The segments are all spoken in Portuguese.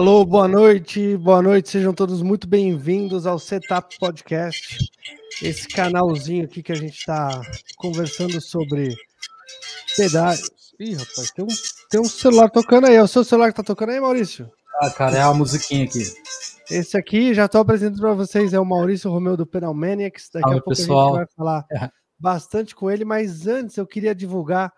Alô, boa noite, boa noite, sejam todos muito bem-vindos ao Setup Podcast, esse canalzinho aqui que a gente está conversando sobre pedágios. Ih, rapaz, tem um, tem um celular tocando aí, é o seu celular que tá tocando aí, Maurício? Ah, cara, é a musiquinha aqui. Esse aqui, já estou apresentando para vocês, é o Maurício Romeu do Penal Maniacs, daqui Salve, a pouco pessoal. a gente vai falar bastante com ele, mas antes eu queria divulgar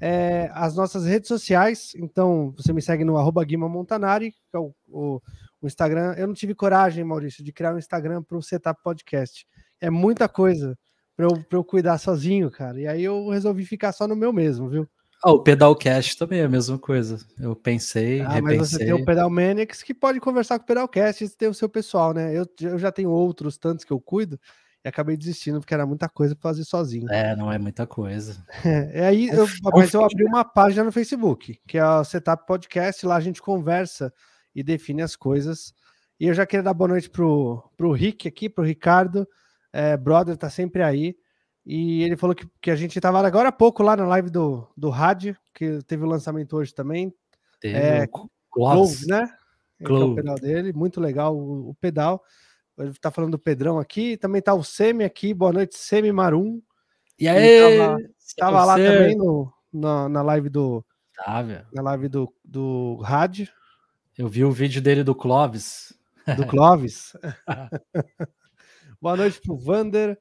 é, as nossas redes sociais. Então, você me segue no arroba Guima Montanari, que é o, o, o, Instagram. Eu não tive coragem, Maurício, de criar um Instagram para o Setup Podcast. É muita coisa para eu, eu cuidar sozinho, cara. E aí eu resolvi ficar só no meu mesmo, viu? Ah, o Pedalcast também é a mesma coisa. Eu pensei, ah, repensei. Mas você tem o Pedal Maniacs que pode conversar com o Pedalcast e tem o seu pessoal, né? Eu, eu já tenho outros tantos que eu cuido e acabei desistindo porque era muita coisa para fazer sozinho. É, não é muita coisa. É, aí, eu, mas eu abri uma página no Facebook, que é o Setup Podcast, lá a gente conversa e define as coisas. E eu já queria dar boa noite pro, pro Rick aqui, pro Ricardo, é, brother, tá sempre aí. E ele falou que, que a gente estava agora há pouco lá na live do, do rádio, que teve o lançamento hoje também. Teve é, né? Clove. É o pedal dele, muito legal o, o pedal. Ele tá falando do Pedrão aqui, também tá o Semi aqui, boa noite, Semi Marum. E aí? Tava, tava lá também no, na, na live do. Tá, velho. Na live do, do rádio. Eu vi o vídeo dele do Clóvis. Do Clóvis. boa noite pro Vander.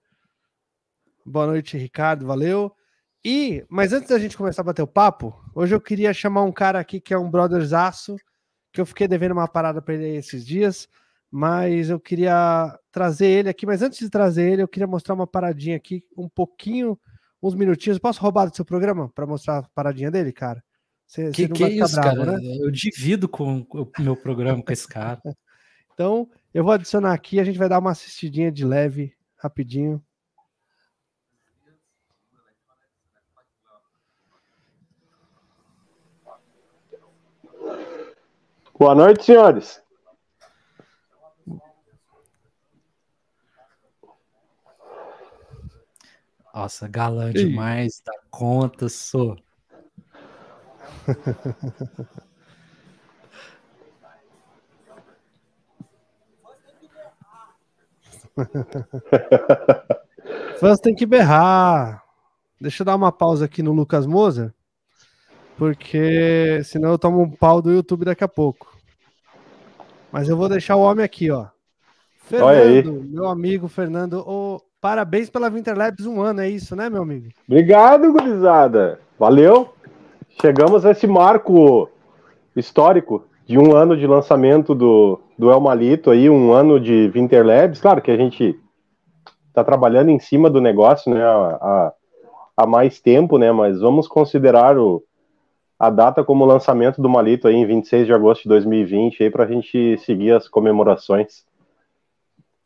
Boa noite, Ricardo, valeu. E, mas antes da gente começar a bater o papo, hoje eu queria chamar um cara aqui que é um brotherzaço, que eu fiquei devendo uma parada para ele esses dias mas eu queria trazer ele aqui. Mas antes de trazer ele, eu queria mostrar uma paradinha aqui, um pouquinho, uns minutinhos. Posso roubar do seu programa para mostrar a paradinha dele, cara? Você, que, que é isso, bravo, cara? Né? Eu divido com o meu programa com esse cara. então, eu vou adicionar aqui, a gente vai dar uma assistidinha de leve, rapidinho. Boa noite, senhores. Nossa, galã demais, da conta, sou. Fãs tem que berrar. Deixa eu dar uma pausa aqui no Lucas Moza, porque senão eu tomo um pau do YouTube daqui a pouco. Mas eu vou deixar o homem aqui, ó. Fernando, meu amigo Fernando, oh, parabéns pela Winter Labs um ano, é isso, né, meu amigo? Obrigado, gurizada. Valeu. Chegamos a esse marco histórico de um ano de lançamento do, do El Malito aí, um ano de Winter Labs. Claro que a gente está trabalhando em cima do negócio, né, há, há mais tempo, né, mas vamos considerar o, a data como lançamento do Malito aí em 26 de agosto de 2020 aí para a gente seguir as comemorações.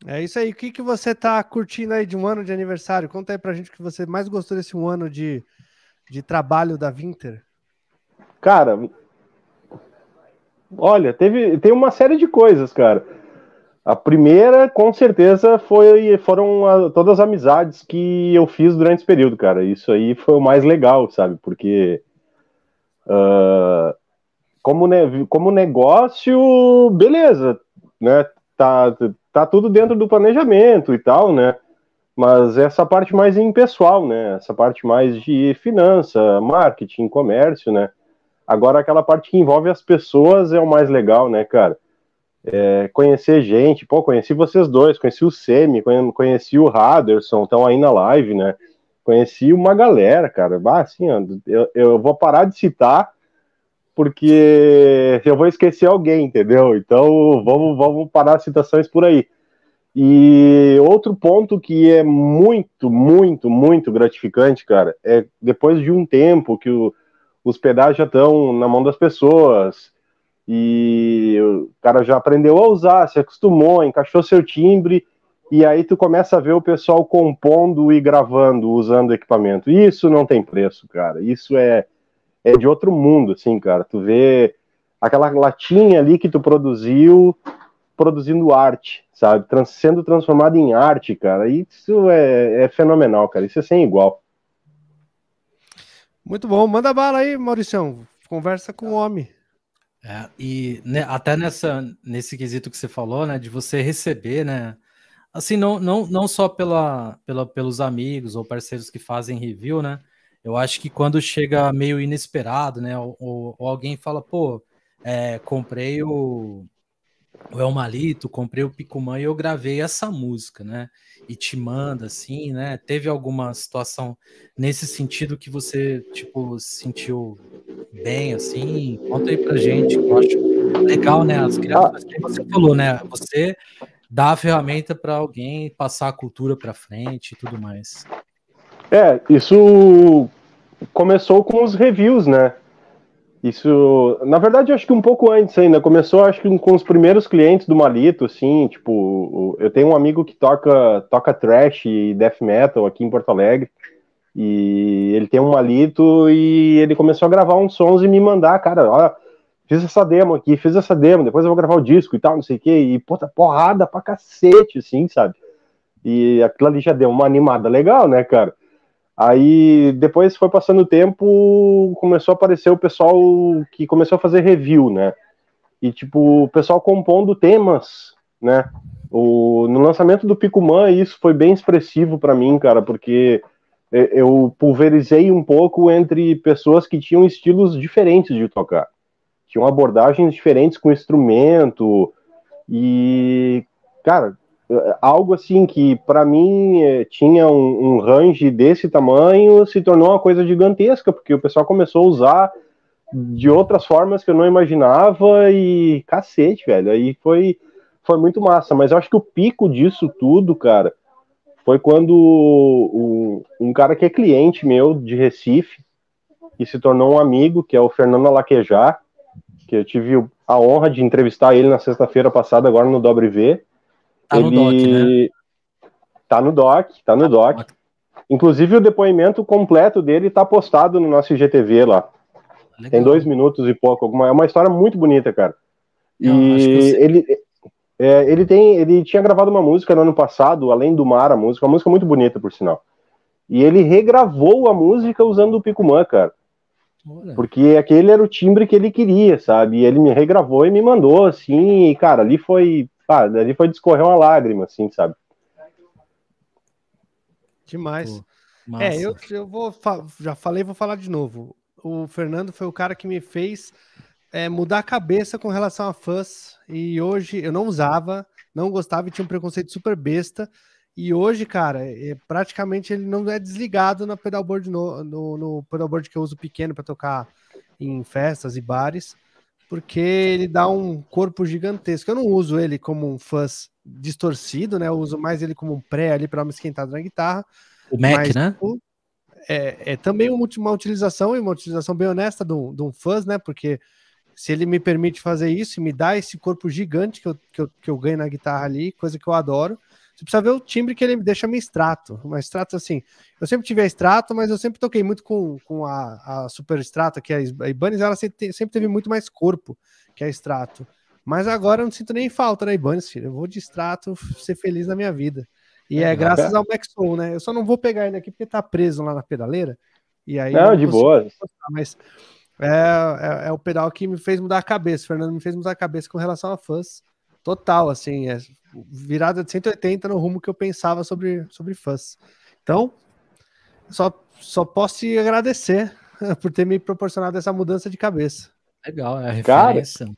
É isso aí. O que, que você está curtindo aí de um ano de aniversário? Conta aí pra gente o que você mais gostou desse um ano de, de trabalho da Winter. Cara, olha, teve, tem uma série de coisas, cara. A primeira, com certeza, foi foram a, todas as amizades que eu fiz durante esse período, cara. Isso aí foi o mais legal, sabe? Porque uh, como, ne como negócio, beleza, né? Tá, tá tudo dentro do planejamento e tal, né? Mas essa parte mais impessoal, né? Essa parte mais de finança, marketing, comércio, né? Agora aquela parte que envolve as pessoas é o mais legal, né, cara? É, conhecer gente, pô, conheci vocês dois, conheci o Semi, conheci o Haderson, estão aí na live, né? Conheci uma galera, cara. Assim, eu, eu vou parar de citar porque eu vou esquecer alguém, entendeu? Então vamos, vamos parar as citações por aí. E outro ponto que é muito, muito, muito gratificante, cara, é depois de um tempo que o, os pedágios já estão na mão das pessoas e o cara já aprendeu a usar, se acostumou, encaixou seu timbre e aí tu começa a ver o pessoal compondo e gravando, usando equipamento. Isso não tem preço, cara. Isso é é de outro mundo, assim, cara. Tu vê aquela latinha ali que tu produziu produzindo arte, sabe? Trans, sendo transformado em arte, cara. Isso é, é, fenomenal, cara. Isso é sem igual. Muito bom. Manda bala aí, Mauricião. Conversa com o homem. É, e né, até nessa, nesse quesito que você falou, né, de você receber, né, assim, não, não, não só pela, pela, pelos amigos ou parceiros que fazem review, né, eu acho que quando chega meio inesperado, né, ou, ou alguém fala, pô, é, comprei o, o El Malito, comprei o Picumã e eu gravei essa música, né, e te manda, assim, né, teve alguma situação nesse sentido que você, tipo, sentiu bem, assim? Conta aí pra gente, eu acho legal, né? As crianças, que você falou, né? Você dá a ferramenta para alguém passar a cultura para frente e tudo mais. É, isso começou com os reviews, né? Isso, na verdade, acho que um pouco antes ainda. Começou, acho que com os primeiros clientes do Malito, assim, tipo, eu tenho um amigo que toca, toca trash e death metal aqui em Porto Alegre. E ele tem um malito e ele começou a gravar uns sons e me mandar, cara, olha, fiz essa demo aqui, fiz essa demo, depois eu vou gravar o disco e tal, não sei o que, e puta, porrada pra cacete, assim, sabe? E aquilo ali já deu uma animada legal, né, cara? Aí depois foi passando o tempo, começou a aparecer o pessoal que começou a fazer review, né? E tipo, o pessoal compondo temas, né? O, no lançamento do Picuman, isso foi bem expressivo para mim, cara, porque eu pulverizei um pouco entre pessoas que tinham estilos diferentes de tocar. Tinham abordagens diferentes com instrumento e, cara, algo assim que para mim é, tinha um, um range desse tamanho se tornou uma coisa gigantesca, porque o pessoal começou a usar de outras formas que eu não imaginava e cacete, velho. Aí foi, foi muito massa, mas eu acho que o pico disso tudo, cara, foi quando um, cara que é cliente meu de Recife e se tornou um amigo, que é o Fernando Alaquejar, que eu tive a honra de entrevistar ele na sexta-feira passada, agora no Dobre V. Tá ele... no doc, né? Tá no doc, tá no tá doc. Inclusive o depoimento completo dele tá postado no nosso IGTV lá. Legal. Tem dois minutos e pouco. Alguma... É uma história muito bonita, cara. Não, e ele, é, ele tem, ele tinha gravado uma música no ano passado, Além do Mar, a música, uma música muito bonita, por sinal. E ele regravou a música usando o Picumã, cara. Olha. Porque aquele era o timbre que ele queria, sabe? E ele me regravou e me mandou, assim, e, cara, ali foi. Ah, ali foi discorrer uma lágrima, assim, sabe? Demais. Pô, é, eu, eu vou. Já falei, vou falar de novo. O Fernando foi o cara que me fez é, mudar a cabeça com relação a fãs. E hoje eu não usava, não gostava e tinha um preconceito super besta. E hoje, cara, é, praticamente ele não é desligado na pedalboard no, no, no pedalboard que eu uso pequeno para tocar em festas e bares, porque ele dá um corpo gigantesco. Eu não uso ele como um fuzz distorcido, né? Eu uso mais ele como um pré ali para me esquentar na guitarra. O Mac, mas, né? É, é também uma utilização e uma utilização bem honesta de um, de um fuzz, né? Porque se ele me permite fazer isso e me dá esse corpo gigante que eu, que eu, que eu ganho na guitarra ali, coisa que eu adoro, você precisa ver o timbre que ele deixa me extrato. Uma extrato assim. Eu sempre tive a extrato, mas eu sempre toquei muito com, com a, a super extrato, que é a Ibanez, ela sempre, teve muito mais corpo que a extrato. Mas agora eu não sinto nem falta da Ibanez, filho. Eu vou de extrato ser feliz na minha vida. E é, é graças ao Maxon, né? Eu só não vou pegar ele aqui porque tá preso lá na pedaleira. E aí não, de boa. Mas é, é, é, o pedal que me fez mudar a cabeça. O Fernando me fez mudar a cabeça com relação a fãs. Total, assim, é virada de 180 no rumo que eu pensava sobre, sobre fãs. Então, só, só posso te agradecer por ter me proporcionado essa mudança de cabeça. Legal, é a referência. Cara,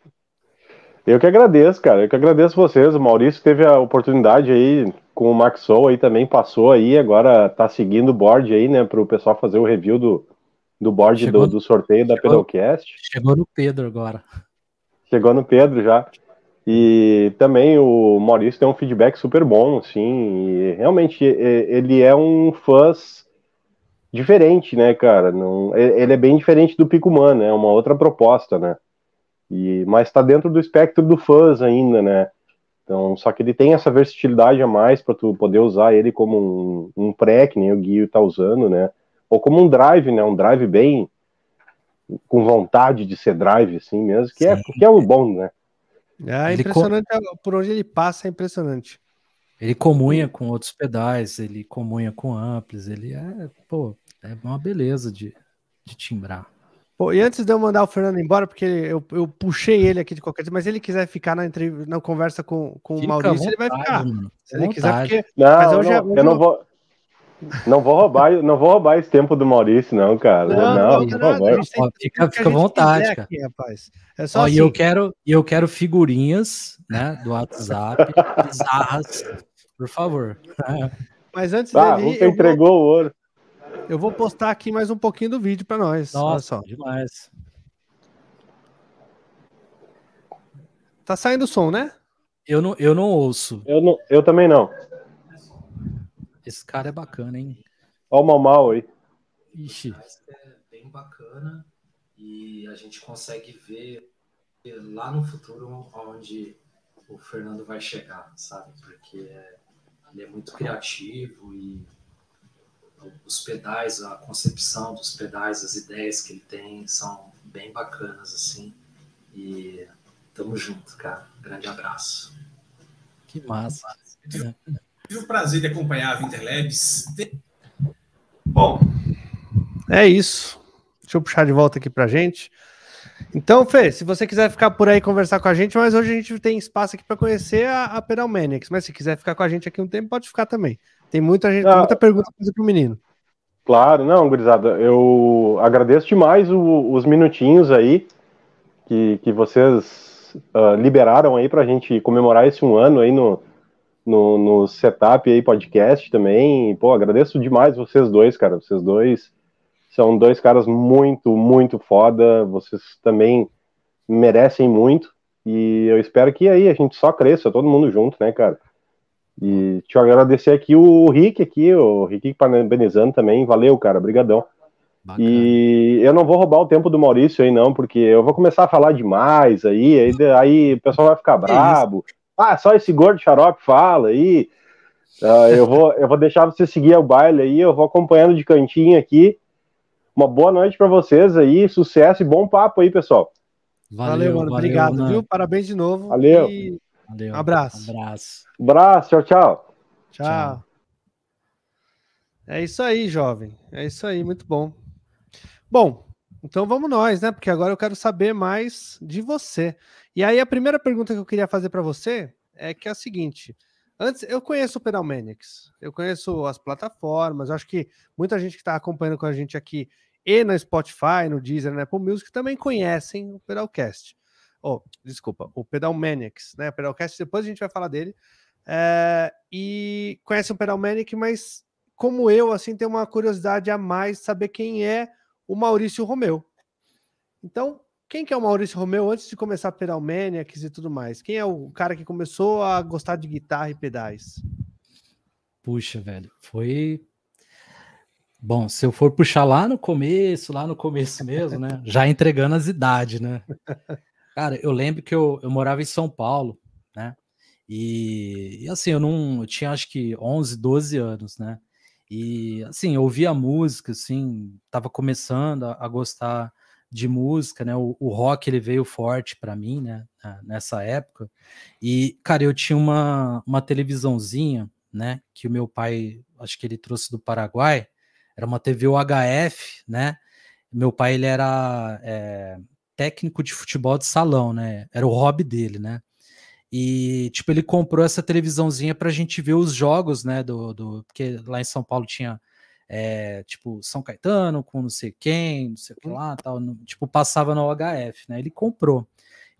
eu que agradeço, cara. Eu que agradeço vocês. O Maurício teve a oportunidade aí com o Max Soul aí também passou aí, agora tá seguindo o board aí, né, para o pessoal fazer o review do, do board do, do, sorteio da Pedalcast. Chegou no Pedro agora. Chegou no Pedro já. E também o Maurício tem um feedback super bom, assim, e realmente ele é um fãs diferente, né, cara? Não, ele é bem diferente do Picuman, né? É uma outra proposta, né? E, mas está dentro do espectro do fãs ainda, né? Então, só que ele tem essa versatilidade a mais para tu poder usar ele como um, um pré, que nem o Guio tá usando, né? ou como um drive, né? Um drive bem com vontade de ser drive, assim mesmo, que, é, que é o bom, né? É impressionante, com... por onde ele passa é impressionante. Ele comunha com outros pedais, ele comunha com amplis, ele é, pô, é uma beleza de, de timbrar. Pô, e antes de eu mandar o Fernando embora, porque eu, eu puxei ele aqui de qualquer jeito, mas se ele quiser ficar na, na conversa com, com o Maurício, vontade, ele vai ficar. Mano. Se ele quiser, porque. Não, mas eu, não, já, eu não vou. Não vou roubar, não vou roubar esse tempo do Maurício, não, cara. Não, não, não, não, não Fica, fica à vontade, cara. Aqui, rapaz. É só Ó, assim. E eu quero, eu quero figurinhas, né, do WhatsApp, bizarras, por favor. Mas antes ah, dele, entregou vou... o ouro. Eu vou postar aqui mais um pouquinho do vídeo para nós. Nossa, demais. Tá saindo som, né? Eu não, eu não ouço. Eu, não, eu também não. Esse cara é bacana, hein? Olha o mal mal aí. Ixi. É bem bacana e a gente consegue ver lá no futuro onde o Fernando vai chegar, sabe? Porque ele é muito criativo e os pedais, a concepção dos pedais, as ideias que ele tem são bem bacanas, assim. E tamo junto, cara. Grande abraço. Que massa. Tive, tive o prazer de acompanhar a Winterlabs. Bom. É isso. Deixa eu puxar de volta aqui pra gente. Então, Fê, se você quiser ficar por aí conversar com a gente, mas hoje a gente tem espaço aqui para conhecer a, a Pedal Maniacs, mas se quiser ficar com a gente aqui um tempo, pode ficar também. Tem muita gente, ah, muita pergunta para o menino. Claro, não, gurizada. Eu agradeço demais o, os minutinhos aí que, que vocês uh, liberaram aí para a gente comemorar esse um ano aí no, no, no, setup aí podcast também. Pô, agradeço demais vocês dois, cara. Vocês dois são dois caras muito, muito foda. Vocês também merecem muito. E eu espero que aí a gente só cresça, todo mundo junto, né, cara? E te agradecer aqui o Rick aqui, o Rick parabenizando também. Valeu, cara, brigadão. Bacana. E eu não vou roubar o tempo do Maurício aí, não, porque eu vou começar a falar demais aí, aí, aí o pessoal vai ficar brabo. Ah, só esse gordo xarope fala aí. Uh, eu, vou, eu vou deixar você seguir o baile aí, eu vou acompanhando de cantinho aqui. Uma boa noite para vocês aí, sucesso e bom papo aí, pessoal. Valeu, valeu mano. Valeu, obrigado, mano. viu? Parabéns de novo. Valeu. E... Valeu. Abraço. Abraço. Abraço, tchau, tchau. Tchau. É isso aí, jovem. É isso aí, muito bom. Bom, então vamos nós, né? Porque agora eu quero saber mais de você. E aí a primeira pergunta que eu queria fazer para você é que é a seguinte: antes eu conheço o Pedalmanics, eu conheço as plataformas, acho que muita gente que está acompanhando com a gente aqui e na Spotify, no Deezer, na Apple Music também conhecem o Pedalcast oh, desculpa, o Pedal Maniacs, né? O Pedalcast, depois a gente vai falar dele. É, e conhece o Pedal Maniac, mas como eu, assim, tem uma curiosidade a mais saber quem é o Maurício Romeu. Então, quem que é o Maurício Romeu antes de começar a Pedal Maniacs e tudo mais? Quem é o cara que começou a gostar de guitarra e pedais? Puxa, velho, foi Bom, se eu for puxar lá no começo, lá no começo mesmo, né? Já entregando as idades, né? Cara, eu lembro que eu, eu morava em São Paulo, né? E, e, assim, eu não eu tinha acho que 11, 12 anos, né? E assim, eu ouvia música, assim, tava começando a, a gostar de música, né? O, o rock ele veio forte para mim, né? Nessa época. E, cara, eu tinha uma, uma televisãozinha, né? Que o meu pai, acho que ele trouxe do Paraguai, era uma TV UHF, né? Meu pai, ele era é, técnico de futebol de salão, né? Era o hobby dele, né? E, tipo, ele comprou essa televisãozinha pra gente ver os jogos, né? Do, do, porque lá em São Paulo tinha, é, tipo, São Caetano com não sei quem, não sei o que lá, tal. No, tipo, passava no HF, né? Ele comprou.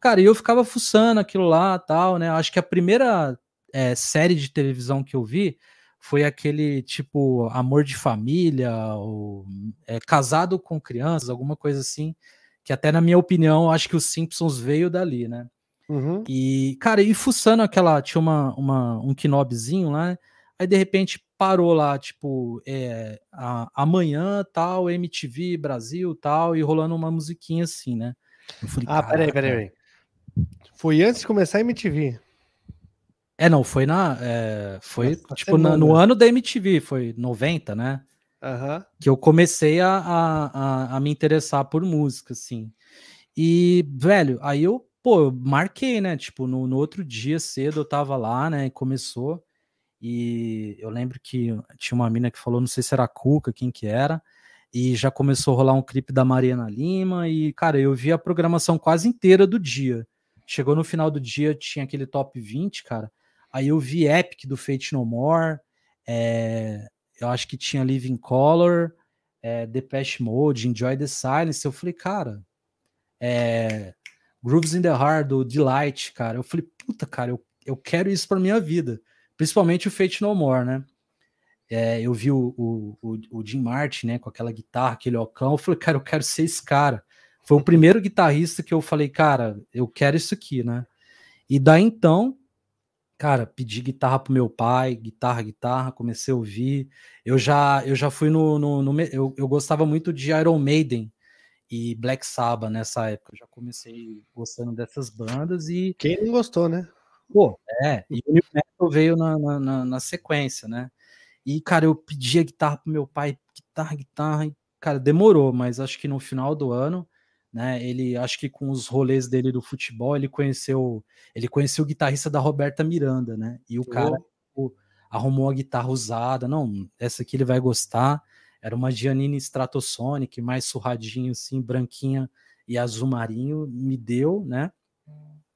Cara, e eu ficava fuçando aquilo lá, tal, né? Acho que a primeira é, série de televisão que eu vi foi aquele, tipo, Amor de Família, ou é, Casado com Crianças, alguma coisa assim que até na minha opinião, acho que os Simpsons veio dali, né? Uhum. E, cara, e fuçando aquela, tinha uma, uma, um knobzinho lá, né? aí de repente parou lá, tipo, é, a, amanhã, tal, MTV, Brasil, tal, e rolando uma musiquinha assim, né? Falei, ah, peraí, peraí, peraí. Foi antes de começar a MTV. É, não, foi na. É, foi, Nossa, tipo, na, no ano da MTV, foi 90, né? Uhum. Que eu comecei a, a, a, me interessar por música, assim. E, velho, aí eu, pô, eu marquei, né? Tipo, no, no outro dia cedo eu tava lá, né? E começou. E eu lembro que tinha uma mina que falou, não sei se era a Cuca, quem que era. e já começou a rolar um clipe da Mariana Lima e, cara, eu vi a programação quase inteira do dia. Chegou no final do dia, tinha aquele top 20, cara. Aí eu vi Epic do Fate No More, é, eu acho que tinha Living Color, é, Depeche Mode, Enjoy the Silence. Eu falei, cara, é, Grooves in the Heart, do Delight, cara. Eu falei, puta, cara, eu, eu quero isso pra minha vida. Principalmente o Fate No More, né? É, eu vi o, o, o, o, Jim Martin, né, com aquela guitarra, aquele ocão, eu falei, cara, eu quero ser esse cara. Foi o primeiro guitarrista que eu falei, cara, eu quero isso aqui, né? E daí então, cara, pedi guitarra pro meu pai, guitarra, guitarra, comecei a ouvir. Eu já, eu já fui no, no, no eu, eu gostava muito de Iron Maiden e Black Sabbath nessa época. Eu já comecei gostando dessas bandas e quem não gostou, né? Pô, é. E o New Metal veio na, na, na sequência, né? E, cara, eu pedi a guitarra pro meu pai, guitarra, guitarra, e, cara, demorou, mas acho que no final do ano, né, ele, acho que com os rolês dele do futebol, ele conheceu, ele conheceu o guitarrista da Roberta Miranda, né, e o cara oh. arrumou a guitarra usada, não, essa aqui ele vai gostar, era uma Giannini Stratosonic, mais surradinho assim, branquinha e azul marinho, me deu, né,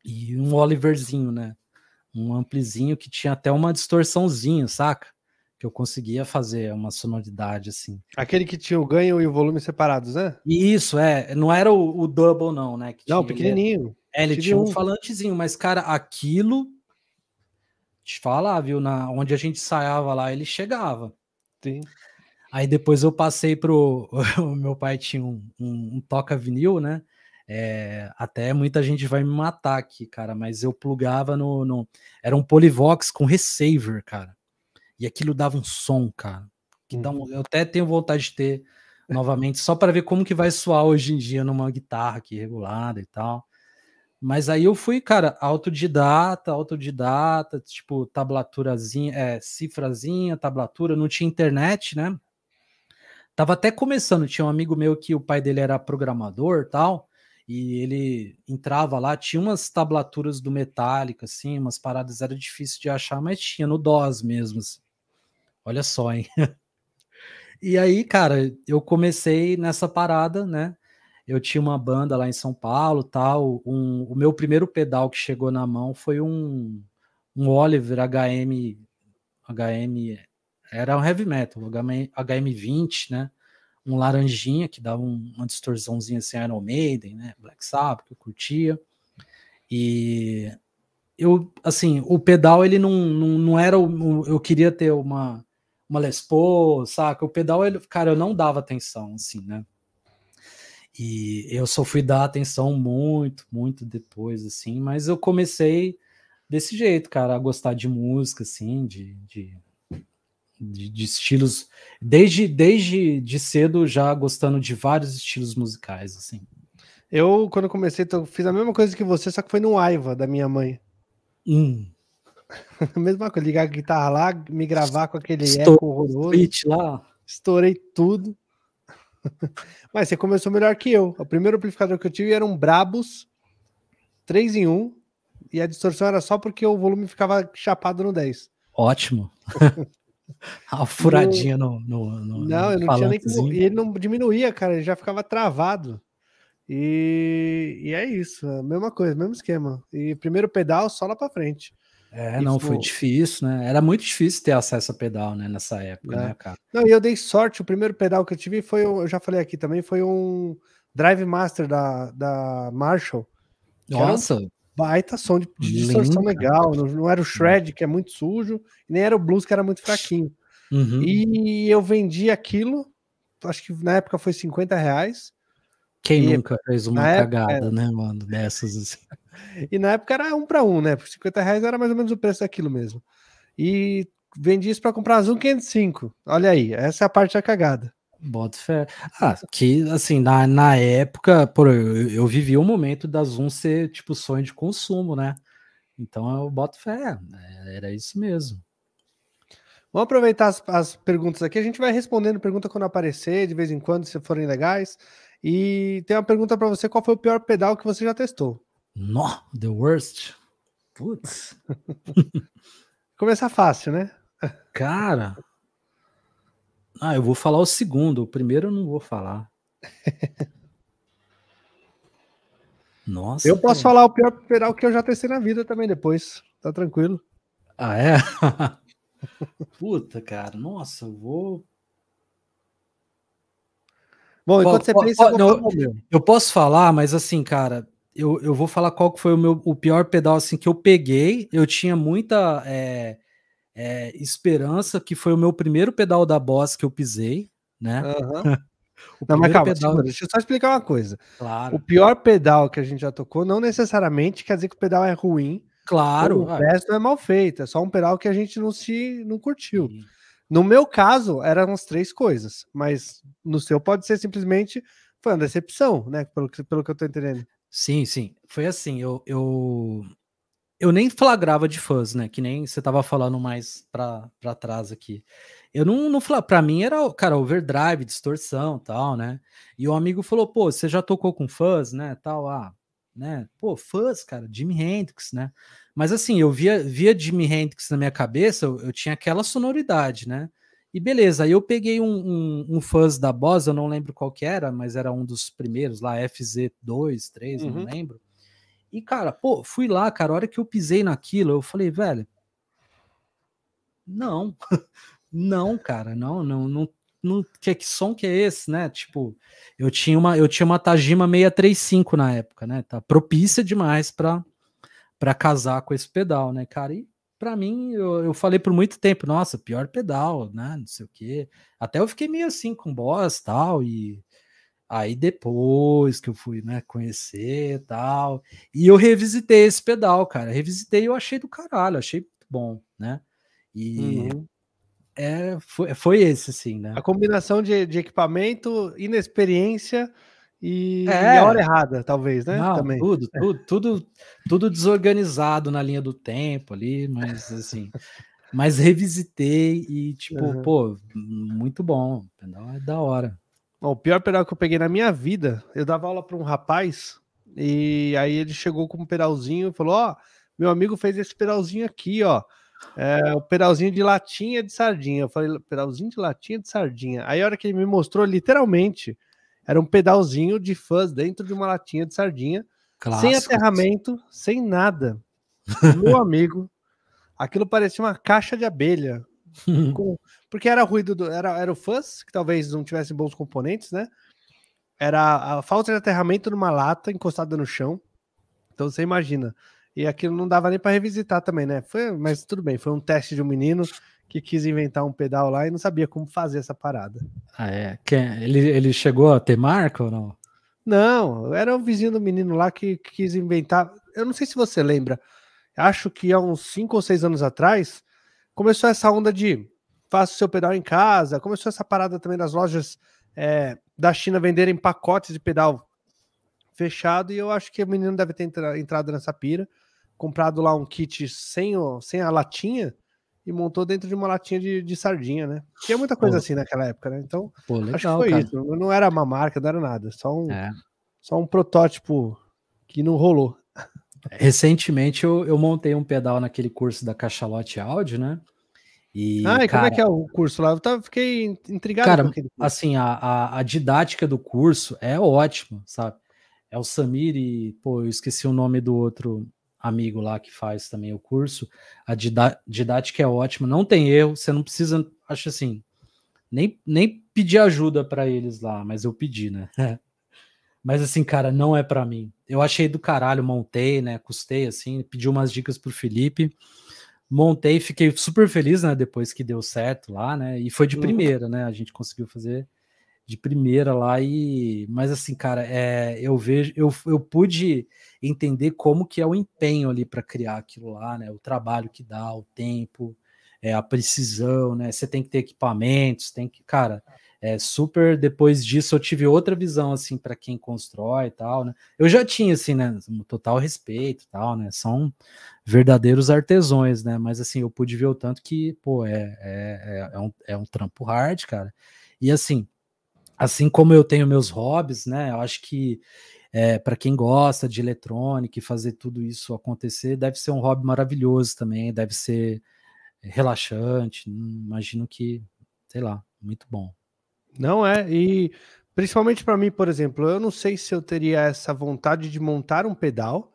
e um Oliverzinho, né, um amplizinho que tinha até uma distorçãozinha, saca? que eu conseguia fazer uma sonoridade assim. Aquele que tinha o ganho e o volume separados, né? Isso, é. Não era o, o double, não, né? Que não, tinha, pequenininho. É, ele tinha um falantezinho, mas, cara, aquilo. Te falar, viu? Na, onde a gente ensaiava lá, ele chegava. Sim. Aí depois eu passei pro. o meu pai tinha um, um, um toca vinil, né? É, até muita gente vai me matar aqui, cara, mas eu plugava no, no. Era um Polivox com receiver, cara. E aquilo dava um som, cara. Que dá um, uhum. eu até tenho vontade de ter novamente, só para ver como que vai soar hoje em dia numa guitarra aqui regulada e tal. Mas aí eu fui, cara, autodidata, autodidata, tipo, tablaturazinha, é, cifrazinha, tablatura, não tinha internet, né? Tava até começando, tinha um amigo meu que o pai dele era programador tal, e ele entrava lá, tinha umas tablaturas do Metallica, assim, umas paradas, era difícil de achar, mas tinha no DOS mesmo, assim. Olha só, hein? e aí, cara, eu comecei nessa parada, né? Eu tinha uma banda lá em São Paulo, tal. Um, o meu primeiro pedal que chegou na mão foi um, um Oliver HM, HM, era um heavy metal, HM, HM20, né? Um laranjinha que dava um, uma distorçãozinha assim, Iron Maiden, né? Black Sabbath, que eu curtia. E eu, assim, o pedal ele não, não, não era o, eu queria ter uma uma Les Paul, saca? O pedal, ele, cara, eu não dava atenção, assim, né? E eu só fui dar atenção muito, muito depois, assim, mas eu comecei desse jeito, cara, a gostar de música, assim, de, de, de, de estilos, desde, desde de cedo já gostando de vários estilos musicais, assim. Eu, quando comecei, eu fiz a mesma coisa que você, só que foi no Aiva, da minha mãe. Hum. Mesma coisa, ligar a guitarra lá, me gravar com aquele Estou eco horroroso. lá. Estourei tudo. Mas você começou melhor que eu. O primeiro amplificador que eu tive era um Brabus 3 em 1 e a distorção era só porque o volume ficava chapado no 10. Ótimo. a furadinha no, no, no, Não, eu não tinha nem como. E ele não diminuía, cara, ele já ficava travado. E, e é isso, a mesma coisa, mesmo esquema. E primeiro pedal só lá para frente. É, não, foi difícil, né? Era muito difícil ter acesso a pedal, né, nessa época, é. né, cara? Não, e eu dei sorte, o primeiro pedal que eu tive foi, eu já falei aqui também, foi um Drive Master da, da Marshall. Nossa! Um baita som de, de distorção legal, não, não, era o shred, que é muito sujo, nem era o blues, que era muito fraquinho. Uhum. E eu vendi aquilo, acho que na época foi 50 reais. Quem e, nunca fez uma cagada, época, né, mano, dessas assim. E na época era um para um, né? Por 50 reais era mais ou menos o preço daquilo mesmo. E vendi isso para comprar a Zoom 505. Olha aí, essa é a parte da cagada. Bota fé. Ah, que assim, na, na época, por, eu, eu vivi um momento da Zoom ser tipo sonho de consumo, né? Então eu boto fé, é, era isso mesmo. Vamos aproveitar as, as, perguntas aqui. A gente vai respondendo pergunta quando aparecer, de vez em quando, se forem legais. E tem uma pergunta para você: qual foi o pior pedal que você já testou? No, the worst. Putz. Começar fácil, né? Cara. Ah, eu vou falar o segundo, o primeiro eu não vou falar. Nossa. Eu posso falar o pior pedal que eu já testei na vida também depois. Tá tranquilo. Ah, é? Puta, cara. Nossa, eu vou. Bom, enquanto você pensa, eu, não, eu posso falar, mas assim, cara, eu, eu vou falar qual que foi o meu o pior pedal assim que eu peguei. Eu tinha muita é, é, esperança que foi o meu primeiro pedal da Boss que eu pisei, né? Uhum. não, mas calma, pedal... segura, deixa eu só explicar uma coisa. Claro. O pior pedal que a gente já tocou não necessariamente quer dizer que o pedal é ruim. Claro. O resto é mal feito, é só um pedal que a gente não se não curtiu. Sim. No meu caso, eram as três coisas, mas no seu pode ser simplesmente foi uma decepção, né? Pelo que, pelo que eu tô entendendo. Sim, sim. Foi assim, eu, eu, eu nem flagrava de fãs, né? Que nem você tava falando mais pra, pra trás aqui. Eu não, não falava, pra mim era, cara, overdrive, distorção tal, né? E o amigo falou, pô, você já tocou com fãs, né? Tal, ah, né? Pô, fãs, cara, Jimi Hendrix, né? Mas assim, eu via, via Jimi Hendrix na minha cabeça, eu, eu tinha aquela sonoridade, né? E beleza, aí eu peguei um, um, um fuzz da Boss, eu não lembro qual que era, mas era um dos primeiros lá, FZ2, 3, uhum. não lembro. E, cara, pô, fui lá, cara, a hora que eu pisei naquilo, eu falei, velho, não, não, cara, não, não, não, não que, som que é esse, né? Tipo, eu tinha uma, eu tinha uma Tajima 635 na época, né? Tá propícia demais para para casar com esse pedal, né, cara? E para mim, eu, eu falei por muito tempo, nossa, pior pedal, né? Não sei o quê. Até eu fiquei meio assim com boss tal, e aí depois que eu fui, né, conhecer tal. E eu revisitei esse pedal, cara. Revisitei e eu achei do caralho, achei muito bom, né? E uhum. é, foi, foi esse, assim, né? A combinação de, de equipamento, inexperiência e, é. e a hora errada, talvez, né? Não, Também. Tudo, tudo, tudo, tudo desorganizado na linha do tempo ali, mas assim. mas revisitei e, tipo, uhum. pô, muito bom. Pedal é da hora. O pior pedal que eu peguei na minha vida, eu dava aula para um rapaz e aí ele chegou com um pedalzinho e falou: Ó, oh, meu amigo fez esse pedalzinho aqui, ó. É o pedalzinho de latinha de sardinha. Eu falei, pedalzinho de latinha de sardinha. Aí a hora que ele me mostrou, literalmente, era um pedalzinho de fãs dentro de uma latinha de sardinha, Clássico. sem aterramento, sem nada. Meu amigo, aquilo parecia uma caixa de abelha. com... Porque era ruído, do... era, era o fãs, que talvez não tivesse bons componentes, né? Era a falta de aterramento numa lata encostada no chão. Então você imagina. E aquilo não dava nem para revisitar também, né? Foi, mas tudo bem, foi um teste de um menino que quis inventar um pedal lá e não sabia como fazer essa parada. Ah, é? Ele, ele chegou a ter marca ou não? Não, era o vizinho do menino lá que, que quis inventar. Eu não sei se você lembra, acho que há uns 5 ou 6 anos atrás começou essa onda de faça o seu pedal em casa, começou essa parada também das lojas é, da China venderem pacotes de pedal fechado e eu acho que o menino deve ter entrado nessa pira, comprado lá um kit sem, sem a latinha e montou dentro de uma latinha de, de sardinha, né? Tinha muita coisa Pô. assim naquela época, né? Então, Pô, legal, acho que foi cara. isso. Não era uma marca, não era nada. Só um, é. só um protótipo que não rolou. Recentemente eu, eu montei um pedal naquele curso da Cachalote Áudio, né? E, ah, e cara, como é que é o curso lá? Eu tava, fiquei intrigado cara, Assim, a, a, a, didática do curso é ótima, sabe? É o Samir e, pô, eu esqueci o nome do outro amigo lá que faz também o curso, a didática é ótima, não tem erro, você não precisa, acho assim, nem, nem pedir ajuda para eles lá, mas eu pedi, né? mas assim, cara, não é para mim. Eu achei do caralho, montei, né? Custei assim, pedi umas dicas pro Felipe, montei, fiquei super feliz, né? Depois que deu certo lá, né? E foi de uhum. primeira, né? A gente conseguiu fazer de primeira lá e mas assim cara é, eu vejo eu, eu pude entender como que é o empenho ali para criar aquilo lá né o trabalho que dá o tempo é, a precisão né você tem que ter equipamentos tem que cara é super depois disso eu tive outra visão assim para quem constrói e tal né eu já tinha assim né total respeito tal né são verdadeiros artesões né mas assim eu pude ver o tanto que pô é é, é, é um, é um trampo hard cara e assim assim como eu tenho meus hobbies, né? Eu acho que é, para quem gosta de eletrônica e fazer tudo isso acontecer, deve ser um hobby maravilhoso também, deve ser relaxante. Imagino que, sei lá, muito bom. Não é, e principalmente para mim, por exemplo, eu não sei se eu teria essa vontade de montar um pedal,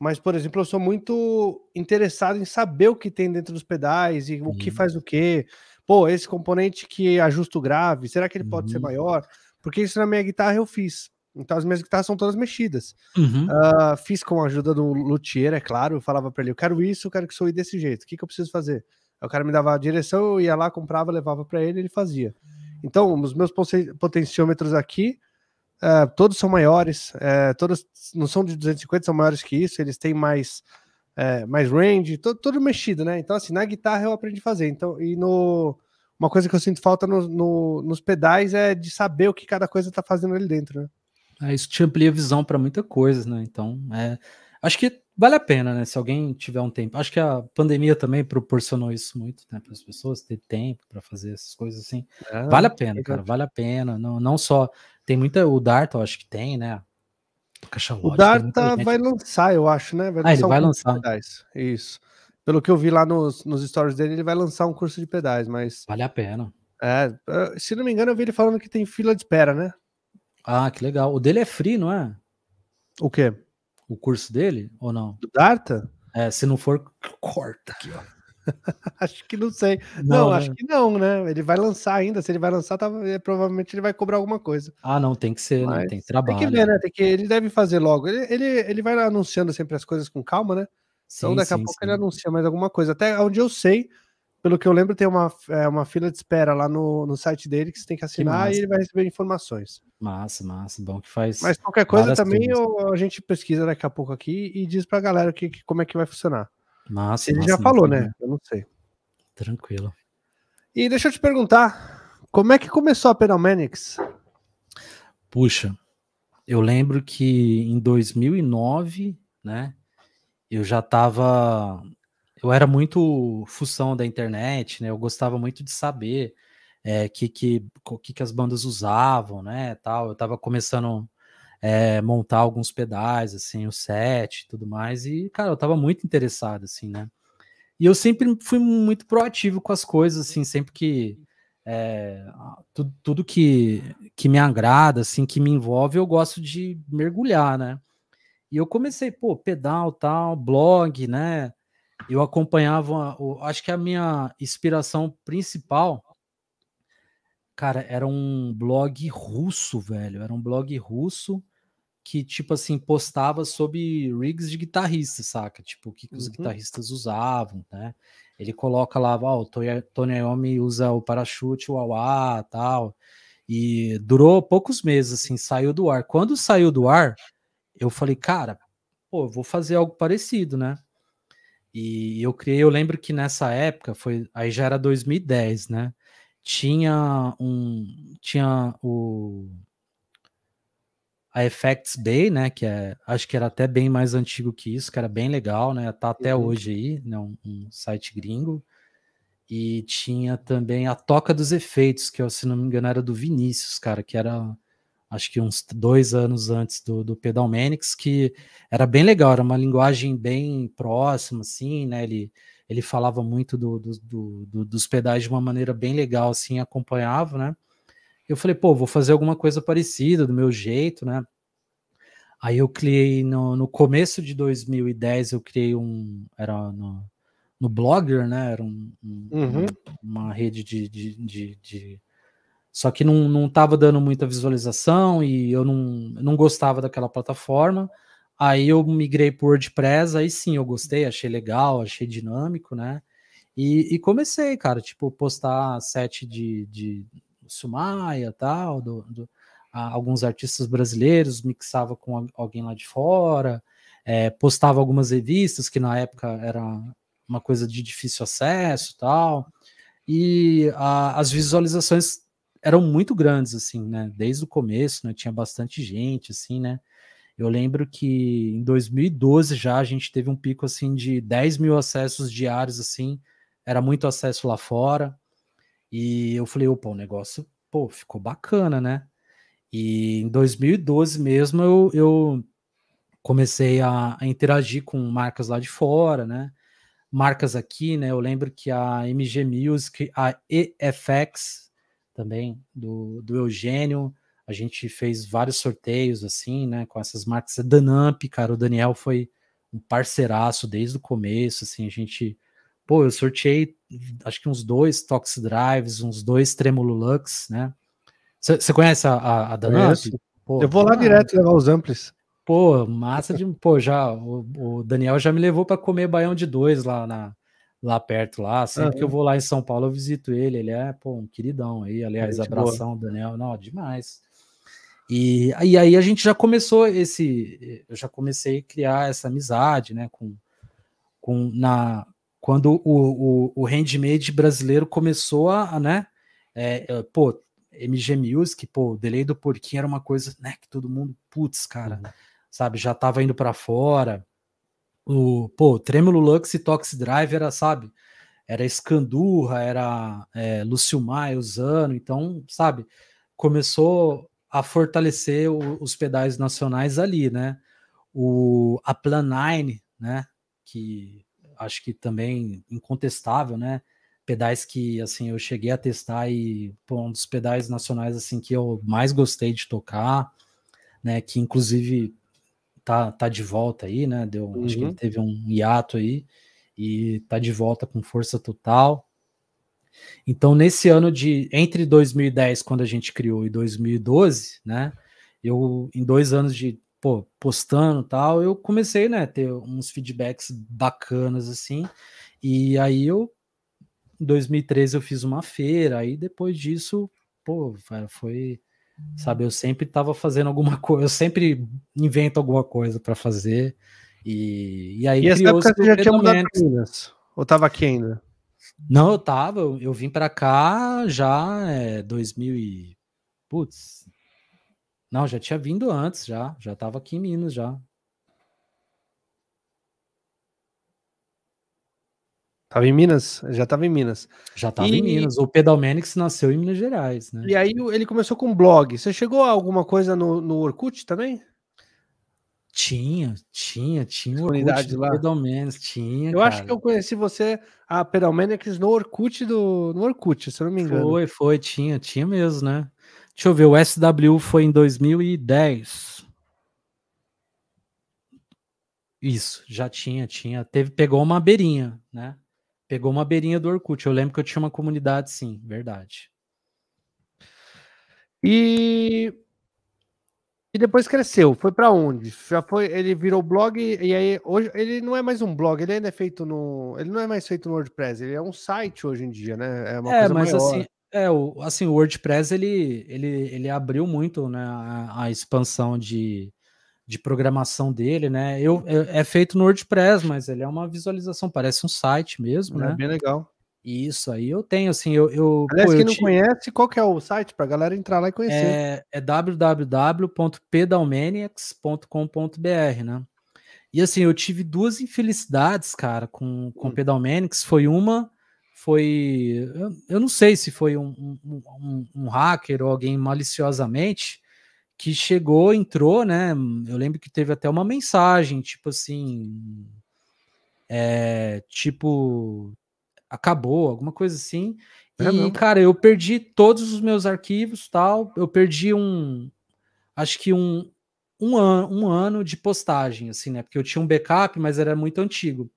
mas, por exemplo, eu sou muito interessado em saber o que tem dentro dos pedais e o que faz o quê. Pô, esse componente que ajusta o grave, será que ele pode ser Uhum. maior? Porque isso na minha guitarra eu fiz. Então as minhas guitarras são todas mexidas. Uhum. Ah, fiz com a ajuda do luthier, é claro. Eu falava para ele: eu quero isso, eu quero que soe desse jeito. O que, que eu preciso fazer? Aí o cara me dava a direção, eu ia lá, comprava, levava para ele, ele fazia. Então, os meus poten- potenciômetros aqui, ah, todos são maiores, eh, todos não são de 250, são maiores que isso. Eles têm mais, eh, mais range, to- tudo mexido, né? Então, assim, na guitarra eu aprendi a fazer. Então, e no. Uma coisa que eu sinto falta no- no- nos pedais é de saber o que cada coisa tá fazendo ali dentro, né? É, isso te amplia a visão para muita coisa, né? Então, é, acho que vale a pena, né? Se alguém tiver um tempo. Acho que a pandemia também proporcionou isso muito, né? Para as pessoas ter tempo para fazer essas coisas assim. Ah, Vale a pena, verdade. cara, vale a pena. Não, não só. Tem muita. O Dart, eu acho que tem, né? O Darta gente- vai lançar, eu acho, né? Ah, ele um vai de lançar. pedais. Isso. Pelo que eu vi lá nos, nos stories dele, ele vai lançar um curso de pedais, mas Vale a pena. é, eh, se não me engano, eu vi ele falando que tem fila de espera, né? Ah, que legal. O dele é free, não é? O quê? O curso dele? Ou não? Do Darta? É, se não for, corta aqui, ó. Acho que não sei. Não, né? acho que não, né? Ele vai lançar ainda. Se ele vai lançar, tá, provavelmente ele vai cobrar alguma coisa. Ah, não, tem que ser, né? Mas Tem Tem trabalho. que ver, né? Tem que, ele deve fazer logo. Ele, ele, ele vai anunciando sempre as coisas com calma, né? Então Sim, daqui a sim, pouco sim. ele anuncia mais alguma coisa. Até onde eu sei, pelo que eu lembro, tem uma, é, uma fila de espera lá no, no site dele que você tem que assinar e massa. ele vai receber informações. Massa, massa. Bom que faz. Mas qualquer coisa também eu- a gente pesquisa daqui a pouco aqui e diz pra galera que, que- como é que vai funcionar. Massa, Ele massa, já massa, falou, massa. né? Eu não sei. Tranquilo. E deixa eu te perguntar, como é que começou a Pedalmanics? Puxa, eu lembro que em 2009, né, eu já tava, eu era muito fução da internet, né, eu gostava muito de saber é, que, que, que, as bandas usavam, né, tal, eu tava começando é, montar alguns pedais, assim, o set e tudo mais, e, cara, eu tava muito interessado, assim, né, e eu sempre fui muito proativo com as coisas, assim, sempre que é, tudo, tudo que, que me agrada, assim, que me envolve, eu gosto de mergulhar, né? E eu comecei, pô, pedal, tal, blog, né? Eu acompanhava, acho que a minha inspiração principal, cara, era um blog russo, velho. Era um blog russo que, tipo assim, postava sobre rigs de guitarrista, saca? Tipo, o que, que os Uhum. guitarristas usavam, né? Ele coloca lá, ó, o Tony Iommi usa o parachute, o Wah tal. E durou poucos meses, assim, saiu do ar. Quando saiu do ar, eu falei, cara, pô, vou fazer algo parecido, né? E eu criei, eu lembro que nessa época, foi, aí já era 2010, né? Tinha um, tinha o a Effects Bay, né, que é, acho que era até bem mais antigo que isso, que era bem legal, né? Tá até Uhum. hoje aí, né, um, um site gringo. E tinha também a Toca dos Efeitos, que eu, se não me engano era do Vinícius, cara, que era acho que uns dois anos antes do, do Pedalmanics, que era bem legal, era uma linguagem bem próxima, assim, né? Ele, ele falava muito do, do- do- do- dos pedais de uma maneira bem legal, assim, acompanhava, né? Eu falei, pô, vou fazer alguma coisa parecida, do meu jeito, né? Aí eu criei no, no começo de 2010, eu criei um. Era no, no Blogger, né? Era um- um- Uhum. uma rede de, de, de- de- Só que não, não tava dando muita visualização e eu não, eu não gostava daquela plataforma. Aí eu migrei para WordPress, aí sim eu gostei, achei legal, achei dinâmico, né? E, e comecei, cara, tipo, postar set de, de Sumaia tal, do, do- a- alguns artistas brasileiros, mixava com al- alguém lá de fora, é, postava algumas revistas que na época era uma coisa de difícil acesso tal, e a- as visualizações eram muito grandes, assim, né? Desde o começo, né? Tinha bastante gente, assim, né? Eu lembro que em 2012 já a gente teve um pico, assim, de 10 mil acessos diários, assim, era muito acesso lá fora, e eu falei, opa, o negócio, pô, ficou bacana, né? E em 2012 mesmo eu, eu comecei a, a interagir com marcas lá de fora, né? Marcas aqui, né? Eu lembro que a MG Music, a EFX também, do, do Eugênio. A gente fez vários sorteios, assim, né, com essas marcas. Danamp, cara, o Daniel foi um parceiraço desde o começo, assim, a gente... Pô, eu sorteei, acho que uns dois Tox Drives, uns dois Tremolo Lux, né? Você conhece a, a, a Danamp? Pô, eu vou lá ah, direto levar os amplis. Pô, massa de. Pô, já. O, o Daniel já me levou para comer baião de dois lá, na, lá perto, lá. Sempre uhum. que eu vou lá em São Paulo, eu visito ele. Ele é, pô, um queridão aí. Aliás, abração, boa. Daniel. Não, demais. E, e aí a gente já começou esse. Eu já comecei a criar essa amizade, né? Com, com na, quando o, o, o handmade brasileiro começou a, né? É, pô, MG Music, pô, o delay do porquinho era uma coisa, né, que todo mundo, putz, cara, uhum. sabe, já tava indo para fora. O, pô, Tremolo Lux e Tox Drive era, sabe, era Escandurra, era é, Lúcio Maia usando, então, sabe, começou a fortalecer o, os pedais nacionais ali, né? O, a Plan 9, né, que acho que também incontestável, né? pedais que assim eu cheguei a testar e pô, um dos pedais nacionais assim que eu mais gostei de tocar, né? Que inclusive tá, tá de volta aí, né? Deu, uhum. acho que ele uhum. teve um hiato aí e tá de volta com força total. Então, nesse ano de entre 2010, quando a gente criou, e 2012, né? Eu, em dois anos de pô, postando tal, eu comecei, né, ter uns feedbacks bacanas assim. E aí eu em 2013 eu fiz uma feira, aí depois disso, pô, foi, sabe, eu sempre estava fazendo alguma coisa, eu sempre invento alguma coisa para fazer. E, e aí e essa época você já tinha mudado para Minas? Ou estava aqui ainda? Não, eu tava, eu, eu vim para cá já é 2000 e putz. Não, já tinha vindo antes já, já tava aqui em Minas já. Tava em Minas? Já tava em Minas. Já tava e... em Minas. O Pedalmenix nasceu em Minas Gerais, né? E aí ele começou com blog. Você chegou a alguma coisa no, no Orkut também? Tinha, tinha, tinha Comunidade lá. Pedalmenix, tinha. Eu cara. acho que eu conheci você, a Pedalmenix, no Orkut do no Orkut, se eu não me engano. Foi, foi, tinha, tinha mesmo, né? Deixa eu ver, o SW foi em 2010. Isso, já tinha, tinha. Teve, pegou uma beirinha, né? Pegou uma beirinha do Orkut. Eu lembro que eu tinha uma comunidade, sim, verdade. E e depois cresceu. Foi para onde? Já foi, ele virou blog e aí hoje ele não é mais um blog, ele ainda é feito no, ele não é mais feito no WordPress, ele é um site hoje em dia, né? É uma é, coisa mas maior. assim, é, o, assim, o WordPress ele, ele, ele abriu muito, né, a, a expansão de de programação dele, né? Eu, é, é, feito no WordPress, mas ele é uma visualização, parece um site mesmo, é, né? bem legal. Isso aí eu tenho, assim, eu. eu Aliás, pô, quem não te... conhece, qual que é o site para a galera entrar lá e conhecer? É, é www.pedalmaniacs.com.br, né? E assim, eu tive duas infelicidades, cara, com, com hum. Foi uma, foi. Eu, eu não sei se foi um, um, um, um hacker ou alguém maliciosamente que chegou, entrou, né? Eu lembro que teve até uma mensagem, tipo assim, é, tipo, acabou, alguma coisa assim. É e, mesmo? cara, eu perdi todos os meus arquivos, tal. Eu perdi um, acho que um, um, an, um ano de postagem, assim, né? Porque eu tinha um backup, mas era muito antigo.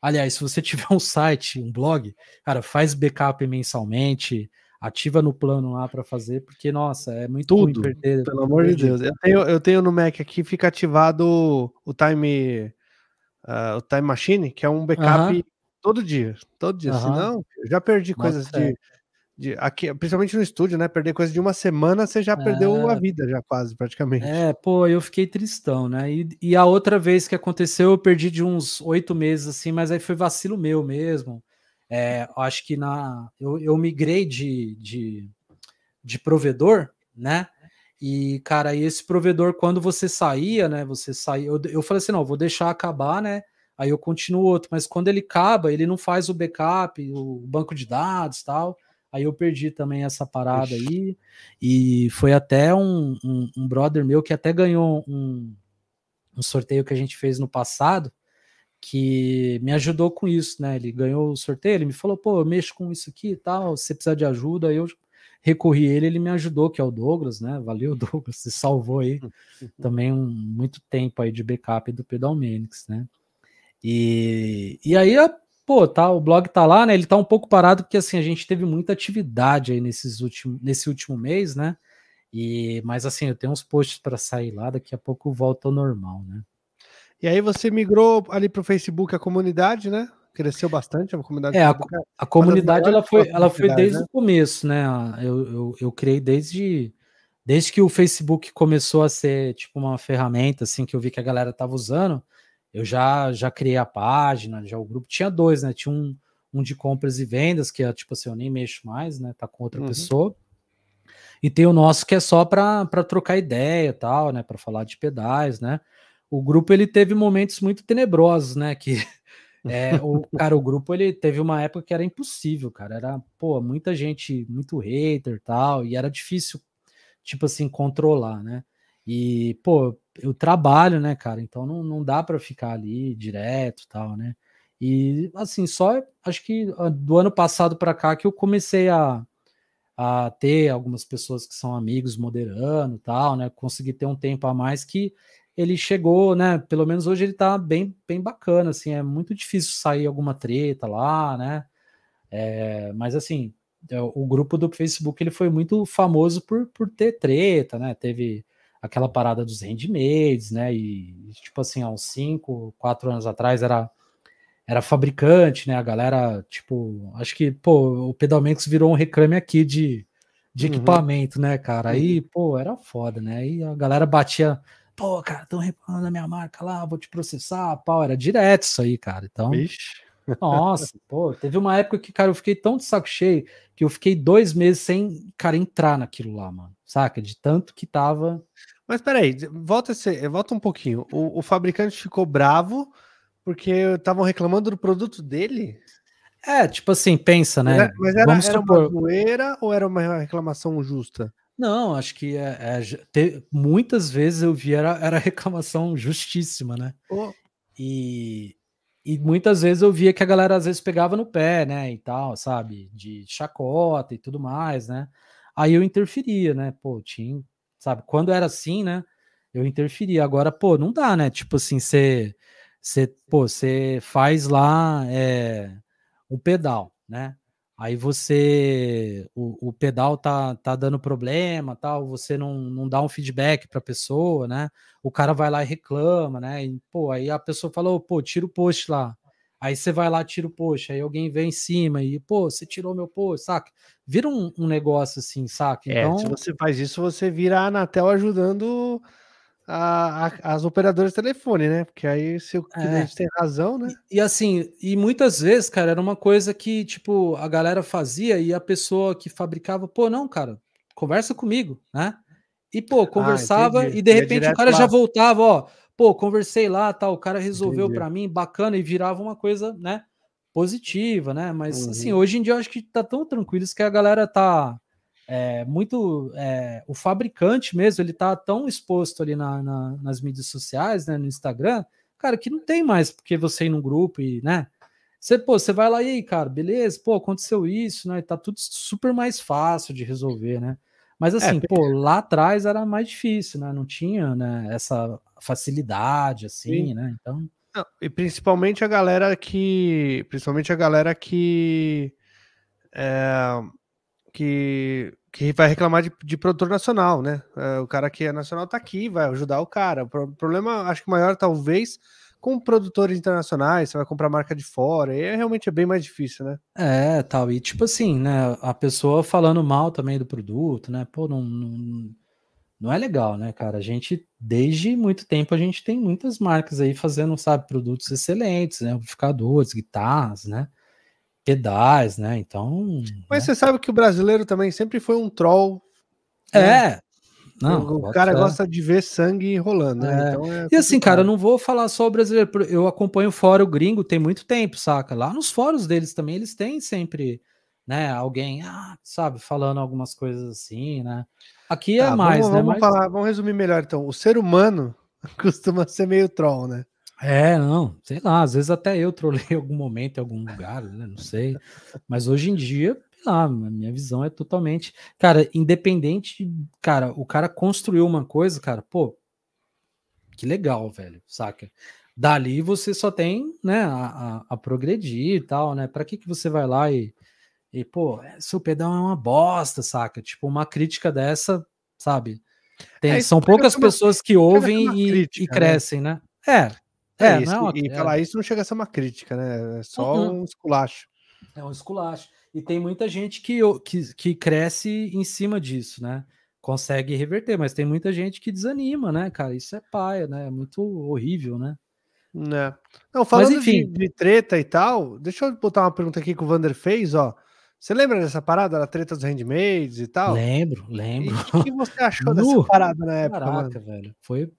Aliás, se você tiver um site, um blog, cara, faz backup mensalmente ativa no plano lá para fazer, porque, nossa, é muito Tudo, perder, pelo amor de Deus. Eu tenho, eu tenho no Mac aqui, fica ativado o Time, uh, o time Machine, que é um backup uh -huh. Todo dia, todo dia. Uh -huh. Senão, eu já perdi nossa, coisas de, de, aqui, principalmente no estúdio, né? Perder coisa de uma semana, você já é... perdeu a vida, já quase, praticamente. É, pô, eu fiquei tristão, né? E, e a outra vez que aconteceu, eu perdi de uns oito meses, assim, mas aí foi vacilo meu mesmo. É, acho que na eu, eu migrei de, de, de provedor, né? E, cara, esse provedor, quando você saía, né? Você saía. Eu, eu falei assim: não, vou deixar acabar, né? Aí eu continuo outro, mas quando ele acaba, ele não faz o backup, o banco de dados tal. Aí eu perdi também essa parada aí. E foi até um, um, um brother meu que até ganhou um, um sorteio que a gente fez no passado que me ajudou com isso, né? Ele ganhou o sorteio, ele me falou, pô, eu mexo com isso aqui e tal, se você precisar de ajuda, eu recorri ele, ele me ajudou, que é o Douglas, né? Valeu, Douglas, você salvou aí também um, muito tempo aí de backup do Pedalmenics, né? E, e aí, pô, tá, o blog tá lá, né? Ele tá um pouco parado porque assim, a gente teve muita atividade aí nesses últimos, nesse último mês, né? E, mas assim, eu tenho uns posts para sair lá, daqui a pouco volta ao normal, né? E aí você migrou ali para o Facebook, a comunidade, né? Cresceu bastante a comunidade. É, a, a comunidade ela foi, ela foi desde né? o começo, né? Eu, eu, eu criei desde, desde que o Facebook começou a ser tipo uma ferramenta, assim, que eu vi que a galera tava usando. Eu já, já criei a página, já o grupo tinha dois, né? Tinha um, um de compras e vendas, que é tipo assim, eu nem mexo mais, né? Tá com outra uhum. pessoa. E tem o nosso que é só para trocar ideia e tal, né? Para falar de pedais, né? O grupo ele teve momentos muito tenebrosos, né? Que é, o cara, o grupo ele teve uma época que era impossível, cara. Era, pô, muita gente, muito hater tal, e era difícil, tipo assim, controlar, né? E, pô, eu trabalho, né, cara? Então não, não dá para ficar ali direto tal, né? E assim, só acho que ah, do ano passado para cá que eu comecei a, a ter algumas pessoas que são amigos moderando tal, né? Consegui ter um tempo a mais que ele chegou, né? Pelo menos hoje ele tá bem, bem bacana, assim. É muito difícil sair alguma treta lá, né? É, mas assim, é, o grupo do Facebook ele foi muito famoso por, por ter treta, né? Teve aquela parada dos handmaids, né? E tipo assim, há uns 5, 4 anos atrás era era fabricante, né? A galera, tipo, acho que, pô, o Pedalmentos virou um reclame aqui de, de uhum. equipamento, né, cara? Aí, uhum. pô, era foda, né? Aí a galera batia pô, cara, estão reclamando da minha marca lá, vou te processar, pau, era direto isso aí, cara. Então, Ixi. Nossa, pô, teve uma época que, cara, eu fiquei tão de saco cheio que eu fiquei dois meses sem, cara, entrar naquilo lá, mano, saca? De tanto que tava. Mas peraí, volta, esse, volta um pouquinho. O, o fabricante ficou bravo porque estavam reclamando do produto dele? É, tipo assim, pensa, né? Mas, era, Vamos era supor... uma zoeira ou era uma reclamação justa? Não, acho que é, é te, muitas vezes eu vi era, era reclamação justíssima, né? Oh. E, e muitas vezes eu via que a galera às vezes pegava no pé, né? E tal, sabe? De chacota e tudo mais, né? Aí eu interferia, né? Pô, tinha, sabe? Quando era assim, né? Eu interferia. Agora, pô, não dá, né? Tipo assim, você, você, pô, você faz lá é, um pedal, né? Aí você o, o, pedal tá, tá dando problema tal você não, não dá um feedback para a pessoa né? O cara vai lá e reclama né? E, pô aí a pessoa falou pô tira o post lá. Aí você vai lá tira o post aí alguém vem em cima e pô você tirou meu post saca? Vira um, um negócio assim saca? Então é, se então você faz isso você vira a Anatel ajudando a, a, as operadoras de telefone, né? Porque aí se o cliente é. tem razão, né? E, e, assim, e muitas vezes, cara, era uma coisa que, tipo, a galera fazia e a pessoa que fabricava, pô, não, cara, conversa comigo, né? E, pô, ah, conversava ah, e de repente o cara lá. já voltava, ó, pô, conversei lá, tal, o cara resolveu para mim, bacana, e virava uma coisa, né, positiva, né? Mas, assim, uhum. assim, hoje em dia eu acho que tá tão tranquilo que a galera tá é, muito é, o fabricante mesmo ele tá tão exposto ali na, na, nas mídias sociais, né, no Instagram, cara, que não tem mais porque você ir num grupo e, né, você, pô, você vai lá e aí, cara, beleza, pô, aconteceu isso, né, tá tudo super mais fácil de resolver, né, mas é, assim, é, pô, lá atrás era mais difícil, né, não tinha, né, essa facilidade, assim, sim. né, então... Não, e principalmente a galera que, principalmente a galera que é, que, que vai reclamar de, de produtor nacional, né? É, o cara que é nacional tá aqui, vai ajudar o cara. O problema, acho que maior, talvez, com produtores internacionais, você vai comprar marca de fora, e é, realmente é bem mais difícil, né? É, tal. E tipo assim, né? A pessoa falando mal também do produto, né? Pô, não, não, não é legal, né, cara? A gente, desde muito tempo, a gente tem muitas marcas aí fazendo, sabe, produtos excelentes, né? Amplificadores, guitarras, né? Pedais, né? Então. Mas né? você sabe que o brasileiro também sempre foi um troll. Né? É. Né? Não, o cara gosta de ver sangue rolando, né? É. Então é e assim, cara, eu não vou falar só o brasileiro, eu acompanho o fórum gringo tem muito tempo, saca? Lá nos fóruns deles também, eles têm sempre, né, alguém, ah, sabe, falando algumas coisas assim, né? Aqui é tá, mais, vamos, né? Vamos, falar, vamos resumir melhor então. O ser humano costuma ser meio troll, né? É, não, sei lá, às vezes até eu trolei em algum momento, em algum lugar, né? Não sei. Mas hoje em dia, lá, a minha visão é totalmente, cara, independente, cara, o cara construiu uma coisa, cara, pô, que legal, velho, saca? Dali você só tem, né, a, a, a progredir e tal, né? Para que que você vai lá e, e pô, seu pedal é uma bosta, saca? Tipo, uma crítica dessa, sabe? Tem, é, são poucas uma, pessoas que ouvem e, crítica, e, né? crescem, né? né? É, é, isso, não, e, é. falar isso não chega a ser uma crítica, né? É só uhum. um esculacho. É um esculacho. E tem muita gente que, que, que cresce em cima disso, né? Consegue reverter, mas tem muita gente que desanima, né, cara? Isso é paia, né? É muito horrível, né? Né. Não, falando mas, enfim. De, de, treta e tal, deixa eu botar uma pergunta aqui que o Vander fez, ó. Você lembra dessa parada da treta dos handmaids e tal? Lembro, lembro. E o que você achou dessa parada na época? Caraca, mano? velho. Foi,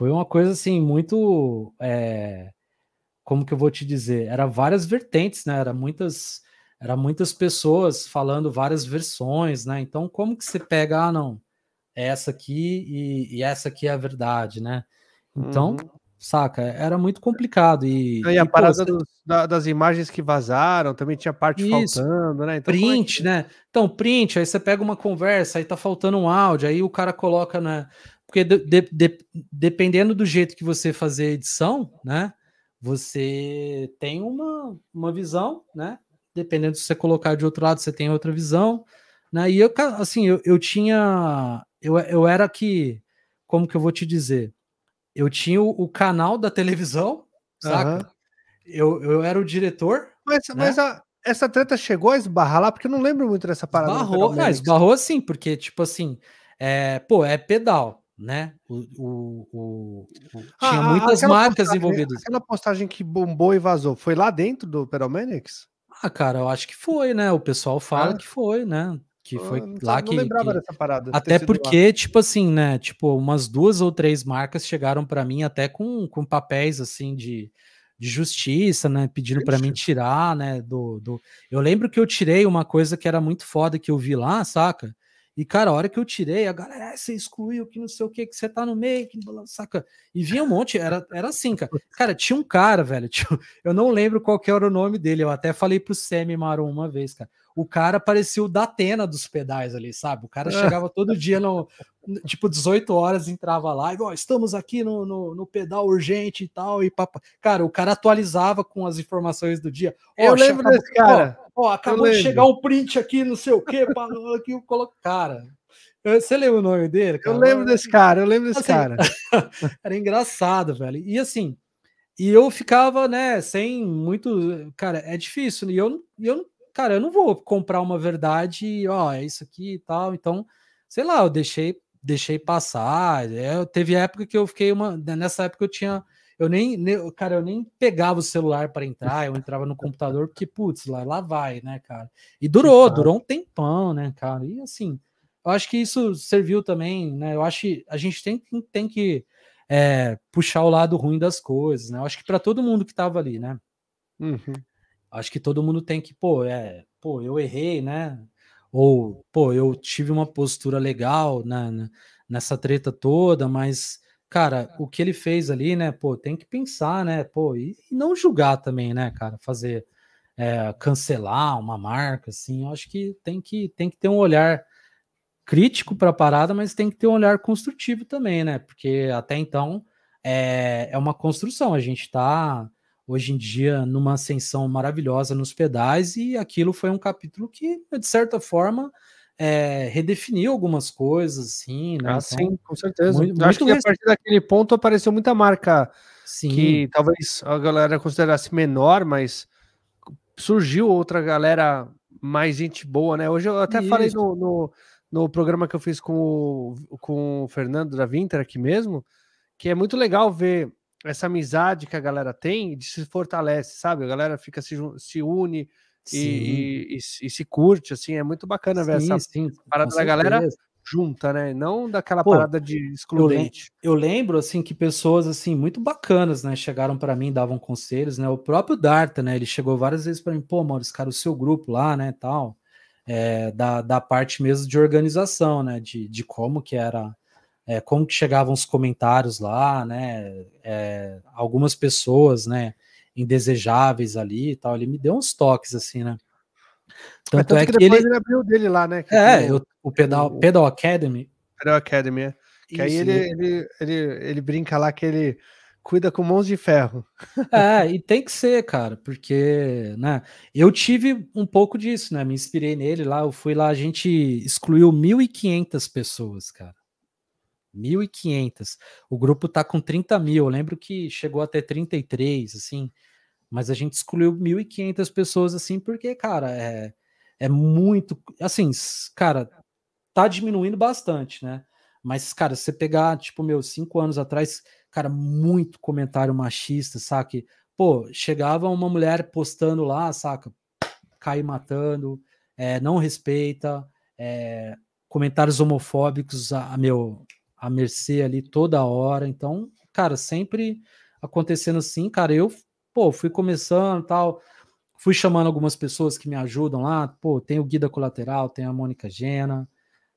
foi uma coisa assim, muito. É, como que eu vou te dizer? Era várias vertentes, né? Era muitas, era muitas pessoas falando várias versões, né? Então, como que você pega, ah, não, é essa aqui e, e essa aqui é a verdade, né? Então, uhum saca? Era muito complicado. E, e a e, parada pô, dos, da, das imagens que vazaram também tinha parte isso, faltando, né? Então, é print, é que... né? Então, print, aí você pega uma conversa, aí tá faltando um áudio, aí o cara coloca na. Porque de, de, de, dependendo do jeito que você fazer a edição, né? Você tem uma, uma visão, né? Dependendo se você colocar de outro lado, você tem outra visão. Né? E eu, assim, eu, eu tinha. Eu, eu era que. Como que eu vou te dizer? eu tinha o, o canal da televisão, saca? Uhum. Eu, eu era o diretor. Mas, né? mas a, essa treta chegou a esbarrar lá, porque eu não lembro muito dessa parada. Esbarrou, não, esbarrou sim, porque, tipo assim, é, pô, é pedal, né? O, o, o, o ah, tinha muitas marcas envolvidas. Aquela postagem que bombou e vazou, foi lá dentro do Pedalmanics? Ah, cara, eu acho que foi, né? O pessoal fala ah. que foi, né? que foi não, lá que, lembrava que... dessa parada. Até porque, lá. tipo assim, né? Tipo, umas duas ou três marcas chegaram para mim até com, com papéis assim de, de justiça, né? Pedindo para mim tirar, né? Do, do. Eu lembro que eu tirei uma coisa que era muito foda que eu vi lá, saca? E, cara, a hora que eu tirei, a galera, ah, você excluiu, que não sei o que, que você tá no meio, que saca? E vinha um monte, era, era assim, cara. Cara, tinha um cara, velho, tinha, eu não lembro qual que era o nome dele, eu até falei pro Semi Marum uma vez, cara o cara parecia o da Atena dos pedais ali, sabe? O cara chegava todo dia, no, tipo, 18 horas, entrava lá, igual, estamos aqui no, no, no, pedal urgente e tal, e papo. Cara, o cara atualizava com as informações do dia. Eu lembro desse cara. Ó, ó acabou de chegar um print aqui, não sei o quê, aqui eu coloco. Cara, você lembra o nome dele? Cara? Eu lembro desse cara, eu lembro desse assim, cara. era engraçado, velho. E assim, e eu ficava, né, sem muito. Cara, é difícil. E eu, eu cara, eu não vou comprar uma verdade e, ó, é isso aqui e tal. Então, sei lá, eu deixei, deixei passar. É, teve época que eu fiquei uma. Né, nessa época eu tinha. Eu nem, nem cara, eu nem pegava o celular para entrar, eu entrava no computador, porque, putz, lá, lá vai, né, cara? E durou, durou um tempão, né, cara? E assim, eu acho que isso serviu também, né? Eu acho que a gente tem, tem que é, puxar o lado ruim das coisas, né? Eu acho que para todo mundo que estava ali, né? Uhum acho que todo mundo tem que, pô, é, pô, eu errei, né? Ou, pô, eu tive uma postura legal na, nessa treta toda, mas, cara, o que ele fez ali, né? Pô, tem que pensar, né? Pô, e, e não julgar também, né, cara? Fazer, é, cancelar uma marca, assim, eu acho que tem que, tem que ter um olhar crítico para a parada, mas tem que ter um olhar construtivo também, né? Porque até então é, é uma construção, a gente está hoje em dia numa ascensão maravilhosa nos pedais, e aquilo foi um capítulo que, de certa forma, é, redefiniu algumas coisas, assim, né? Ah, então, sim, com certeza. Muito, acho que a partir daquele ponto apareceu muita marca sim. que talvez a galera considerasse menor, mas surgiu outra galera mais gente boa, né? Hoje eu até Isso. falei no, no, no, programa que eu fiz com o, com o Fernando da Vinter aqui mesmo, que é muito legal ver essa amizade que a galera tem de se fortalece, sabe? A galera fica se, se une e, e, e, se curte, assim, é muito bacana ver essa sim, parada da galera junta, né? Não daquela Pô, parada de excludente. Eu, lembro, assim, que pessoas, assim, muito bacanas, né, chegaram para mim, davam conselhos, né? O próprio Darta, né, ele chegou várias vezes para mim, pô, Maurício, cara, o seu grupo lá, né, tal, é, da, da parte mesmo de organização, né, de, de como que era é, como que chegavam os comentários lá, né? É, algumas pessoas, né? Indesejáveis ali e tal. Ele me deu uns toques assim, né? Tanto, tanto é que, que ele... ele abriu dele lá, né? é, eu, o Pedal, o... Pedal Academy. Pedal Academy, é. Que Isso, aí ele, ele, ele, ele brinca lá que ele cuida com mãos de ferro. É, e tem que ser, cara, porque, né, eu tive um pouco disso, né, me inspirei nele lá, eu fui lá, a gente excluiu 1.500 pessoas, cara. 1.500. O grupo tá com 30 mil, eu lembro que chegou até 33, assim, mas a gente excluiu 1.500 pessoas, assim, porque, cara, é, é muito, assim, cara, tá diminuindo bastante, né, mas, cara, se você pegar, tipo, meus cinco anos atrás, cara, muito comentário machista, saca? Pô, chegava uma mulher postando lá, saca? Cai matando, é, não respeita, é, comentários homofóbicos a, a, meu a mercê ali toda hora. Então, cara, sempre acontecendo assim, cara, eu, pô, fui começando tal, fui chamando algumas pessoas que me ajudam lá, pô, tem o Guida Colateral, tem a Mônica Gena,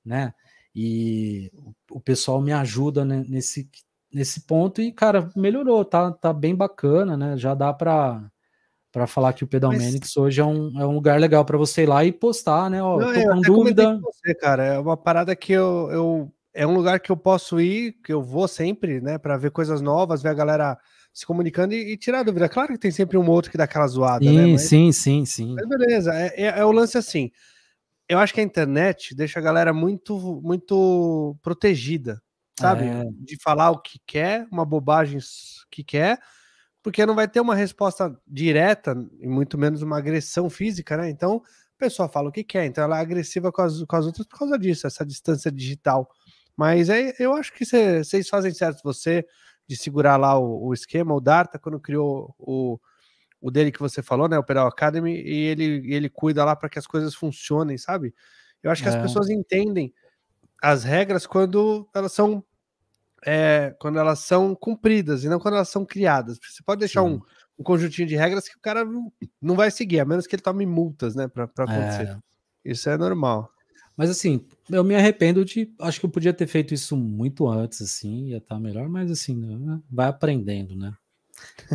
né? E o, pessoal me ajuda né, nesse nesse ponto e, cara, melhorou, tá, tá bem bacana, né? Já dá para para falar que o Pedal Mas... hoje é um, é um lugar legal para você ir lá e postar, né? Ó, não, tô com dúvida. Com você, cara, é uma parada que eu, eu é um lugar que eu posso ir, que eu vou sempre, né, para ver coisas novas, ver a galera se comunicando e, e, tirar dúvida. Claro que tem sempre um outro que dá aquela zoada, sim, né? Mas, sim, sim, sim. Mas beleza, é, é, é o lance assim. Eu acho que a internet deixa a galera muito, muito protegida, sabe? É. De falar o que quer, uma bobagem que quer, porque não vai ter uma resposta direta e muito menos uma agressão física, né? Então, a pessoa fala o que quer, então ela é agressiva com as, com as outras por causa disso, essa distância digital. Mas é, eu acho que vocês fazem certo você de segurar lá o, o, esquema. O Darta, quando criou o, o dele que você falou, né? O Pedal Academy, e ele, ele cuida lá para que as coisas funcionem, sabe? Eu acho que é. as pessoas entendem as regras quando elas são é, quando elas são cumpridas e não quando elas são criadas. Você pode deixar um, um, conjuntinho de regras que o cara não, não vai seguir, a menos que ele tome multas, né, para acontecer. É. Isso é normal. Mas assim, eu me arrependo de. Acho que eu podia ter feito isso muito antes, assim, ia estar tá melhor, mas assim, né, vai aprendendo, né?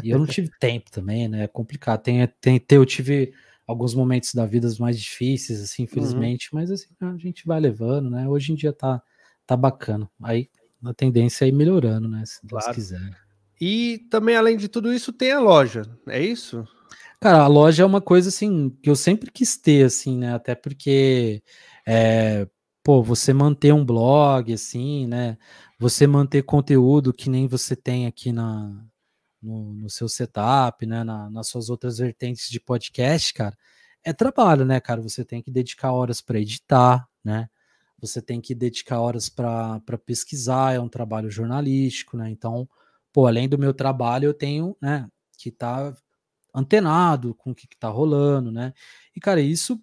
E eu não tive tempo também, né? É complicado. Tem, tem, eu tive alguns momentos da vida mais difíceis, assim, uhum. infelizmente, uhum. mas assim, a gente vai levando, né? Hoje em dia tá, tá bacana. Aí a tendência é ir melhorando, né? Se Deus claro. quiser. E também, além de tudo isso, tem a loja, é isso? Cara, a loja é uma coisa assim que eu sempre quis ter, assim, né? Até porque é, pô, você manter um blog, assim, né? Você manter conteúdo que nem você tem aqui na, no, no seu setup, né? Na, nas suas outras vertentes de podcast, cara, é trabalho, né, cara? Você tem que dedicar horas para editar, né? Você tem que dedicar horas para pesquisar, é um trabalho jornalístico, né? Então, pô, além do meu trabalho, eu tenho, né, que tá antenado com o que, está rolando, né? E, cara, isso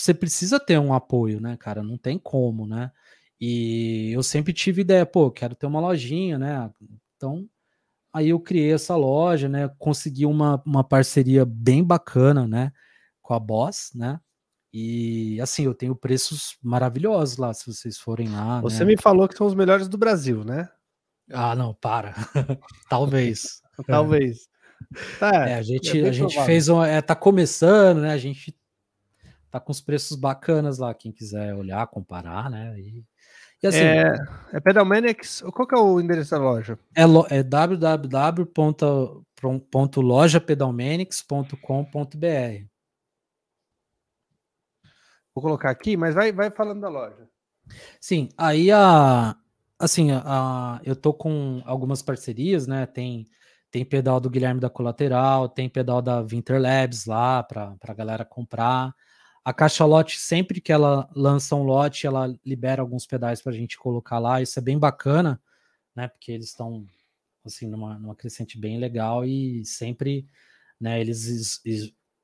você precisa ter um apoio, né, cara? Não tem como, né? E eu sempre tive ideia, pô, quero ter uma lojinha, né? Então, aí eu criei essa loja, né? Consegui uma, uma parceria bem bacana, né? Com a Boss, né? E assim, eu tenho preços maravilhosos lá, se vocês forem lá. Você né? me falou que são os melhores do Brasil, né? Ah, não, para. Talvez. Talvez. Tá, é, a gente, é a gente fez um. É, tá começando, né? A gente tá com os preços bacanas lá. Quem quiser olhar, comparar, né? E, e assim, é, é Pedalmanics. Qual que é o endereço da loja? É, é www.lojapedalmanics.com.br. Vou colocar aqui, mas vai, vai falando da loja. Sim, aí a assim, a, eu tô com algumas parcerias, né? Tem tem pedal do Guilherme da Colateral, tem pedal da Winter Labs lá para a galera comprar. A caixa lote, sempre que ela lança um lote, ela libera alguns pedais para a gente colocar lá. Isso é bem bacana, né? Porque eles estão assim numa, numa crescente bem legal e sempre, né? Eles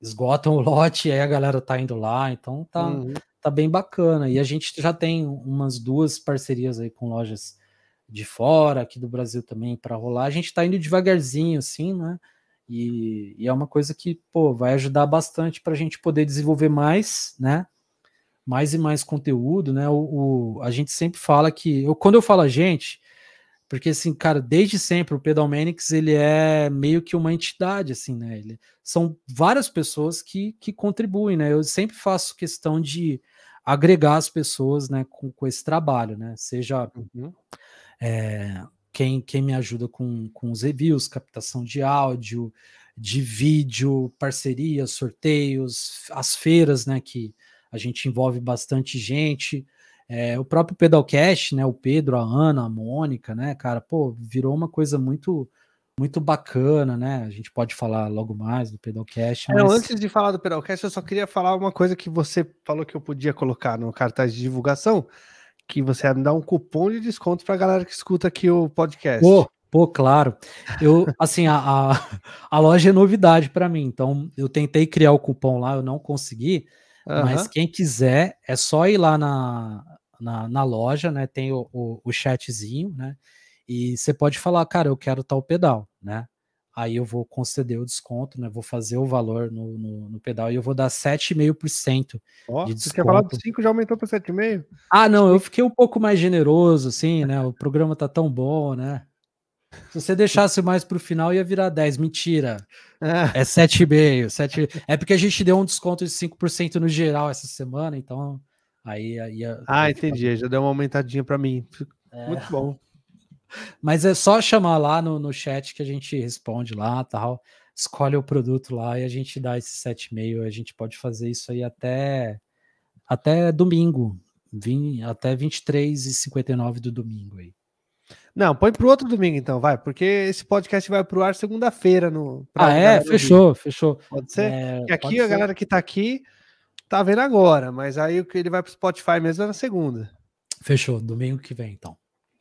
esgotam o lote e aí a galera tá indo lá, então tá, uhum. tá bem bacana. E a gente já tem umas duas parcerias aí com lojas de fora, aqui do Brasil também, para rolar. A gente tá indo devagarzinho, assim, né? E, e, é uma coisa que, pô, vai ajudar bastante para a gente poder desenvolver mais, né? Mais e mais conteúdo, né? O, o, a gente sempre fala que, eu, quando eu falo a gente, Porque, assim, cara, desde sempre o Pedalmanics, ele é meio que uma entidade, assim, né? Ele, são várias pessoas que, que contribuem, né? Eu sempre faço questão de agregar as pessoas, né, com, com esse trabalho, né? Seja uhum. é, quem, quem me ajuda com, com os reviews, captação de áudio, de vídeo, parcerias, sorteios, as feiras, né, que a gente envolve bastante gente, é, o próprio Pedalcast, né? O Pedro, a Ana, a Mônica, né, cara, pô, virou uma coisa muito muito bacana, né? A gente pode falar logo mais do Pedalcast. Mas... Não, antes de falar do Pedalcast, eu só queria falar uma coisa que você falou que eu podia colocar no cartaz de divulgação, que você me dar um cupom de desconto para a galera que escuta aqui o podcast. Pô, pô claro. Eu, assim, a, a, a loja é novidade para mim, então eu tentei criar o cupom lá, eu não consegui, uhum. mas quem quiser é só ir lá na, na, na loja, né? Tem o, o, o, chatzinho, né? E você pode falar, cara, eu quero tal pedal, né? Aí eu vou conceder o desconto, né? Vou fazer o valor no, no, no pedal e eu vou dar 7,5% oh, de desconto. Você quer falar do 5 já aumentou para 7,5%? Ah, não, eu fiquei um pouco mais generoso, assim, né? O programa tá tão bom, né? Se você deixasse mais para o final, ia virar 10. Mentira. É, é 7,5. 7... É porque a gente deu um desconto de 5% no geral essa semana, então Aí ia. Ah, entendi. Já deu uma aumentadinha para mim. É. Muito bom. Mas é só chamar lá no, no chat que a gente responde lá, tal. Escolhe o produto lá e a gente dá esse 7,5. A gente pode fazer isso aí até até domingo, vim, até 23 e 59 do domingo aí. Não, põe pro outro domingo então, vai, porque esse podcast vai pro ar segunda-feira no. Ah, é? Fechou, fechou. Pode ser? É, aqui a ser. galera que tá aqui tá vendo agora, mas aí o que ele vai pro Spotify mesmo é na segunda. Fechou, domingo que vem, então.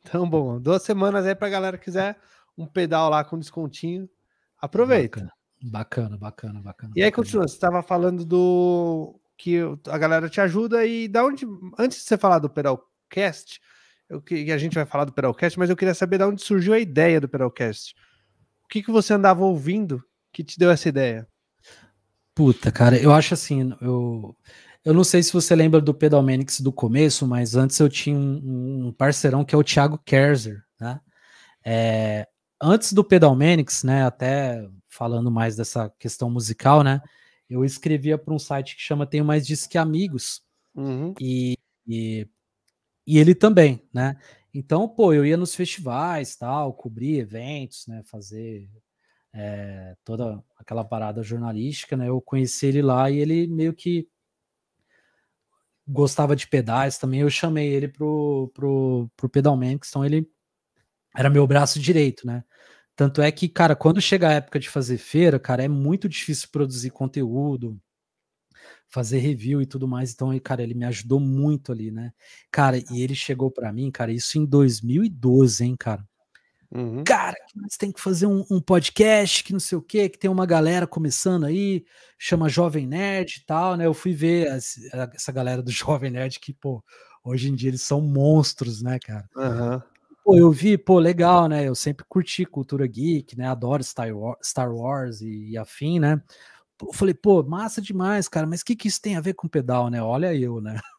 Então, bom, duas semanas aí pra galera que quiser um pedal lá com descontinho. Aproveita. Bacana, bacana, bacana. E aí, continua, você estava falando do que a galera te ajuda e da onde, antes de você falar do Pedalcast, eu que a gente vai falar do Pedalcast, mas eu queria saber de onde surgiu a ideia do Pedalcast. O que que você andava ouvindo que te deu essa ideia? Puta, cara, eu acho assim, eu, eu não sei se você lembra do Pedalmanics do começo, mas antes eu tinha um, um parceirão que é o Thiago Kerzer, né? É, antes do Pedalmanics, né, até falando mais dessa questão musical, né, eu escrevia para um site que chama Tenho Mais Disso Que Amigos, uhum. e, e, e ele também, né? Então, pô, eu ia nos festivais, tal, cobrir eventos, né, fazer é, toda aquela parada jornalística, né? Eu conheci ele lá e ele meio que gostava de pedais também. Eu chamei ele pro, pro, pro Pedalmanics, então ele era meu braço direito, né? Tanto é que, cara, quando chega a época de fazer feira, cara, é muito difícil produzir conteúdo, fazer review e tudo mais. Então, cara, ele me ajudou muito ali, né? Cara, e ele chegou para mim, cara, isso em 2012, hein, cara. Uhum. Cara, você tem que fazer um, um, podcast que não sei o que, que tem uma galera começando aí, chama Jovem Nerd e tal, né? Eu fui ver as, essa galera do Jovem Nerd que, pô, hoje em dia eles são monstros, né, cara? Uhum. Pô, eu vi, pô, legal, né? Eu sempre curti cultura geek, né? Adoro Star Wars, Star Wars e, e afim, né? Eu falei, pô, massa demais, cara, mas o que, que isso tem a ver com pedal, né? Olha eu, né?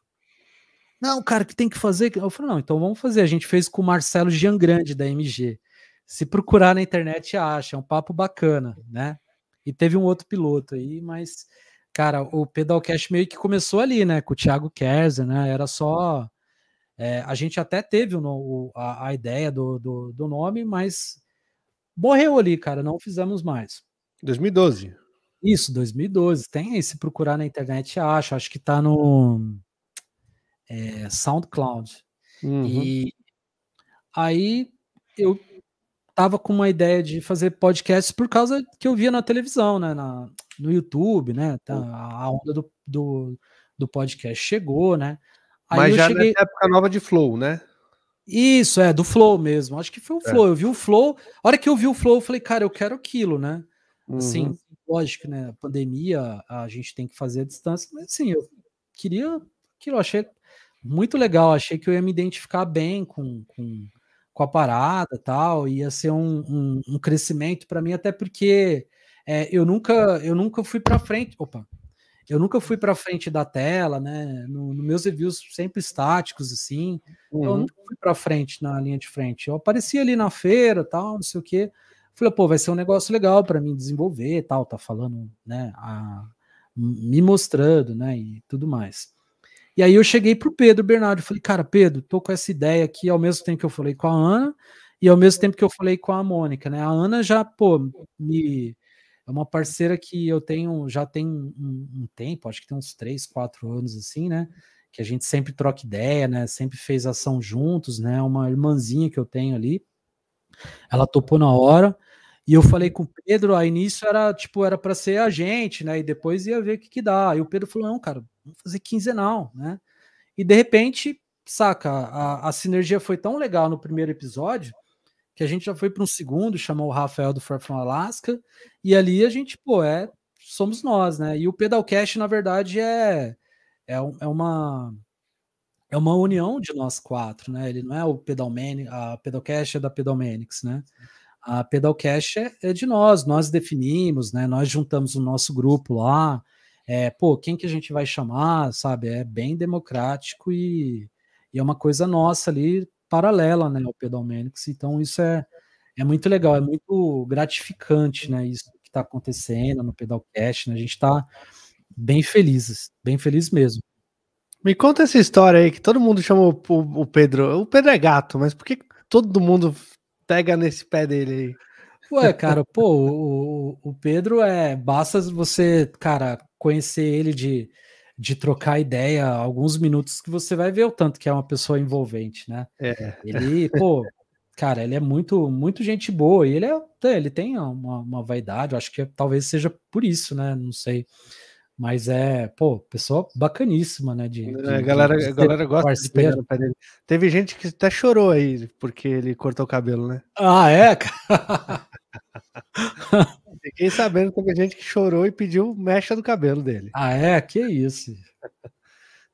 Não, cara, que tem que fazer. Eu falei, não, então vamos fazer. A gente fez com o Marcelo Giangrande da MG. Se procurar na internet, acha, é um papo bacana, né? E teve um outro piloto aí, mas, cara, o Pedalcast meio que começou ali, né? Com o Thiago Kerzer, né? Era só. É, a gente até teve o, a, a, ideia do, do, do, nome, mas morreu ali, cara. Não fizemos mais. 2012. Isso, 2012. Tem aí, se procurar na internet, acha. Acho que tá no é, SoundCloud. Uhum. E aí eu tava com uma ideia de fazer podcast por causa que eu via na televisão, né? Na, no YouTube, né? Tá, a onda do, do, do podcast chegou, né? Aí Mas já cheguei... na época nova de Flow, né? Isso, é, do Flow mesmo. Acho que foi o é. Flow. Eu vi o Flow. A hora que eu vi o Flow, eu falei, cara, eu quero aquilo, né? Assim, uhum. lógico, né? Pandemia, a gente tem que fazer a distância, mas assim, eu queria aquilo, eu achei muito legal. Achei que eu ia me identificar bem com, com, com a parada tal, ia ser um, um, um crescimento para mim, até porque é, eu nunca eu nunca fui para frente. Opa! eu nunca fui para frente da tela, né? No, no, meus reviews sempre estáticos, assim. Uhum. Eu nunca fui para frente na linha de frente. Eu aparecia ali na feira, tal, não sei o quê. Falei, pô, vai ser um negócio legal para mim desenvolver, tal. Tá falando, né? A, me mostrando, né? E tudo mais. E aí eu cheguei pro Pedro Bernardo, falei, cara, Pedro, tô com essa ideia aqui, ao mesmo tempo que eu falei com a Ana e ao mesmo tempo que eu falei com a Mônica, né? A Ana já, pô, me é uma parceira que eu tenho já tem um, um, tempo, acho que tem uns três, quatro anos assim, né? Que a gente sempre troca ideia, né? Sempre fez ação juntos, né? Uma irmãzinha que eu tenho ali. Ela topou na hora. E eu falei com o Pedro, a início era tipo, era para ser a gente, né? E depois ia ver o que, que dá. E o Pedro falou: não, cara, vamos fazer quinzenal, né? E de repente, saca, a, a sinergia foi tão legal no primeiro episódio que a gente já foi para um segundo, chamou o Rafael do Far From Alaska, e ali a gente, pô, é, somos nós, né? E o Pedalcast, na verdade, é, é, é uma é uma união de nós quatro, né? Ele não é o Pedalmanic, a Pedalcast é da Pedalmanics, né? A Pedalcast é, é de nós, nós definimos, né? Nós juntamos o nosso grupo lá, é, pô, quem que a gente vai chamar, sabe? É bem democrático e, e é uma coisa nossa ali paralela, né, ao Pedalmanics. Então isso é, é muito legal, é muito gratificante, né, isso que está acontecendo no Pedalcast, né? A gente está bem felizes, bem feliz mesmo. Me conta essa história aí que todo mundo chama o, o Pedro. O Pedro é gato, mas por que todo mundo pega nesse pé dele aí? Ué, cara, pô, o, o Pedro é. Basta você, cara, conhecer ele de de trocar ideia alguns minutos que você vai ver o tanto que é uma pessoa envolvente, né? É. Ele, pô, cara, ele é muito, muito gente boa e ele é, ele tem uma, uma vaidade, eu acho que talvez seja por isso, né? Não sei. Mas é, pô, pessoa bacaníssima, né? De, de a galera, de a galera gosta parceiro. de pegar no Teve gente que até chorou aí porque ele cortou o cabelo, né? Ah, é? Fiquei sabendo que teve gente que chorou e pediu mecha do cabelo dele. Ah, é? Que isso?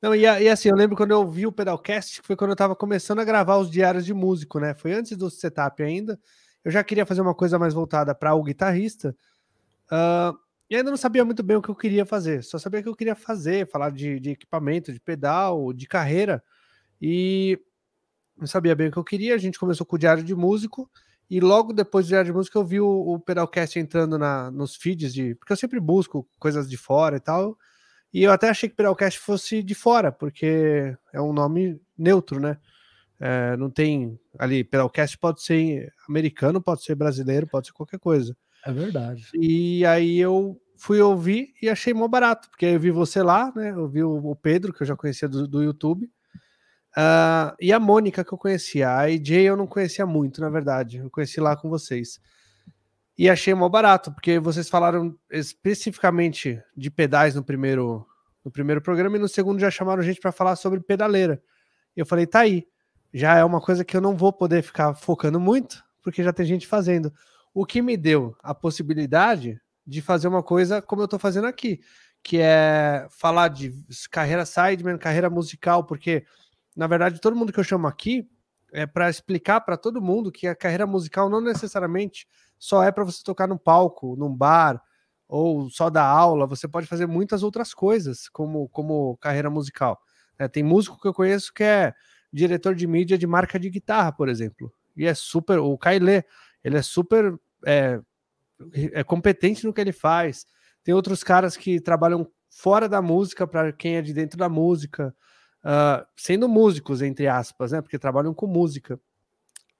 Não, e, e, assim, eu lembro quando eu vi o Pedalcast, que foi quando eu tava começando a gravar os diários de músico, né? Foi antes do setup ainda. Eu já queria fazer uma coisa mais voltada para o guitarrista. Uh, e ainda não sabia muito bem o que eu queria fazer. Só sabia que eu queria fazer, falar de, de equipamento, de pedal, de carreira. E não sabia bem o que eu queria. A gente começou com o diário de músico. E logo depois do Diário de Música eu vi o, o Pedalcast entrando na, nos feeds de. Porque eu sempre busco coisas de fora e tal. E eu até achei que Pedalcast fosse de fora, porque é um nome neutro, né? É, não tem ali. Pedalcast pode ser americano, pode ser brasileiro, pode ser qualquer coisa. É verdade. E aí eu fui ouvir e achei mó barato, porque eu vi você lá, né? Eu vi o, Pedro, que eu já conhecia do, do YouTube. Uh, e a Mônica que eu conhecia. A AJ eu não conhecia muito, na verdade. Eu conheci lá com vocês. E achei mal barato, porque vocês falaram especificamente de pedais no primeiro, no primeiro programa e no segundo já chamaram gente para falar sobre pedaleira. Eu falei, tá aí. Já é uma coisa que eu não vou poder ficar focando muito, porque já tem gente fazendo. O que me deu a possibilidade de fazer uma coisa como eu tô fazendo aqui, que é falar de carreira sideman, carreira musical, porque na verdade, todo mundo que eu chamo aqui é para explicar para todo mundo que a carreira musical não necessariamente só é para você tocar no palco, num bar ou só dar aula. Você pode fazer muitas outras coisas como, como carreira musical. É, tem músico que eu conheço que é diretor de mídia de marca de guitarra, por exemplo, e é super. O Kailê, ele é super é, é competente no que ele faz. Tem outros caras que trabalham fora da música para quem é de dentro da música uh, sendo músicos, entre aspas, né? Porque trabalham com música.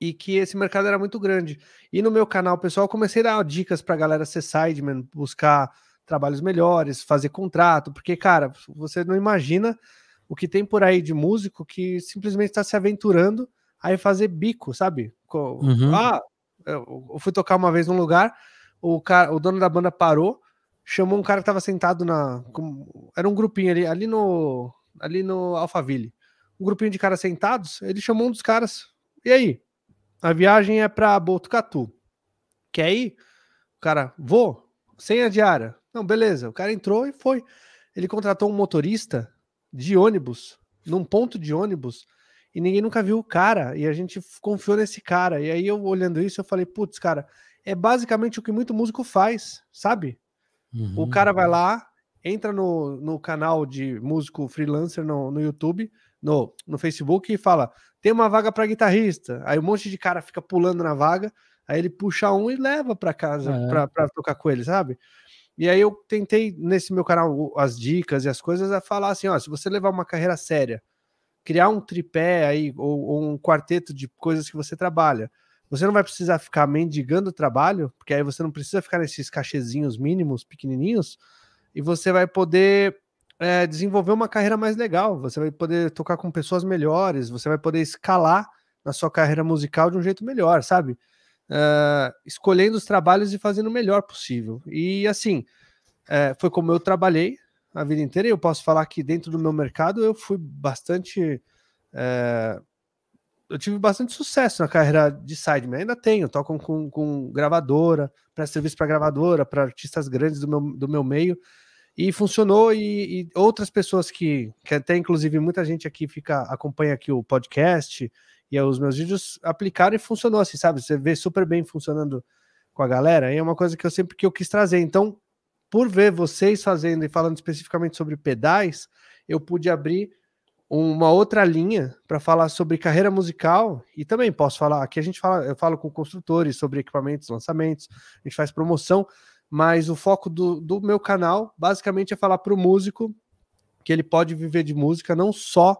E que esse mercado era muito grande. E no meu canal, pessoal, comecei a dar dicas para a galera ser sideman, buscar trabalhos melhores, fazer contrato, porque, cara, você não imagina o que tem por aí de músico que simplesmente está se aventurando aí fazer bico, sabe? Uhum. Ah, eu fui tocar uma vez num lugar, o, cara, o dono da banda parou, chamou um cara que estava sentado na. Era um grupinho ali, ali no ali no Alphaville. Um grupinho de caras sentados, ele chamou um dos caras. E aí? A viagem é para Botucatu. Quer ir? O cara, vou, sem a diária. Não, beleza. O cara entrou e foi. Ele contratou um motorista de ônibus, num ponto de ônibus, e ninguém nunca viu o cara. E a gente confiou nesse cara. E aí eu olhando isso, eu falei, putz, cara, é basicamente o que muito músico faz, sabe? Uhum. O cara vai lá, entra no, no canal de músico freelancer no, no YouTube, no, no Facebook e fala: tem uma vaga para guitarrista. Aí um monte de cara fica pulando na vaga, aí ele puxa um e leva para casa é. para tocar com ele, sabe? E aí eu tentei nesse meu canal as dicas e as coisas a falar assim, ó, se você levar uma carreira séria, criar um tripé aí ou, ou um quarteto de coisas que você trabalha, você não vai precisar ficar mendigando trabalho, porque aí você não precisa ficar nesses cachezinhos mínimos, pequenininhos, e você vai poder é, desenvolver uma carreira mais legal. Você vai poder tocar com pessoas melhores, você vai poder escalar na sua carreira musical de um jeito melhor, sabe? Uh, escolhendo os trabalhos e fazendo o melhor possível. E assim, é, foi como eu trabalhei a vida inteira. E eu posso falar que dentro do meu mercado eu fui bastante. É, eu tive bastante sucesso na carreira de sideman. Ainda tenho, toco com, com gravadora, presto serviço para gravadora, para artistas grandes do meu, do meu meio. E funcionou, e, e, outras pessoas que, que até inclusive muita gente aqui fica acompanha aqui o podcast e os meus vídeos aplicaram e funcionou assim, sabe? Você vê super bem funcionando com a galera, e é uma coisa que eu sempre que eu quis trazer. Então, por ver vocês fazendo e falando especificamente sobre pedais, eu pude abrir uma outra linha para falar sobre carreira musical e também posso falar aqui a gente fala eu falo com construtores sobre equipamentos lançamentos a gente faz promoção mas o foco do, do meu canal basicamente é falar para o músico que ele pode viver de música não só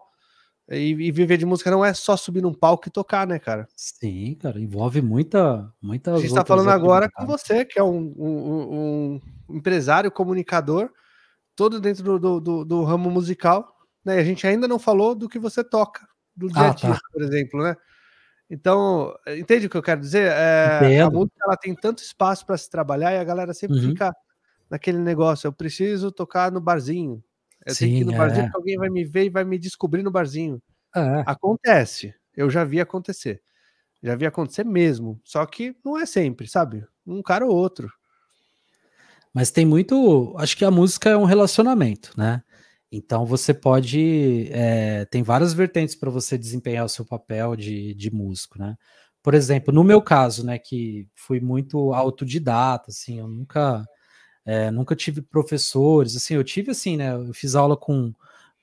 e, e, viver de música não é só subir num palco e tocar, né, cara? Sim, cara, envolve muita. muita a gente está falando agora com você, que é um, um, um, empresário, comunicador, todo dentro do, do, do, do ramo musical né? A gente ainda não falou do que você toca do dia a ah, dia, ah, tá. por exemplo, né? Então, entende o que eu quero dizer? É, a música ela tem tanto espaço para se trabalhar e a galera sempre uhum. fica naquele negócio. Eu preciso tocar no barzinho. Eu Sim, tenho que ir no é. barzinho porque alguém vai me ver e vai me descobrir no barzinho. É. Acontece. Eu já vi acontecer. Já vi acontecer mesmo. Só que não é sempre, sabe? Um cara ou outro. Mas tem muito. Acho que a música é um relacionamento, né? Então você pode. É, tem várias vertentes para você desempenhar o seu papel de, de músico, né? Por exemplo, no meu caso, né, que fui muito autodidata, assim, eu nunca, é, nunca tive professores, assim, eu tive assim, né? Eu fiz aula com,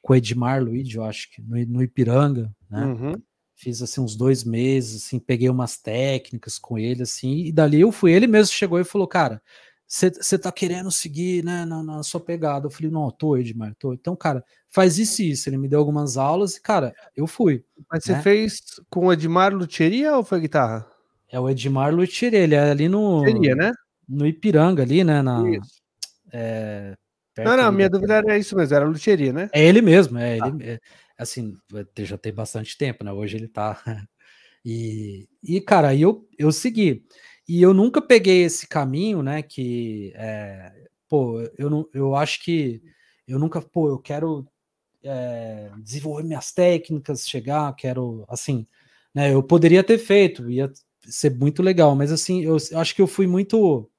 com o Edmar Luiz, eu acho que no, no Ipiranga, né? Uhum. Fiz assim uns dois meses, assim, peguei umas técnicas com ele, assim, e dali eu fui. Ele mesmo chegou e falou, cara, você tá querendo seguir né, na, na, sua pegada. Eu falei, não, tô, Edmar, tô. Então, cara, faz isso e isso. Ele me deu algumas aulas e, cara, eu fui. Mas você né? fez com o Edmar Lutheria ou foi guitarra? É o Edmar Lutheria, ele é ali no. Lutheria, né? No Ipiranga, ali, né? Na, é, não, não, minha dúvida era isso mesmo, era Lutheria, né? É ele mesmo, é ah. ele. É, assim, já tem bastante tempo, né? Hoje ele tá. e, e cara, aí eu, eu segui. E eu nunca peguei esse caminho, né? Que, é, pô, eu, não, eu acho que eu nunca, pô, eu quero é, desenvolver minhas técnicas, chegar, quero, assim, né? Eu poderia ter feito, ia ser muito legal, mas assim, eu, eu acho que eu fui muito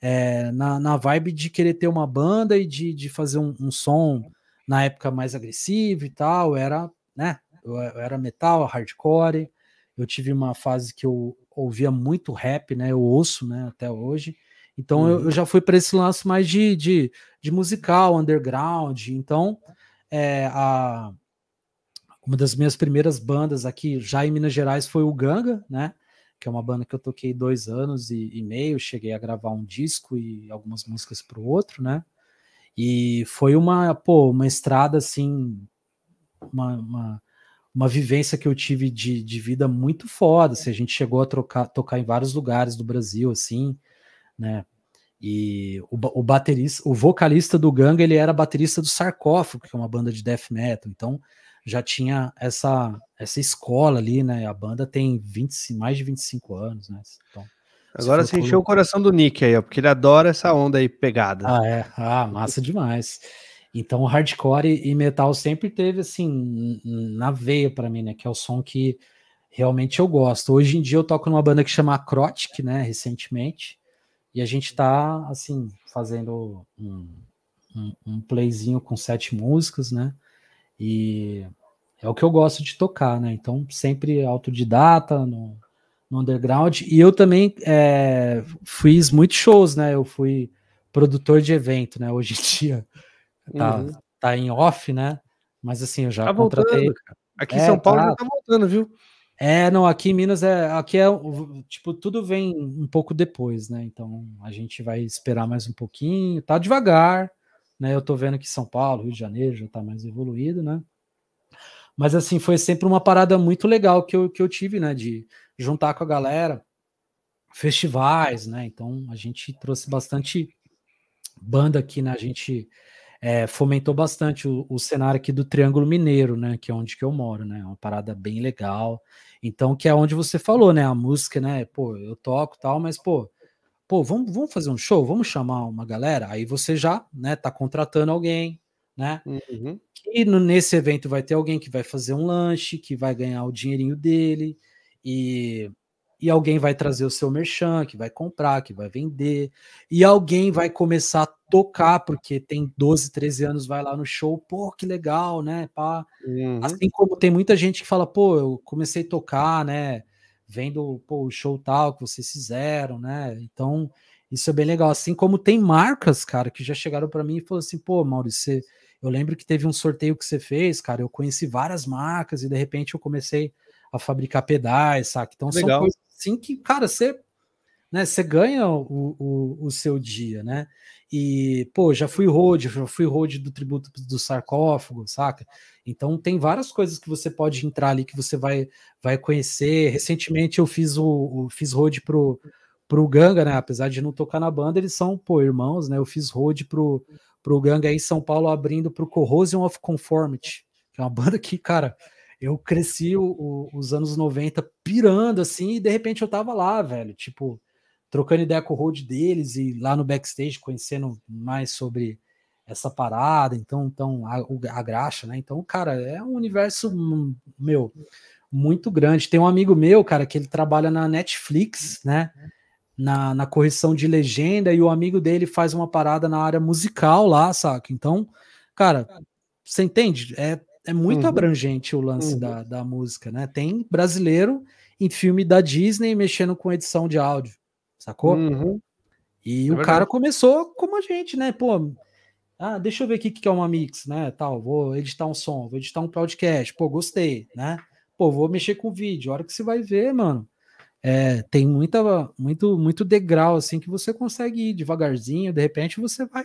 é, na, na vibe de querer ter uma banda e de, de fazer um, um som na época mais agressivo e tal, era, né? Eu, eu era metal, hardcore. Eu tive uma fase que eu ouvia muito rap, né? Eu ouço, né? Até hoje. Então uhum. eu, eu, já fui para esse lance mais de, de, de musical, underground. Então, é, a, uma das minhas primeiras bandas aqui, já em Minas Gerais, foi o Ganga, né? Que é uma banda que eu toquei dois anos e, e meio. Cheguei a gravar um disco e algumas músicas para o outro, né? E foi uma, pô, uma estrada assim, uma, uma uma vivência que eu tive de, de vida muito foda. Assim, a gente chegou a trocar, tocar em vários lugares do Brasil, assim, né? E o, o baterista, o vocalista do Ganga, ele era baterista do Sarcófago, que é uma banda de death metal. Então já tinha essa essa escola ali, né? A banda tem 20, mais de 25 anos, né? Então, Agora você encheu o coração do Nick aí, ó, porque ele adora essa onda aí pegada. Ah, é. Ah, massa demais. Então, hardcore e metal sempre teve assim na veia para mim, né? Que é o som que realmente eu gosto. Hoje em dia eu toco numa banda que chama Acrotic, né? Recentemente, e a gente tá assim fazendo um, um, um playzinho com sete músicas, né? E é o que eu gosto de tocar, né? Então sempre autodidata no, no underground. E eu também é, fiz muitos shows, né? Eu fui produtor de evento, né? Hoje em dia tá, uhum. tá em off, né? Mas assim, eu já tá contratei. Voltando, aqui em é, São Paulo tá... já tá voltando, viu? É, não, aqui em Minas é, aqui é, tipo, tudo vem um pouco depois, né? Então a gente vai esperar mais um pouquinho, tá devagar, né? Eu tô vendo que São Paulo, Rio de Janeiro já tá mais evoluído, né? Mas assim, foi sempre uma parada muito legal que eu, que eu tive, né? De juntar com a galera, festivais, né? Então a gente trouxe bastante banda aqui, né? A gente é, fomentou bastante o, o, cenário aqui do Triângulo Mineiro, né? Que é onde que eu moro, né? Uma parada bem legal. Então, que é onde você falou, né? A música, né? Pô, eu toco tal, mas, pô, pô, vamos, vamos fazer um show, vamos chamar uma galera. Aí você já, né, tá contratando alguém, né? Uhum. E no, nesse evento vai ter alguém que vai fazer um lanche, que vai ganhar o dinheirinho dele, e, e alguém vai trazer o seu merchan, que vai comprar, que vai vender, e alguém vai começar a tocar, porque tem 12, 13 anos, vai lá no show, pô, que legal, né? Pá. Uhum. Assim como tem muita gente que fala, pô, eu comecei a tocar, né? Vendo pô, o show tal que vocês fizeram, né? Então, isso é bem legal. Assim como tem marcas, cara, que já chegaram para mim e falaram assim, pô, Maurício, você... eu lembro que teve um sorteio que você fez, cara, eu conheci várias marcas e de repente eu comecei a fabricar pedais, saca? Então legal. são coisas assim que, cara, você né, você ganha o, o, o, seu dia, né? E, pô, já fui road, já fui road do tributo do sarcófago, saca? Então tem várias coisas que você pode entrar ali que você vai, vai conhecer. Recentemente eu fiz o, o fiz road pro, pro Ganga, né? Apesar de não tocar na banda, eles são, pô, irmãos, né? Eu fiz road pro, pro Ganga aí em São Paulo abrindo pro Corrosion of Conformity, que é uma banda que, cara, eu cresci o, o, os anos 90 pirando assim, e de repente eu tava lá, velho, tipo, trocando ideia com o road deles e lá no backstage conhecendo mais sobre essa parada, então, então a, a graxa, né? Então, cara, é um universo hum, meu muito grande. Tem um amigo meu, cara, que ele trabalha na Netflix, né? Na, na correção de legenda, e o amigo dele faz uma parada na área musical lá, saca? Então, cara, você entende? É, é muito uhum. abrangente o lance uhum. da, da música, né? Tem brasileiro em filme da Disney mexendo com edição de áudio sacou? Uhum. E é o verdade. cara começou como a gente, né? Pô, ah, deixa eu ver aqui o que é uma mix, né? Tal, vou editar um som, vou editar um podcast, pô, gostei, né? Pô, vou mexer com vídeo. A hora que você vai ver, mano, é, tem muita, muito, muito degrau assim que você consegue ir devagarzinho, de repente você vai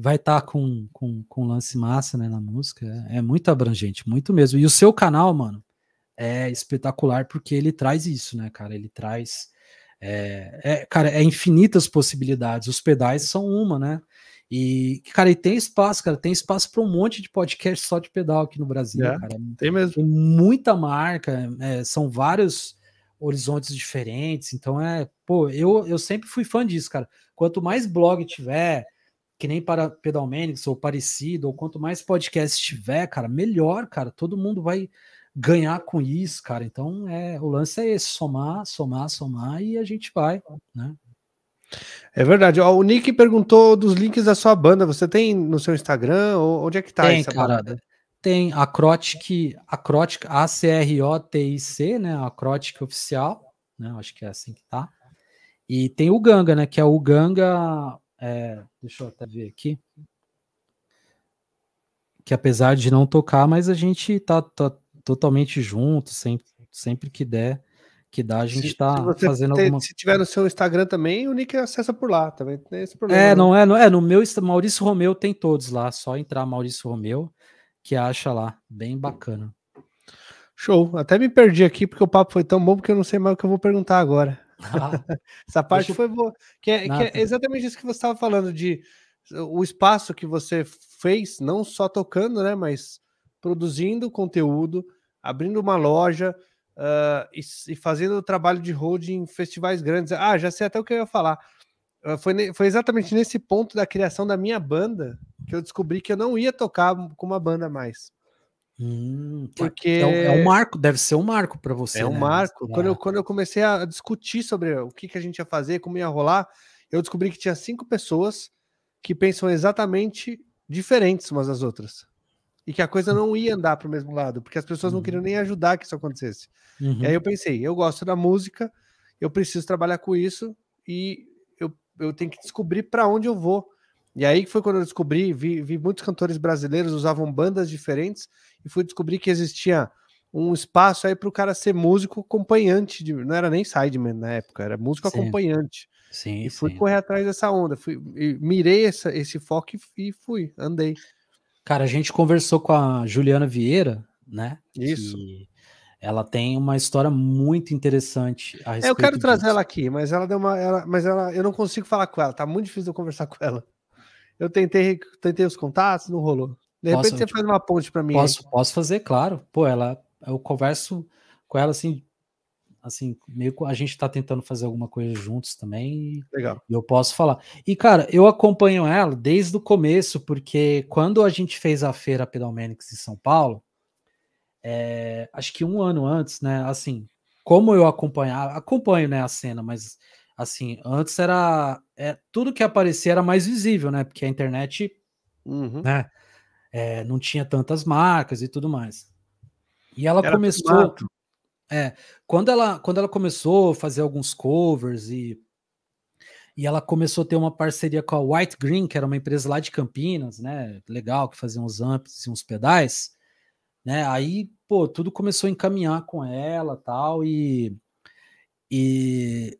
vai estar tá com, com, com lance massa né, na música. É, é muito abrangente, muito mesmo. E o seu canal, mano, é espetacular porque ele traz isso, né, cara? Ele traz é, é, cara, é infinitas possibilidades. Os pedais são uma, né? E, cara, e tem espaço, cara, tem espaço para um monte de podcast só de pedal aqui no Brasil, é, cara. Tem mesmo. Tem muita marca, é, são vários horizontes diferentes. Então é, pô, eu, eu sempre fui fã disso, cara. Quanto mais blog tiver, que nem para Pedalmanics ou parecido, ou quanto mais podcast tiver, cara, melhor, cara. Todo mundo vai ganhar com isso, cara. Então, é, o lance é esse: somar, somar, somar e a gente vai, né? É verdade. Ó, o Nick perguntou dos links da sua banda. Você tem no seu Instagram? Ou onde é que tá tem, essa cara, parada? Tem Acrotic, Acrotic, A-C-R-O-T-I-C, né? Acrotic oficial, né? Acho que é assim que tá. E tem o Ganga, né? Que é o Ganga. É, deixa eu até ver aqui. Que apesar de não tocar, mas a gente tá, tá totalmente junto, sempre, sempre que der, que dá, a gente se, tá se fazendo ter, alguma... Se tiver no seu Instagram também, o Nick acessa por lá, também tem esse problema. É, né? não é, não é, no meu Maurício Romeu tem todos lá, só entrar Maurício Romeu, que acha lá, bem bacana. Show, até me perdi aqui porque o papo foi tão bom que eu não sei mais o que eu vou perguntar agora. Ah, Essa parte eu... foi boa, que é, que é exatamente isso que você estava falando de o espaço que você fez, não só tocando, né, mas produzindo conteúdo, abrindo uma loja uh, e, e, fazendo o trabalho de holding em festivais grandes. Ah, já sei até o que eu ia falar. Uh, foi, foi exatamente nesse ponto da criação da minha banda que eu descobri que eu não ia tocar com uma banda mais. Hum, porque é, é, um marco, deve ser um marco para você. É um né? marco. Quando, eu, quando eu comecei a discutir sobre o que, que a gente ia fazer, como ia rolar, eu descobri que tinha cinco pessoas que pensam exatamente diferentes umas das outras e que a coisa não ia andar para o mesmo lado, porque as pessoas não queriam nem uhum. ajudar que isso acontecesse. Uhum. E aí eu pensei, eu gosto da música, eu preciso trabalhar com isso e eu, eu tenho que descobrir para onde eu vou. E aí foi quando eu descobri, vi, vi muitos cantores brasileiros usavam bandas diferentes e fui descobrir que existia um espaço aí para o cara ser músico acompanhante, de, não era nem sideman na época, era músico sim. acompanhante. Sim, e fui sim. correr atrás dessa onda, fui, mirei essa, esse foco e, e fui, andei. Cara, a gente conversou com a Juliana Vieira, né? Isso. ela tem uma história muito interessante a respeito é, Eu quero disso. trazer ela aqui, mas ela deu uma. Ela, mas ela, eu não consigo falar com ela, tá muito difícil eu conversar com ela. Eu tentei, tentei os contatos, não rolou. De repente você faz uma ponte para mim. Posso, posso fazer, claro. Pô, ela, eu converso com ela assim, assim, meio a gente tá tentando fazer alguma coisa juntos também. Legal. E eu posso falar. E cara, eu acompanho ela desde o começo, porque quando a gente fez a feira Pedalmenics em São Paulo, é, acho que um ano antes, né? Assim, como eu acompanhava, acompanho né, a cena, mas assim, antes era é, tudo que aparecia era mais visível, né? Porque a internet, uhum. né? É, não tinha tantas marcas e tudo mais. E ela era começou. É, quando ela, quando ela começou a fazer alguns covers e, e ela começou a ter uma parceria com a White Green, que era uma empresa lá de Campinas, né? Legal, que fazia uns amps e uns pedais né? Aí, pô, tudo começou a encaminhar com ela, tal, e e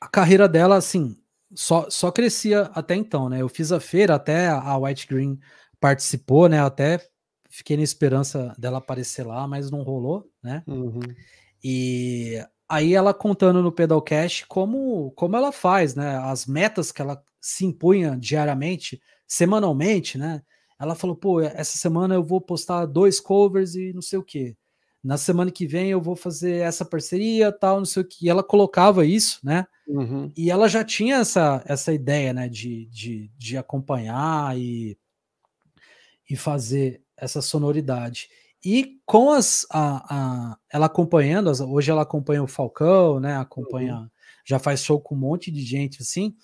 a carreira dela assim, só só crescia até então, né? Eu fiz a feira, até a White Green participou, né? Até fiquei na esperança dela aparecer lá, mas não rolou, né? Uhum. E aí ela contando no Pedalcast como como ela faz, né? As metas que ela se impunha diariamente, semanalmente, né? Ela falou, pô, essa semana eu vou postar dois covers e não sei o que. Na semana que vem eu vou fazer essa parceria, tal, não sei o que. E ela colocava isso, né? Uhum. E ela já tinha essa, essa ideia, né, de, de, de acompanhar e, e fazer essa sonoridade. E com as a, a, ela acompanhando, hoje ela acompanha o Falcão, né? Acompanha, uhum. já faz show com um monte de gente assim.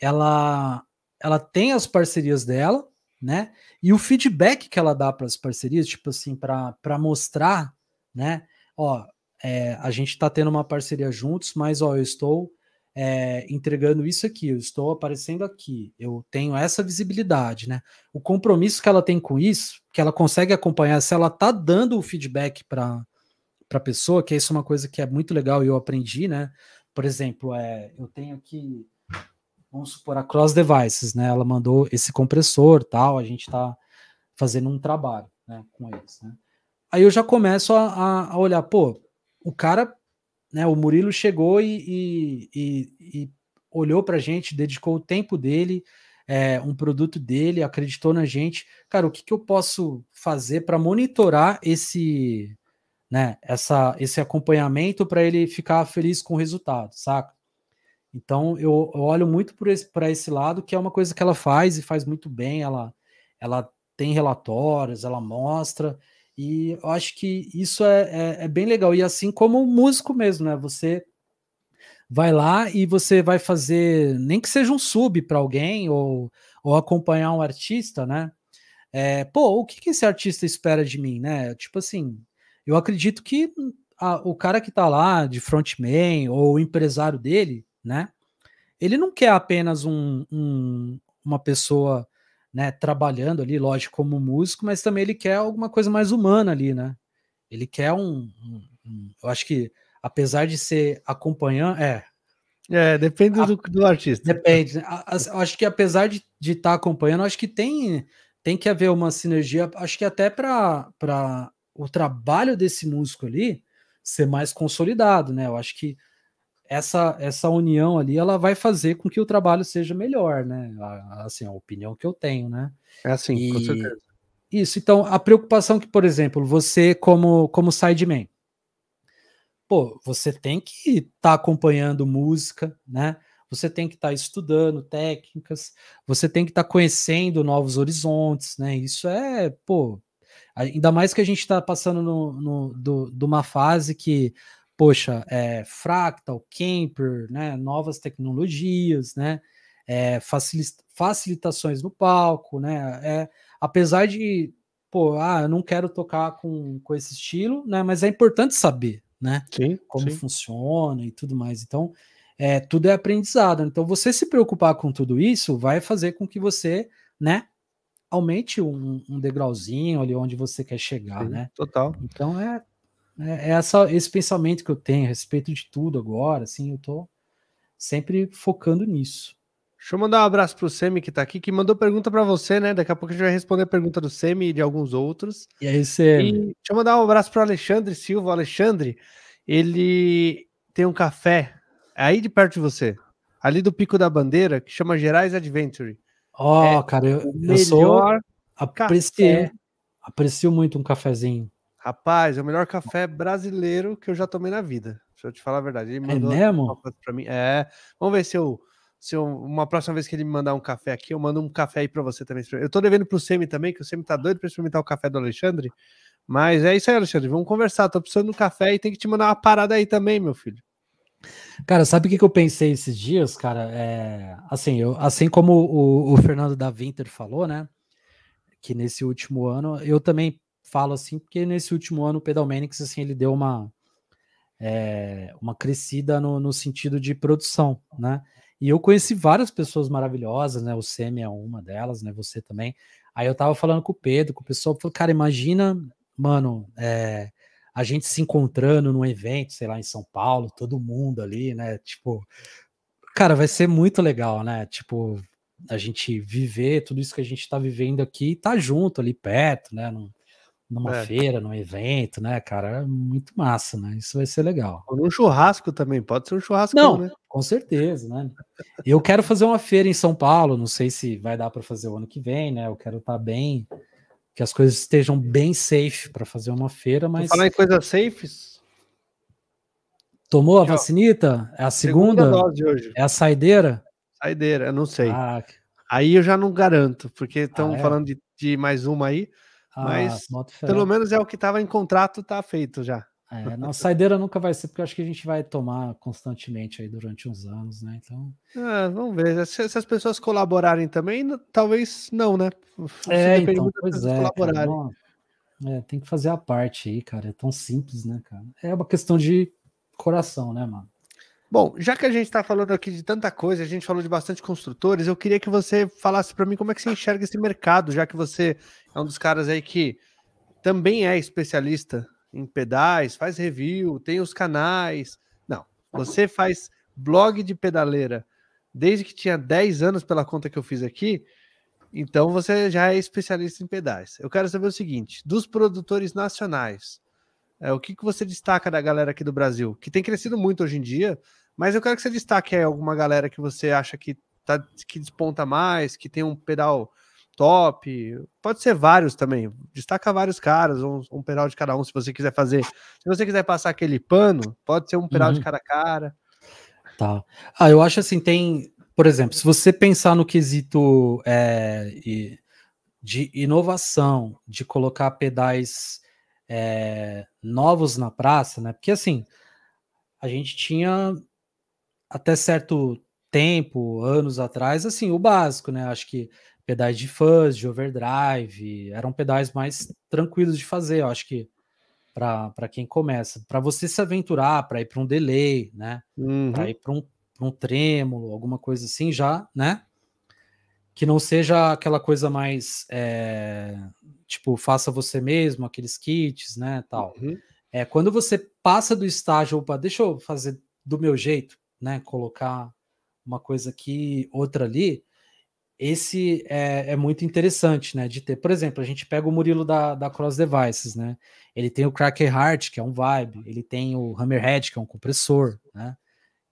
Ela ela tem as parcerias dela, né? E o feedback que ela dá para as parcerias, tipo assim, para mostrar, né? Ó, é, a gente está tendo uma parceria juntos, mas ó, eu estou é, entregando isso aqui, eu estou aparecendo aqui, eu tenho essa visibilidade, né? O compromisso que ela tem com isso, que ela consegue acompanhar, se ela tá dando o feedback para para pessoa, que isso é uma coisa que é muito legal e eu aprendi, né? Por exemplo, é, eu tenho aqui vamos supor, a Cross Devices, né? Ela mandou esse compressor tal, a gente está fazendo um trabalho né, com eles. Né? Aí eu já começo a, a, olhar, pô, o cara, né? O Murilo chegou e, e, e, olhou para a gente, dedicou o tempo dele, é, um produto dele, acreditou na gente. Cara, o que, que eu posso fazer para monitorar esse, né, essa, esse acompanhamento para ele ficar feliz com o resultado, saca? Então eu, eu olho muito para esse, esse lado, que é uma coisa que ela faz e faz muito bem. Ela, ela tem relatórios, ela mostra, e eu acho que isso é, é, é bem legal. E assim como o músico mesmo, né? Você vai lá e você vai fazer, nem que seja um sub para alguém ou, ou acompanhar um artista, né? É, pô, o que, que esse artista espera de mim, né? Tipo assim, eu acredito que a, o cara que tá lá de frontman ou o empresário dele, né? Ele não quer apenas um, um, uma pessoa né, trabalhando ali, lógico, como músico, mas também ele quer alguma coisa mais humana ali, né? Ele quer um. um, um eu acho que, apesar de ser acompanhando, é. É, depende do, do, artista. Depende. Eu acho que apesar de estar tá acompanhando, acho que tem, tem que haver uma sinergia, acho que até para o trabalho desse músico ali ser mais consolidado, né? Eu acho que essa, essa união ali, ela vai fazer com que o trabalho seja melhor, né? Assim, a opinião que eu tenho, né? É assim, e, com certeza. Isso, então, a preocupação que, por exemplo, você como, como sideman, pô, você tem que estar tá acompanhando música, né? Você tem que estar tá estudando técnicas, você tem que estar tá conhecendo novos horizontes, né? Isso é, pô, ainda mais que a gente está passando no, no, do, de uma fase que poxa, é, Fractal, Camper, né, novas tecnologias, né, é, facilitações no palco, né, é, apesar de, pô, ah, eu não quero tocar com, com esse estilo, né, mas é importante saber, né, sim, como sim. funciona e tudo mais. Então, é, tudo é aprendizado. Então, você se preocupar com tudo isso vai fazer com que você, né, aumente um, um degrauzinho ali onde você quer chegar, Sim, né? Total. Então, é, é, é essa, esse pensamento que eu tenho a respeito de tudo agora, assim, eu tô sempre focando nisso. Deixa eu mandar um abraço pro Semi que tá aqui, que mandou pergunta para você, né? Daqui a pouco a gente vai responder a pergunta do Semi e de alguns outros. E aí, Semi? deixa eu mandar um abraço pro Alexandre Silva. O Alexandre, ele tem um café aí de perto de você, ali do Pico da Bandeira, que chama Gerais Adventure. Ó, oh, é cara, eu, eu sou aprecio, aprecio muito um cafezinho. Rapaz, é o melhor café brasileiro que eu já tomei na vida. Deixa eu te falar a verdade. Ele é mandou é mesmo? Pra mim. É. Vamos ver se eu se eu, uma próxima vez que ele me mandar um café aqui, eu mando um café aí para você também. Eu tô devendo pro Semi também, que o Semi tá doido para experimentar o café do Alexandre. Mas é isso aí, Alexandre. Vamos conversar. Tô precisando de um café e tem que te mandar uma parada aí também, meu filho. Cara, sabe o que, que eu pensei esses dias, cara? É, assim, eu, assim como o, o Fernando da Winter falou, né? Que nesse último ano, eu também falo assim, porque nesse último ano o Pedalmanics, assim, ele deu uma, é, uma crescida no, no sentido de produção, né? E eu conheci várias pessoas maravilhosas, né? O Semi é uma delas, né? Você também. Aí eu tava falando com o Pedro, com o pessoal, falou, cara, imagina, mano, é, a gente se encontrando num evento, sei lá, em São Paulo, todo mundo ali, né? Tipo, cara, vai ser muito legal, né? Tipo, a gente viver tudo isso que a gente tá vivendo aqui, tá junto ali perto, né? Num, numa é. feira, num evento, né, cara? É muito massa, né? Isso vai ser legal. Ou num churrasco também, pode ser um churrasco, não, né? Com certeza, né? Eu quero fazer uma feira em São Paulo, não sei se vai dar para fazer o ano que vem, né? Eu quero estar tá bem, que as coisas estejam bem safe para fazer uma feira, mas. Falar em coisas safes. Tomou a vacinita? É a segunda? segunda dose hoje. É a saideira? Saideira, eu não sei. Ah, aí eu já não garanto, porque estão ah, é? falando de, de mais uma aí. Ah, mas pelo menos é o que estava em contrato, tá feito já. É, não, saideira nunca vai ser, porque eu acho que a gente vai tomar constantemente aí durante uns anos, né? Então. Ah, vamos ver. Se, se, as pessoas colaborarem também, talvez não, né? Se é, então, pois é, colaborarem. Cara, é, tem que fazer a parte aí, cara. É tão simples, né, cara? É uma questão de coração, né, mano? Bom, já que a gente está falando aqui de tanta coisa, a gente falou de bastante construtores, eu queria que você falasse para mim como é que você enxerga esse mercado, já que você é um dos caras aí que também é especialista em pedais, faz review, tem os canais. Não, você faz blog de pedaleira desde que tinha 10 anos pela conta que eu fiz aqui, então você já é especialista em pedais. Eu quero saber o seguinte, dos produtores nacionais, é, o que, que você destaca da galera aqui do Brasil, que tem crescido muito hoje em dia, mas eu quero que você destaque aí alguma galera que você acha que, tá, que desponta mais, que tem um pedal top, pode ser vários também, destaca vários caras, um, um pedal de cada um, se você quiser fazer. Se você quiser passar aquele pano, pode ser um pedal uhum. de cada cara. Tá. Ah, eu acho assim, tem, por exemplo, se você pensar no quesito é, de inovação, de colocar pedais é, novos na praça, né? Porque assim, a gente tinha até certo tempo, anos atrás, assim, o básico, né? Acho que pedais de fuzz, de overdrive, eram pedais mais tranquilos de fazer, eu acho que para quem começa, para você se aventurar, para ir para um delay, né? Uhum. Para ir para um, um trêmulo, alguma coisa assim, já, né? Que não seja aquela coisa mais é, tipo, faça você mesmo, aqueles kits, né, tal. Uhum. É, quando você passa do estágio, opa, deixa eu fazer do meu jeito, né, colocar uma coisa aqui, outra ali, esse é, é, muito interessante, né, de ter. Por exemplo, a gente pega o Murilo da, da Cross Devices, né, ele tem o Cracker Heart, que é um vibe, ele tem o Hammerhead, que é um compressor, né,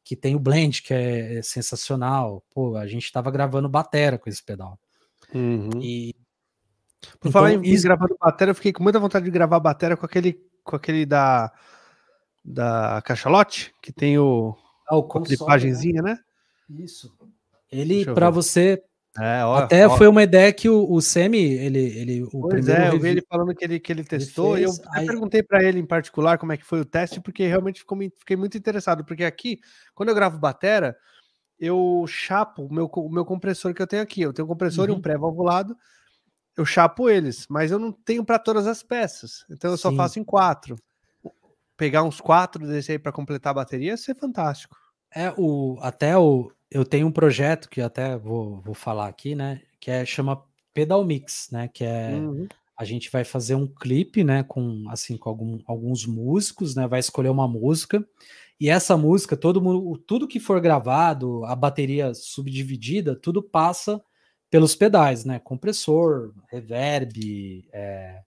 que tem o Blend, que é, é sensacional. Pô, a gente estava gravando batera com esse pedal. Uhum. E por então, falar em isso... gravando bateria, eu fiquei com muita vontade de gravar bateria com aquele, com aquele da, da Cachalote, que tem o, ah, o clipagenzinha, né? né? Isso. Ele, para você. É, ó, até ó. foi uma ideia que o, o Semi, ele. ele o pois é, eu vi ele falando que ele, que ele testou, ele fez, e eu aí... perguntei para ele em particular como é que foi o teste, porque realmente ficou, fiquei muito interessado, porque aqui, quando eu gravo batera, eu chapo o meu, o meu compressor que eu tenho aqui. Eu tenho um compressor uhum. e um pré-valvulado, eu chapo eles, mas eu não tenho para todas as peças. Então eu só Sim. faço em quatro. Pegar uns quatro desse aí para completar a bateria ia ser fantástico. É, o, até o, eu tenho um projeto que até vou, vou falar aqui, né? Que é, chama Pedal Mix, né? Que é uhum. a gente vai fazer um clipe, né? Com assim com algum, alguns músicos, né? Vai escolher uma música e essa música, todo mundo, tudo que for gravado, a bateria subdividida, tudo passa pelos pedais, né? Compressor, reverb, é,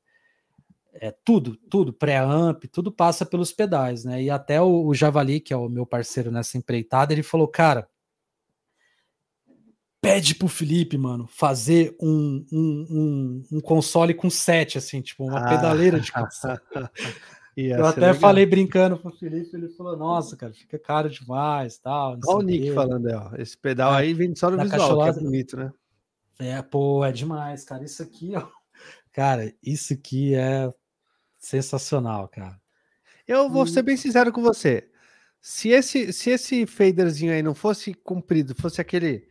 é tudo, tudo, pré-amp, tudo passa pelos pedais, né? E até o, o Javali, que é o meu parceiro nessa empreitada, ele falou, cara, pede pro Felipe, mano, fazer um, um, um, um console com sete, assim, tipo, uma ah. pedaleira de console. eu até legal. falei brincando pro Felipe, ele falou, nossa, cara, fica caro demais, tal. Olha o Nick falando ó, esse pedal é, aí vem só no visual, que é bonito, né? É, pô, é demais, cara, isso aqui, ó, cara, isso aqui é sensacional, cara. Eu vou ser bem sincero com você, se esse, se esse faderzinho aí não fosse comprido, fosse aquele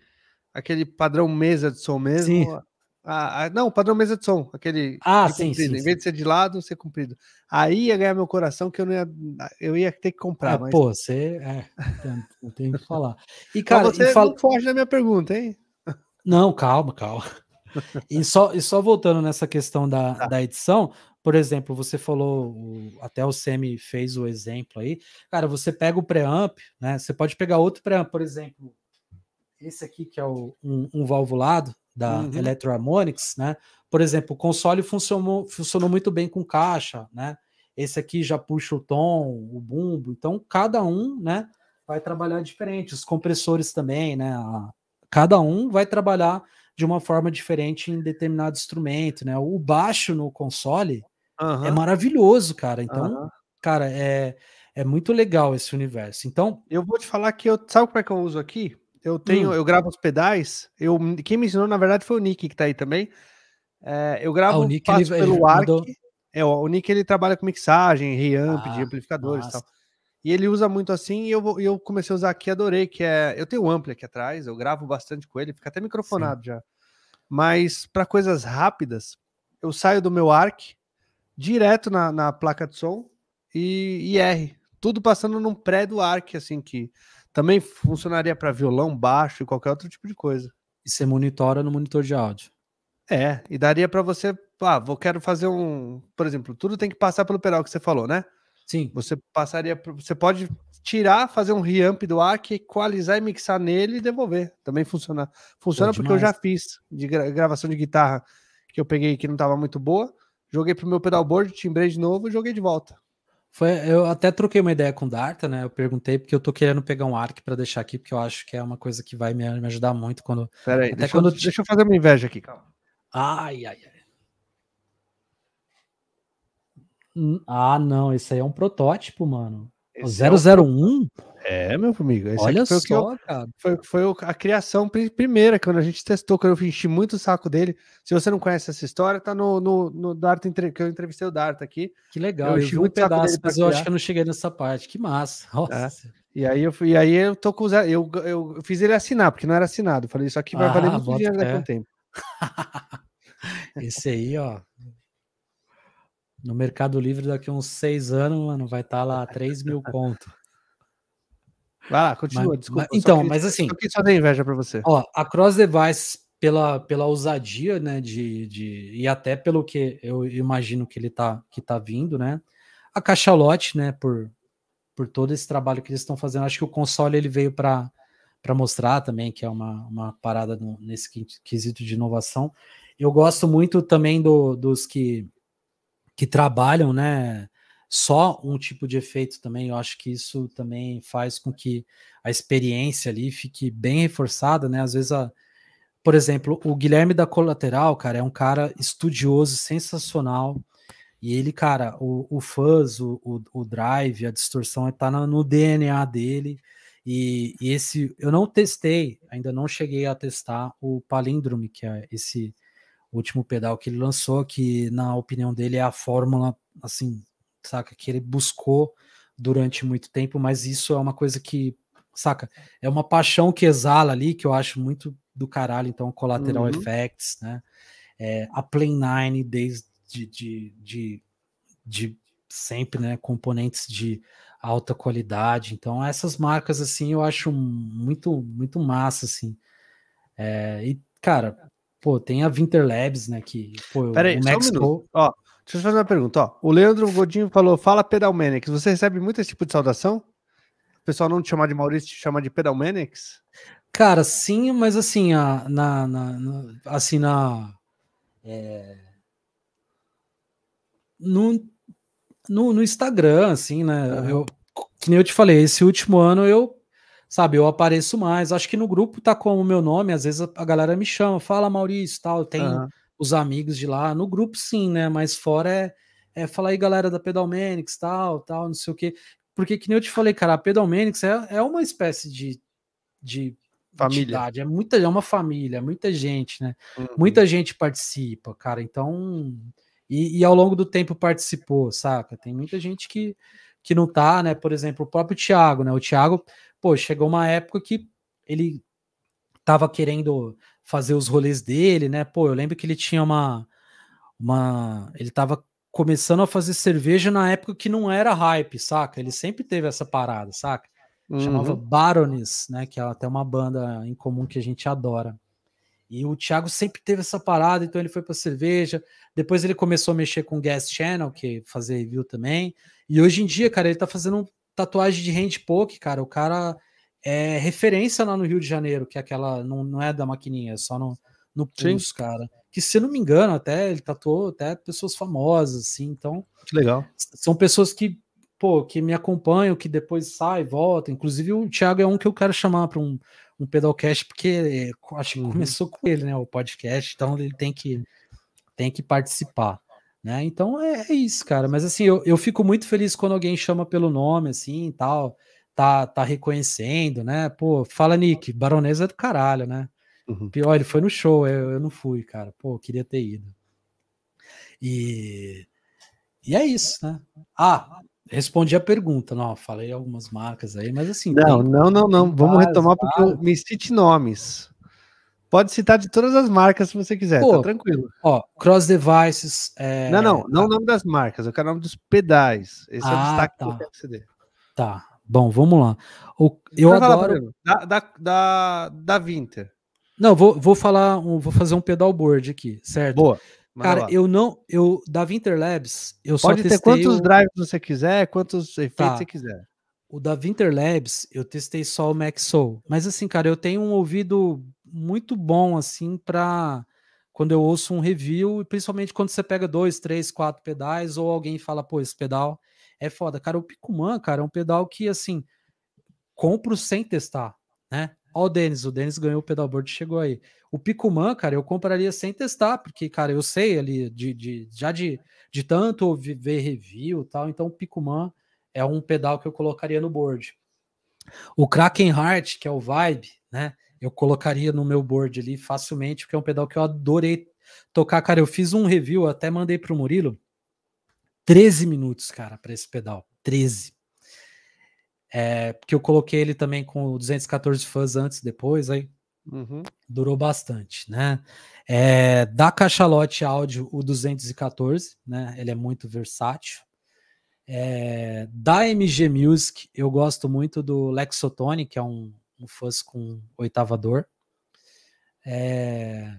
aquele padrão mesa de som mesmo, Sim. Ah, ah, não, padrão mesa de som, aquele. Ah, sim, sim, Em vez de ser de lado, ser comprido. Aí ia ganhar meu coração, que eu não ia. Eu ia ter que comprar. É, mas... Pô, você. É, eu tenho que falar. E, cara, mas você e fala... não foge da minha pergunta, hein? Não, calma, calma. E só, e só voltando nessa questão da, tá. da edição, por exemplo, você falou, até o Semi fez o exemplo aí. Cara, você pega o preamp, né? Você pode pegar outro preamp, por exemplo, esse aqui que é o, um, um valvulado, da uhum. Electroharmonics, né? Por exemplo, o console funcionou, funcionou muito bem com caixa, né? Esse aqui já puxa o tom, o bumbo, então cada um, né, vai trabalhar diferente. Os compressores também, né? Cada um vai trabalhar de uma forma diferente em determinado instrumento, né? O baixo no console uhum. é maravilhoso, cara. Então, uhum. cara, é, é muito legal esse universo. Então, eu vou te falar que eu sabe como é que eu uso aqui? Eu tenho, hum. eu gravo os pedais. Eu, quem me ensinou, na verdade, foi o Nick que tá aí também. É, eu gravo ah, o Nick, ele, pelo ele ARC. Mandou... É, o Nick ele trabalha com mixagem, reamp, ah, de amplificadores e tal. E ele usa muito assim, e eu, eu comecei a usar aqui, adorei, que é. Eu tenho um ampli aqui atrás, eu gravo bastante com ele, fica até microfonado Sim. já. Mas para coisas rápidas, eu saio do meu ARC direto na, na placa de som e, e R. Tudo passando num pré do ARC, assim, que também funcionaria para violão, baixo e qualquer outro tipo de coisa. E você monitora no monitor de áudio. É, e daria para você, ah, vou quero fazer um, por exemplo, tudo tem que passar pelo pedal que você falou, né? Sim. Você passaria, você pode tirar, fazer um reamp do ARC, equalizar e mixar nele e devolver. Também funciona. Funciona Pô, porque eu já fiz de gra gravação de guitarra que eu peguei que não estava muito boa, joguei pro meu pedalboard, timbrei de novo e joguei de volta. Foi, eu até troquei uma ideia com o Darta, né? Eu perguntei porque eu tô querendo pegar um arc para deixar aqui, porque eu acho que é uma coisa que vai me, me ajudar muito quando. Pera aí, deixa, quando... Eu, deixa eu fazer uma inveja aqui, calma. Ai, ai, ai. Hum, ah, não, esse aí é um protótipo, mano. Esse o 001? É, é, meu amigo. Esse Olha foi só, eu, cara. Foi, foi a criação primeira, quando a gente testou, quando eu enchi muito o saco dele. Se você não conhece essa história, tá no, no, no que eu entrevistei o Dart aqui. Que legal, eu, eu vi um pedaço, mas eu acho que eu não cheguei nessa parte. Que massa. Nossa. É. E aí eu fui, e aí eu tô com o eu, eu fiz ele assinar, porque não era assinado. Falei, isso aqui vai ah, valer muito dinheiro daqui a um tempo. Esse aí, ó, no Mercado Livre daqui a uns seis anos, mano, vai estar tá lá 3 mil conto. Vai lá, continua, mas, desculpa. Mas, então, mas assim. Eu só tenho inveja para você. Ó, a Cross Device, pela, pela ousadia, né, de, de, e até pelo que eu imagino que ele tá, que tá vindo, né, a Cachalote, né, por, por todo esse trabalho que eles estão fazendo, acho que o console ele veio para para mostrar também que é uma, uma parada no, nesse quesito de inovação. Eu gosto muito também do, dos que que trabalham, né? Só um tipo de efeito também, eu acho que isso também faz com que a experiência ali fique bem reforçada, né? Às vezes, a, por exemplo, o Guilherme da Colateral, cara, é um cara estudioso, sensacional. E ele, cara, o, o fuzz, o, o, o drive, a distorção está no DNA dele. E, e, esse eu não testei, ainda não cheguei a testar o Palindrome, que é esse o último pedal que ele lançou, que na opinião dele é a fórmula, assim, saca, que ele buscou durante muito tempo, mas isso é uma coisa que, saca, é uma paixão que exala ali, que eu acho muito do caralho, então, Collateral uhum. Effects, né, é, a Play 9 desde de, de, de, de sempre, né, componentes de alta qualidade. Então, essas marcas, assim, eu acho muito, muito massa, assim. É, e, cara, pô, tem a Winter Labs, né, que, pô, Peraí, o um Max. Pro- Ó, deixa eu fazer uma pergunta. Ó, o Leandro Godinho falou: fala Pedalmanics. Você recebe muito esse tipo de saudação? O pessoal não te chama de Maurício, te chama de Pedalmanics? Cara, sim, mas assim, a, na, na- na- assim, na. é, no, no, no Instagram, assim, né? Eu, que nem eu te falei, esse último ano eu, sabe, eu apareço mais. Acho que no grupo tá como meu nome, às vezes a, galera me chama, fala Maurício, tal, tem Aham. os amigos de lá. No grupo, sim, né? Mas fora é, é falar aí, galera da Pedalmanics, tal, tal, não sei o quê. Porque, que nem eu te falei, cara, a Pedalmanics é, é uma espécie de, de Família. entidade, é muita, é uma família, é muita gente, né? Uhum. Muita gente participa, cara. Então, e, e ao longo do tempo participou, saca? Tem muita gente que, que não tá, né? Por exemplo, o próprio Thiago, né? O Thiago, pô, chegou uma época que ele tava querendo fazer os rolês dele, né? Pô, eu lembro que ele tinha uma. uma ele tava começando a fazer cerveja na época que não era hype, saca? Ele sempre teve essa parada, saca? chamava Uhum. Baroness, né? Que é até uma banda em comum que a gente adora. E o Thiago sempre teve essa parada, então ele foi para cerveja. Depois ele começou a mexer com Gas Channel, que fazer review também. E hoje em dia, cara, ele tá fazendo um tatuagem de hand poke, cara. O cara é referência lá no Rio de Janeiro, que é aquela não, não é da maquininha, é só no, no Sim. pulso, cara. Que se não me engano, até ele tatuou até pessoas famosas, assim. Então, Que legal. são pessoas que, pô, que me acompanham, que depois sai, volta. Inclusive o Thiago é um que eu quero chamar para um, um pedalcast, porque é, acho que Uhum. começou com ele, né, o podcast, então ele tem que, tem que participar, né? Então é, é isso, cara. Mas assim, eu, eu fico muito feliz quando alguém chama pelo nome, assim, tal, tá, tá reconhecendo, né? Pô, fala Nick, baronesa é do caralho, né? Uhum. Pior, ele foi no show, eu, eu não fui, cara. Pô, queria ter ido. E, e é isso, né? Ah, respondi a pergunta, não, falei algumas marcas aí, mas assim. Não, tem- não, não, não. Vamos várias, retomar porque eu me cite nomes. Pode citar de todas as marcas se você quiser, Pô, tá tranquilo. Ó, Cross Devices. é, não, não, não o nome das marcas, eu quero o nome dos pedais. Esse é o Ah, destaque que tá. você dê. Tá, bom, vamos lá. O, eu Vai falar adoro. primeiro, Da, da, da, da Vinter. Não, vou, vou falar, um- vou fazer um pedalboard aqui, certo? Boa. Cara, lá. eu não, eu da Winter Labs, eu só Pode ter testei quantos o, drives você quiser, quantos efeitos Tá. você quiser. o da Winter Labs, eu testei só o Max Soul, mas assim, cara, eu tenho um ouvido muito bom assim para quando eu ouço um review, e principalmente quando você pega dois, três, quatro pedais ou alguém fala, pô, esse pedal é foda. Cara, o Picuman, cara, é um pedal que assim, compro sem testar, né? Ó o Denis, o Denis ganhou o pedalboard, chegou aí. O Picuman, cara, eu compraria sem testar, porque, cara, eu sei ali de, de já de, de tanto ouvir- ver review e tal, então o Picuman é um pedal que eu colocaria no board. O Kraken Heart, que é o Vibe, né? Eu colocaria no meu board ali facilmente, porque é um pedal que eu adorei tocar. Cara, eu fiz um review, até mandei pro Murilo. 13 minutos, cara, para esse pedal. 13. É, porque eu coloquei ele também com o 214 fãs antes, depois, aí Uhum. durou bastante, né? É, da Cachalote Áudio, o 214, né? Ele é muito versátil. É, da MG Music, eu gosto muito do Lexotone, que é um, um fuzz com oitavador. É,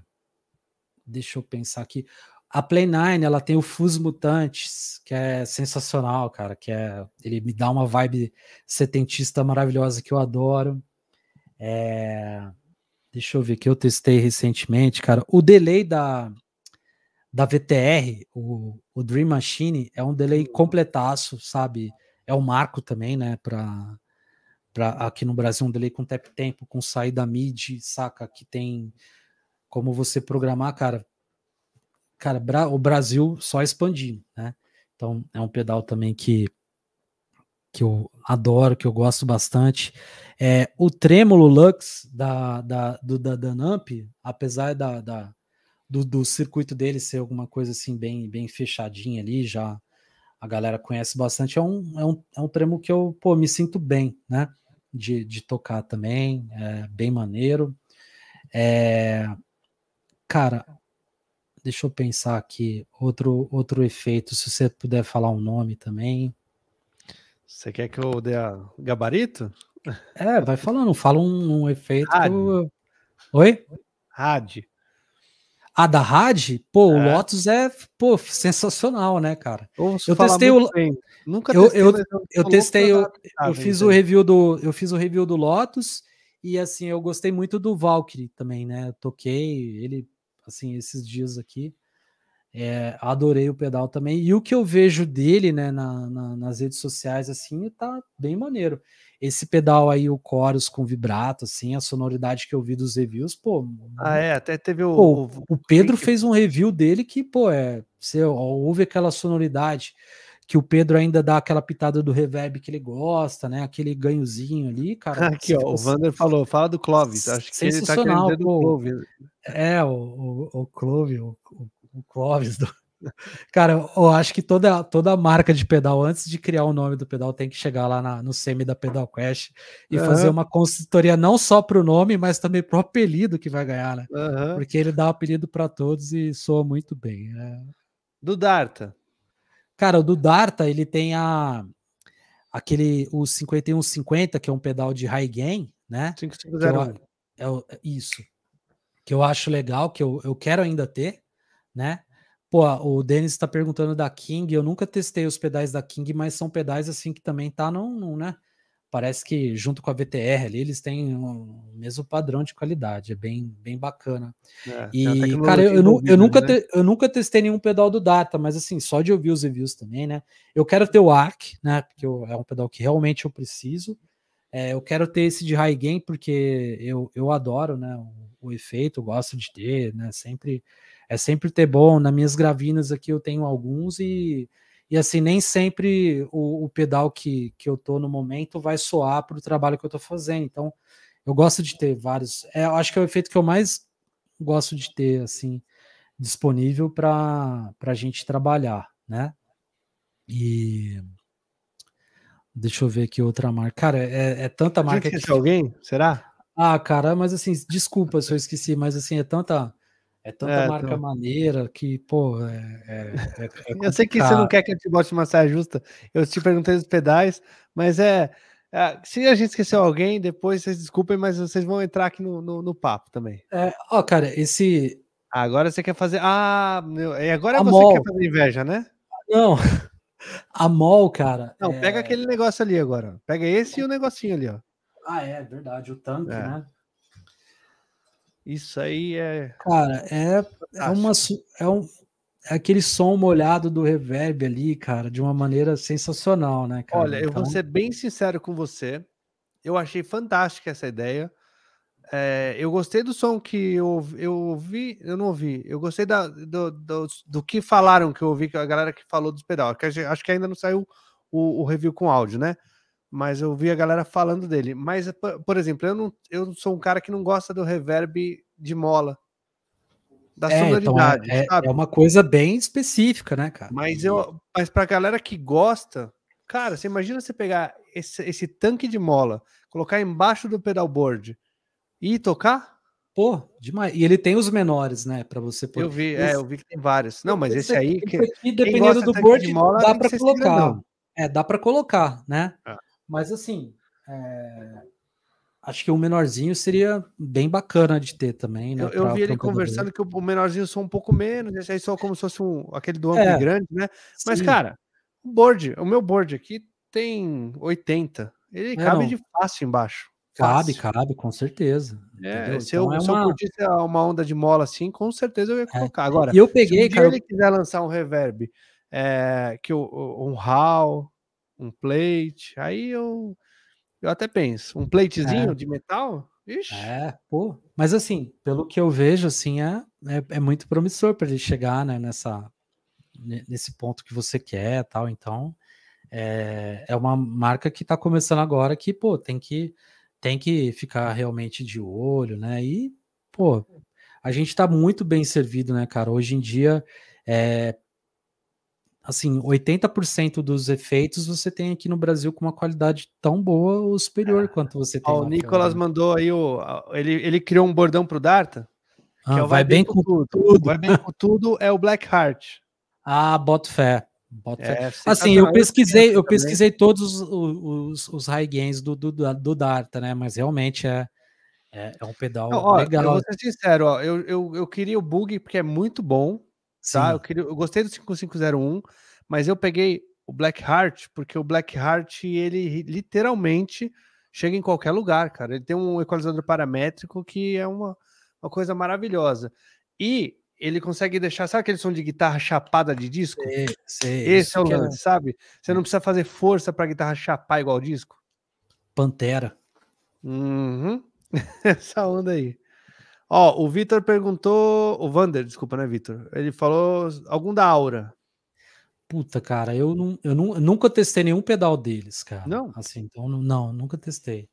deixa eu pensar aqui. A Play 9, ela tem o Fuzz Mutantes, que é sensacional, cara, que é ele me dá uma vibe setentista maravilhosa que eu adoro. É, Deixa eu ver que eu testei recentemente, cara. O delay da, da VTR, o, o Dream Machine, é um delay completaço, sabe? É um marco também, né? Pra, aqui no Brasil, um delay com tap tempo, com saída mid, saca? Que tem como você programar, cara. Cara, Bra- o Brasil só expandindo, né? Então é um pedal também que que eu adoro, que eu gosto bastante. É, o Trêmulo Lux da, da, do, da Danamp, apesar da, da, do, do circuito dele ser alguma coisa assim bem, bem fechadinha ali, já a galera conhece bastante, é um, é um, é um tremo que eu pô, me sinto bem, né? De, de tocar também, é bem maneiro. É, cara, deixa eu pensar aqui, outro, outro efeito, se você puder falar um nome também. Você quer que eu dê a gabarito? É, vai falando, fala um, um efeito. eu- Oi? Rádio. A da Rad, pô, o É. Lotus é, pô, sensacional, né, cara? Ouço Eu testei o- bem. Nunca eu- testei, eu- Eu louco testei, eu, eu fiz o review do, eu fiz o review do Lotus e assim, eu gostei muito do Valkyrie também, né? Eu toquei ele assim esses dias aqui. É, adorei o pedal também. E o que eu vejo dele, né, na- na- nas redes sociais, assim, tá bem maneiro. Esse pedal aí, o Chorus com vibrato, assim, a sonoridade que eu vi dos reviews, pô, Ah, é, até teve o. Pô, o- o Pedro que- fez um review dele que, pô, é. Você ouve aquela sonoridade que o Pedro ainda dá aquela pitada do reverb que ele gosta, né? Aquele ganhozinho ali, cara. Aqui, ó, o Vander falou, fala do Clóvis. Acho que ele tá querendo do pô. Clóvis. É, o, o, o Clove, o, o, o Clóvis. do- Cara, eu acho que toda, toda marca de pedal, antes de criar o nome do pedal, tem que chegar lá na- no semi da Pedal Quest e Aham. fazer uma consultoria não só pro nome, mas também pro apelido que vai ganhar, né? Aham. Porque ele dá apelido para todos e soa muito bem. né? Do Darta. Cara, o do Darta, ele tem a aquele o 5150, que é um pedal de high gain, né? 5501. É o- é isso. Que eu acho legal, que eu, eu quero ainda ter, né? Pô, o Denis está perguntando da King, eu nunca testei os pedais da King, mas são pedais assim que também tá num, num, né? Parece que junto com a VTR ali, eles têm o mesmo padrão de qualidade, é bem, bem bacana. É, E, cara, eu, eu, eu nunca né? te- eu nunca testei nenhum pedal do Data, mas assim, só de ouvir os reviews também, né? Eu quero ter o ARC, né? Porque eu- é um pedal que realmente eu preciso. É, eu quero ter esse de high gain, porque eu, eu adoro, né? O, o efeito, eu gosto de ter, né? Sempre, é sempre ter bom. Nas minhas gravinas aqui eu tenho alguns e, e assim, nem sempre o, o pedal que, que eu tô no momento vai soar para o trabalho que eu tô fazendo. Então, eu gosto de ter vários. É, eu acho que é o efeito que eu mais gosto de ter, assim, disponível para a gente trabalhar, né? E deixa eu ver aqui outra marca. Cara, é, é tanta marca que. alguém? Será? Ah, cara, mas assim, desculpa se eu esqueci, mas assim, é tanta. É tanta É, marca então. maneira que, pô, é, é- é- é Eu sei que você não quer que eu te bote uma saia justa. Eu te perguntei dos pedais, mas é. é, se a gente esqueceu alguém, depois vocês desculpem, mas vocês vão entrar aqui no, no, no papo também. É, ó, cara, esse. Ah, Agora você quer fazer. Ah, meu, e agora é A você que mol. quer fazer inveja, né? Não, a Mol, cara. Não, pega aquele negócio ali agora. Pega esse e o negocinho ali, ó. Ah, é verdade, o tanque, né? Isso aí é. Cara, é, é uma é um é aquele som molhado do reverb ali, cara, de uma maneira sensacional, né, cara? Olha, eu vou Então, ser bem sincero com você. Eu achei fantástica essa ideia. É, eu gostei do som que eu, ouvi- eu ouvi, eu não ouvi. Eu gostei da- do, do, do que falaram que eu ouvi, que a galera que falou dos pedal. que gente- acho que ainda não saiu o, o review com áudio, né? Mas eu vi a galera falando dele. Mas, por, exemplo, eu não, eu sou um cara que não gosta do reverb de mola. Da é, então sonoridade, é, é- sabe? é uma coisa bem específica, né, cara? Mas eu, mas pra galera que gosta, cara, você imagina você pegar esse, esse tanque de mola, colocar embaixo do pedalboard e tocar? Pô, demais. E ele tem os menores, né, Pra você poder. Eu vi, é, eu vi que tem vários. Não, mas esse aí, que, esse aqui, gosta dependendo do tanque de board, mola, dá que esse colocar. É, dá pra colocar, né? Ah. Mas assim, é, acho que um menorzinho seria bem bacana de ter também, né? eu, eu pra- vi ele conversando que o, o menorzinho só um pouco menos, esse aí só como se fosse um, aquele do amplo É. grande, né? Mas, Sim. cara, o board, o meu board aqui tem 80. Ele É, cabe não. de fácil embaixo. Cabe, Fácil. cabe, com certeza. É, se, eu, Então é se eu uma- curtisse uma onda de mola assim, com certeza eu ia colocar. Agora, E eu se um peguei, cara. ele quiser lançar um reverb, é, que o, o- um hall, um plate, aí eu, eu até penso. Um platezinho É. de metal? Ixi, É, pô. Mas assim, pelo que eu vejo, assim, é, é, é muito promissor para ele chegar, né, nessa, ne- nesse ponto que você quer tal. Então, é, é uma marca que está começando agora que, pô, tem que, tem que ficar realmente de olho, né? E, pô, a gente está muito bem servido, né, cara? Hoje em dia, é, assim, 80% dos efeitos você tem aqui no Brasil com uma qualidade tão boa ou superior quanto você tem ó, o Nicolas mandou aí o. Ele, ele criou um bordão pro Darta. Que Ah, é o vai bem com tudo. Vai bem com tudo, é o Black Heart. Ah, boto fé. Bota É, assim, eu pesquisei, eu pesquisei todos os, os, os high gains do, do, do Darta, né? Mas realmente é, é, é um pedal Não, ó, legal. Eu vou ser sincero, ó, eu, eu, eu queria o bug porque é muito bom, tá? Eu, queria, eu gostei do 5501, mas eu peguei o Black Heart porque o Black Heart, ele literalmente chega em qualquer lugar, cara. Ele tem um equalizador paramétrico que é uma, uma coisa maravilhosa. E ele consegue deixar, sabe aquele som de guitarra chapada de disco? Sei, sei, Esse é o que lance, sabe? Você não precisa fazer força pra guitarra chapar igual disco. Pantera. Uhum. Essa onda aí. Ó, o Vitor perguntou. O Vander, desculpa, né, Vitor? Ele falou algum da Aura. Puta, cara, eu, não, eu, não, eu nunca testei nenhum pedal deles, cara. Não? Assim, então, não, nunca testei.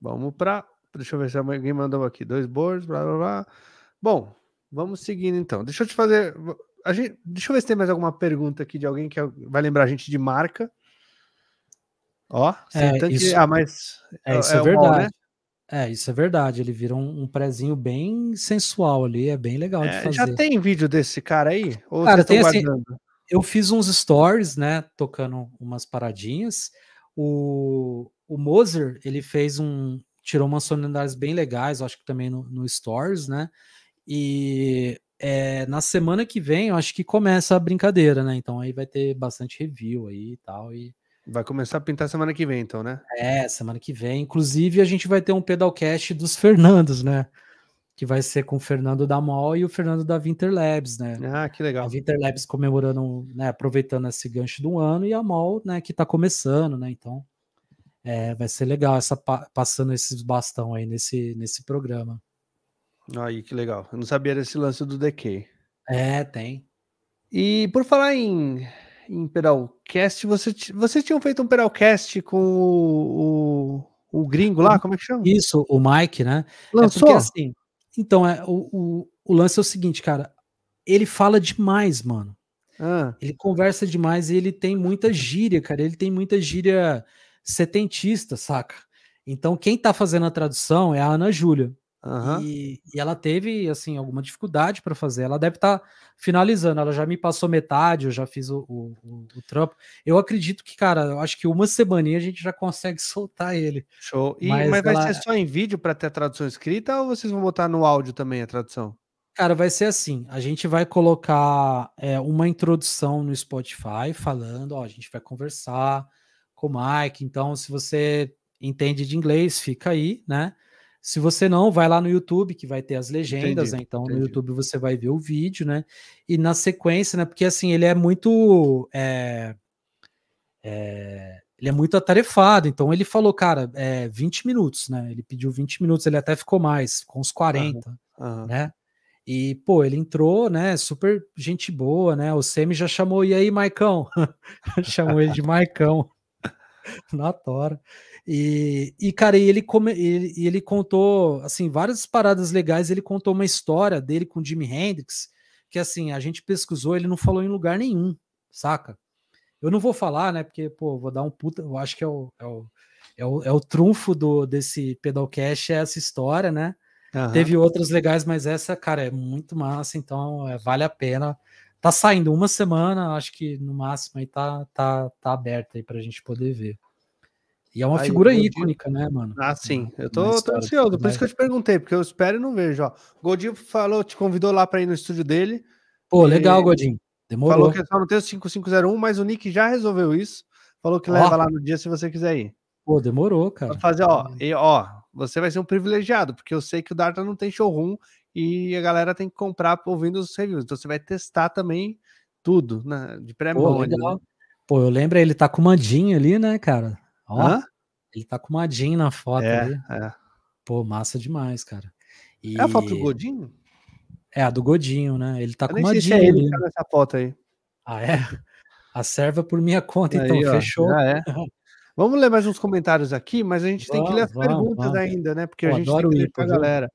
Vamos pra. Deixa eu ver se alguém mandou aqui. Dois boards, blá blá blá. Bom, vamos seguindo então. Deixa eu te fazer. A gente... Deixa eu ver se tem mais alguma pergunta aqui de alguém que vai lembrar a gente de marca. Ó, É, isso- Ah, mas. É, isso é, o mall, verdade. É, isso é verdade. Ele vira um, um prezinho bem sensual ali, é bem legal de É, fazer. já tem vídeo desse cara aí? Ou Cara, tem assim- guardando? eu fiz uns stories, né, tocando umas paradinhas. O, o Moser, ele fez um, tirou umas sonoridades bem legais, acho que também no, no stories, né? E é, na semana que vem, eu acho que começa a brincadeira, né? Então aí vai ter bastante review aí e tal. E Vai começar a pintar semana que vem, então, né? é, semana que vem, inclusive a gente vai ter um pedalcast dos Fernandos, né? Que vai ser com o Fernando da Mol e o Fernando da Winter Labs, né? Ah, que legal. A Winter Labs comemorando, né, aproveitando esse gancho do ano e a Mol, né, que tá começando, né? Então, é, vai ser legal essa pa- passando esses bastão aí nesse nesse programa. Aí, que legal. Eu não sabia desse lance do DK. É, tem. E por falar em, em pedalcast, você, vocês tinham feito um pedalcast com o, o, o gringo lá? Como é que chama? Isso, o Mike, né? É Lançou? porque assim, então é o, o, o lance é o seguinte, cara, ele fala demais, mano. Ah, Ele conversa demais e ele tem muita gíria, cara. Ele tem muita gíria setentista, saca? Então, quem tá fazendo a tradução é a Ana Júlia. Aham. E, e ela teve, assim, alguma dificuldade para fazer. Ela deve estar finalizando. Ela já me passou metade, eu já fiz o, o, o- o trampo. Eu acredito que, cara, eu acho que uma semaninha a gente já consegue soltar ele. Show. E, Mas mas vai ela- ser só em vídeo para ter a tradução escrita ou vocês vão botar no áudio também a tradução? Cara, vai ser assim: a gente vai colocar é, uma introdução no Spotify falando, ó, a gente vai conversar com o Mike. Então, se você entende de inglês, fica aí, né? Se você não, vai lá no YouTube, que vai ter as legendas, Entendi, né? Então, no entendi. YouTube você vai ver o vídeo, né? E na sequência, né? Porque assim, ele é muito. é, é, ele é muito atarefado, então ele falou, cara, é 20 minutos, né? Ele pediu 20 minutos, ele até ficou mais, com uns 40 Aham. né? E, pô, ele entrou, né? Super gente boa, né? O Semi já chamou, e aí, Maicão? Chamou ele de Maicão na tora. E, e cara, e ele, come, ele, ele contou, assim, várias paradas legais. Ele contou uma história dele com o Jimi Hendrix, que, assim, a gente pesquisou, ele não falou em lugar nenhum, saca? Eu não vou falar, né? Porque, pô, vou dar um puta. Eu acho que é o, é o, é o, é o trunfo do, desse pedalcast, é essa história, né? Aham. Teve outras legais, mas essa, cara, é muito massa, então é, vale a pena. Tá saindo uma semana, acho que no máximo aí tá, tá, tá aberto aí pra gente poder ver. E é uma Aí, figura íconica, né, mano? Ah, sim. Eu tô, tô ansioso, por isso que eu te perguntei, porque eu espero e não vejo. Ó. O Godinho falou, te convidou lá para ir no estúdio dele. Pô, legal, Godinho. Demorou. Falou que só não tem o 5501, mas o Nick já resolveu isso. Falou que Ó. leva lá no dia se você quiser ir. Pô, demorou, cara. Pra fazer, ó, e, ó, você vai ser um privilegiado, porque eu sei que o Darta não tem showroom e a galera tem que comprar ouvindo os reviews. Então você vai testar também tudo, né? De Pô, pré-mão. ali, legal. né? Pô, eu lembro, ele tá com uma Jean ali, né, cara? Ó, Hã? ele tá com uma Jean na foto É, ali. é. Pô, massa demais, cara. E... É a foto do Godinho? É, a do Godinho, né? Ele tá Eu com uma Jean é ele tá nessa foto aí. Ah, é? A serva por minha conta, então, Aí, ó, fechou. já é. Vamos ler mais uns comentários aqui, mas a gente tem que ler as Vamos, vamos, perguntas vamos. ainda, né? Porque Eu a gente tem que ler pra galera.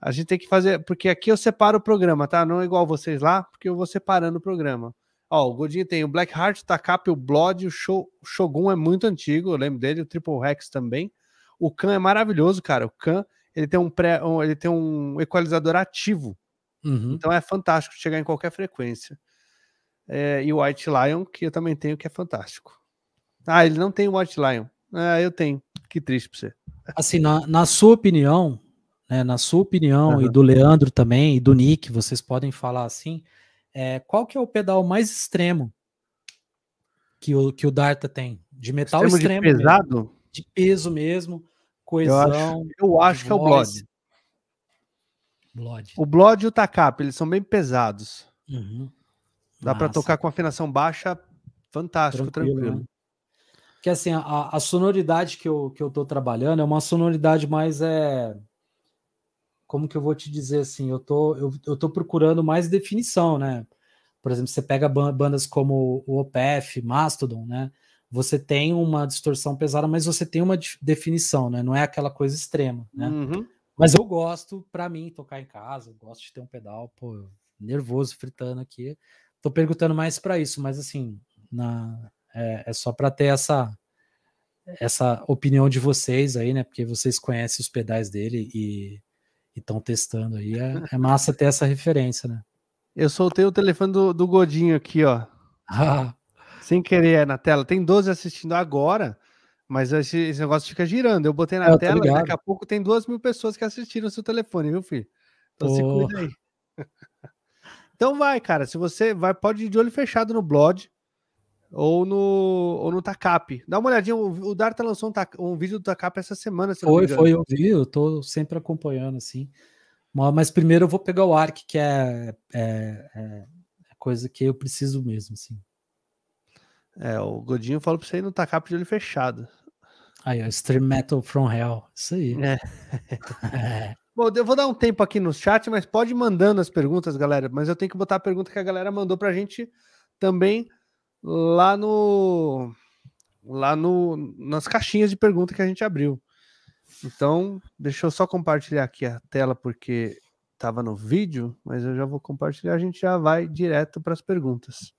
A gente tem que fazer, porque aqui eu separo o programa, tá? Não é igual vocês lá, porque eu vou separando o programa. Ó, o Godinho tem o Black Heart, o Takap, o Blood, o Sho- o Shogun é muito antigo, eu lembro dele, o Triple Rex também. O Khan é maravilhoso, cara. O Khan, ele tem um pré, um- ele tem um equalizador ativo, Uhum. então é fantástico chegar em qualquer frequência. É, e o White Lion, que eu também tenho, que é fantástico. Ah, ele não tem o White Lion. Ah, eu tenho. Que triste pra você. Assim, na, na sua opinião, né, na sua opinião, Aham. e do Leandro também, e do Nick, vocês podem falar assim, é, qual que é o pedal mais extremo que o, que o Darta tem? De metal Extremo extremo, de mesmo, pesado? de peso mesmo, Eu coesão, acho, eu acho que é o. Blood. Blood. O Blood e o Takap, eles são bem pesados. Uhum. Dá pra Massa. tocar com afinação baixa, fantástico, tranquilo. Tranquilo, né? Porque assim, a, a sonoridade que eu, que eu tô trabalhando é uma sonoridade mais é. Como que eu vou te dizer assim? Eu tô, eu, eu tô procurando mais definição, né? Por exemplo, você pega ban- bandas como o OPF, Mastodon, né? Você tem uma distorção pesada, mas você tem uma definição, né? Não é aquela coisa extrema, né? Uhum. Mas eu gosto, pra mim, tocar em casa, eu gosto de ter um pedal, pô, nervoso, fritando aqui. Tô perguntando mais pra isso, mas assim, na, é, é só pra ter essa essa opinião de vocês aí, né? Porque vocês conhecem os pedais dele e estão testando aí. É, é massa ter essa referência, né? Eu soltei o telefone do, do Godinho aqui, ó. Ah, Sem querer é na tela. Tem 12 assistindo agora, mas esse, esse negócio fica girando. Eu botei na É, eu tela e daqui a pouco tem duas mil pessoas que assistiram o seu telefone, viu, filho? Então se cuida aí. então vai, cara. Se você vai, pode ir de olho fechado no Blood ou no, ou no Takap. Dá uma olhadinha. O, o Darta lançou um, um vídeo do Takap essa semana, se foi, foi, eu vi, eu tô sempre acompanhando, assim. Mas primeiro eu vou pegar o Arc, que é, é, é coisa que eu preciso mesmo, assim. É, o Godinho falou pra você ir no Takap de olho fechado. Aí, ó, Extreme Metal from Hell. Isso aí. É. É. Bom, eu vou dar um tempo aqui no chat, mas pode ir mandando as perguntas, galera. Mas eu tenho que botar a pergunta que a galera mandou pra gente também lá no. Lá no, nas caixinhas de pergunta que a gente abriu. Então, deixa eu só compartilhar aqui a tela, porque estava no vídeo, mas eu já vou compartilhar, a gente já vai direto para as perguntas.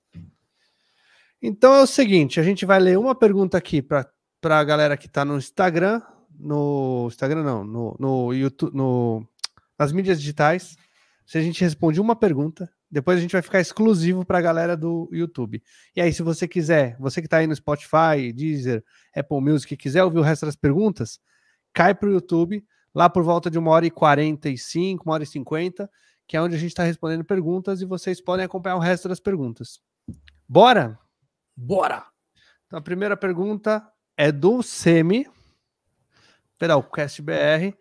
Então é o seguinte: a gente vai ler uma pergunta aqui para a galera que está no Instagram, no Instagram não, no, no YouTube, no, nas mídias digitais. Se a gente responde uma pergunta, depois a gente vai ficar exclusivo para a galera do YouTube. E aí, se você quiser, você que está aí no Spotify, Deezer, Apple Music, quiser ouvir o resto das perguntas, cai para o YouTube, lá por volta de uma hora e 45, uma hora e 50, que é onde a gente está respondendo perguntas e vocês podem acompanhar o resto das perguntas. Bora? Bora! Então, a primeira pergunta é do Semi, Pedalcast BR.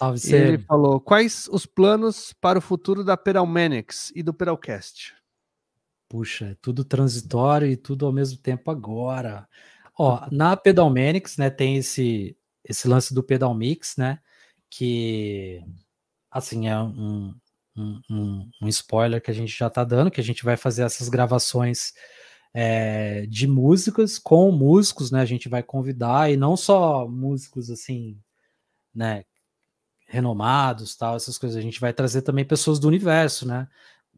Salve, E ele falou: quais os planos para o futuro da Pedalmanics e do Pedalcast? Puxa, é tudo transitório e tudo ao mesmo tempo agora. Ó, na Pedalmanics, né, tem esse esse lance do Pedal Mix, né, que assim é um, um, um- um spoiler que a gente já tá dando, que a gente vai fazer essas gravações é, de músicas com músicos, né? A gente vai convidar e não só músicos assim, né, renomados, tal, essas coisas. A gente vai trazer também pessoas do universo, né?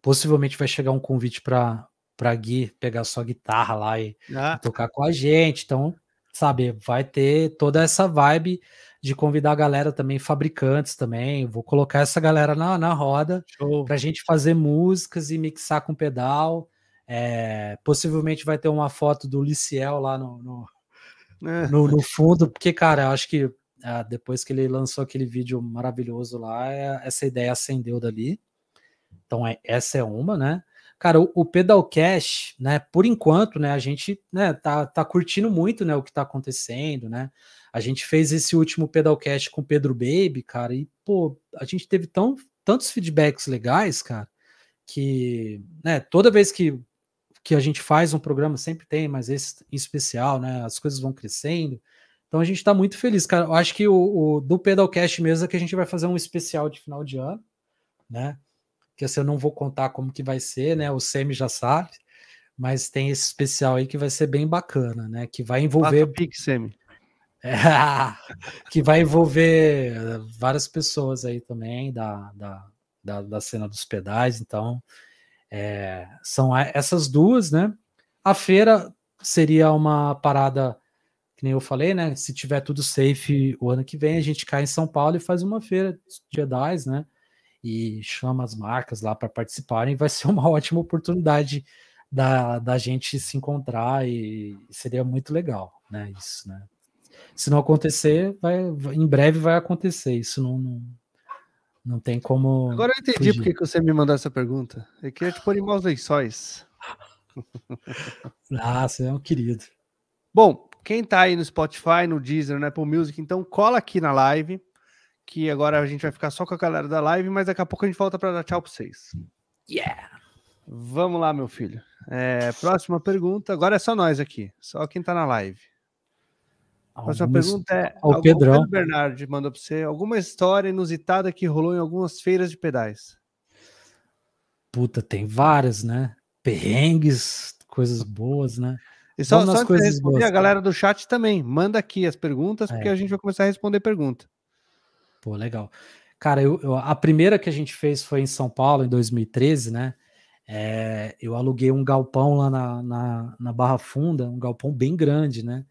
Possivelmente vai chegar um convite para para Gui pegar sua guitarra lá e Ah, tocar com a gente. Então, sabe, vai ter toda essa vibe de convidar a galera também, fabricantes também. Vou colocar essa galera na, na roda para a gente fazer músicas e mixar com pedal. É, possivelmente vai ter uma foto do Liciel lá no, no, É, no, no fundo, porque, cara, eu acho que ah, depois que ele lançou aquele vídeo maravilhoso lá, é- essa ideia acendeu dali. Então, é, essa é uma, né? Cara, o, o Pedalcast, né, por enquanto, né, a gente, né, tá, tá curtindo muito, né, o que tá acontecendo, né? A gente fez esse último Pedalcast com o Pedro Baby, cara, e, pô, a gente teve tão, tantos feedbacks legais, cara, que, né, toda vez que, que a gente faz um programa, sempre tem, mas esse em especial, né, as coisas vão crescendo. Então a gente tá muito feliz, cara. Eu acho que o, o do Pedalcast mesmo é que a gente vai fazer um especial de final de ano, né? Que assim, eu não vou contar como que vai ser, né? O Semi já sabe, mas tem esse especial aí que vai ser bem bacana, né? Que vai envolver o Pix, Semi. é, que vai envolver várias pessoas aí também da, da, da, da cena dos pedais. Então, é, são essas duas, né? A feira seria uma parada, que nem eu falei, né? Se tiver tudo safe o ano que vem, a gente cai em São Paulo e faz uma feira de Jedi, né? E chama as marcas lá para participarem. Vai ser uma ótima oportunidade da, da gente se encontrar e seria muito legal, né? Isso, né? Se não acontecer, vai, em breve vai acontecer. Isso não, não, não tem como. Agora eu entendi porque que você me mandou essa pergunta. Eu queria te pôr em maus lençóis. ah, você é um querido. Bom, quem tá aí no Spotify, no Deezer, no Apple Music, então cola aqui na live, que agora a gente vai ficar só com a galera da live, mas daqui a pouco a gente volta para dar tchau para vocês. Yeah! Vamos lá, meu filho. É, próxima pergunta. Agora é só nós aqui, só quem tá na live. A próxima pergunta é: o Pedrão. Bernardo mandou para você alguma história inusitada que rolou em algumas feiras de pedais? Puta, tem várias, né? Perrengues, coisas boas, né? E só, só coisas boas, a galera do chat também. Manda aqui as perguntas, é. porque a gente vai começar a responder pergunta. Pô, legal. Cara, eu, eu, a primeira que a gente fez foi em São Paulo, em 2013, né? É, eu aluguei um galpão lá na, na, na, Barra Funda, um galpão bem grande, né?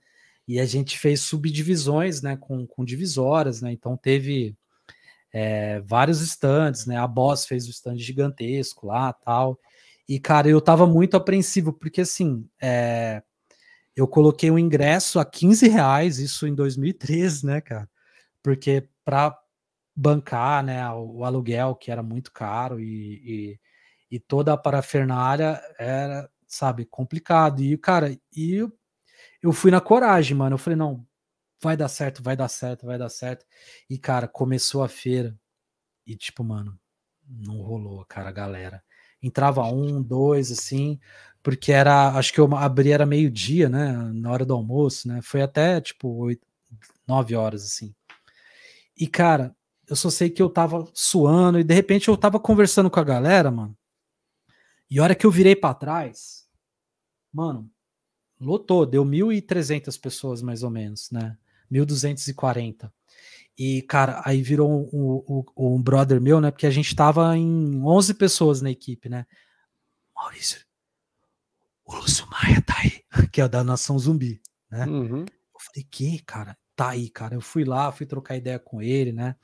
E a gente fez subdivisões, né? Com, com divisórias, né? Então teve é, vários estandes, né? A Boss fez o stand gigantesco lá, tal. E cara, eu tava muito apreensivo porque assim, é, eu coloquei um ingresso a 15 reais, isso em 2013, né, cara? Porque para bancar, né, o, o, aluguel que era muito caro e, e e toda a parafernália era, sabe, complicado. E, cara, e eu, eu fui na coragem, mano. Eu falei, não, vai dar certo, vai dar certo, vai dar certo. E, cara, começou a feira. E, tipo, mano, não rolou, cara, galera. Entrava um, dois, assim, porque era, acho que eu abri era meio-dia, né, na hora do almoço, né, foi até, tipo, oito, nove horas, assim. E, cara, eu só sei que eu tava suando e, de repente, eu tava conversando com a galera, mano, e a hora que eu virei para trás, mano, lotou, deu 1.300 pessoas mais ou menos, né? 1.240. E, cara, aí virou um, um, um, brother meu, né? Porque a gente tava em 11 pessoas na equipe, né? Maurício, o Lúcio Maia tá aí, que é da Nação Zumbi, né? Uhum. Eu falei, que, cara? Tá aí, cara. Eu fui lá, fui trocar ideia com ele, né?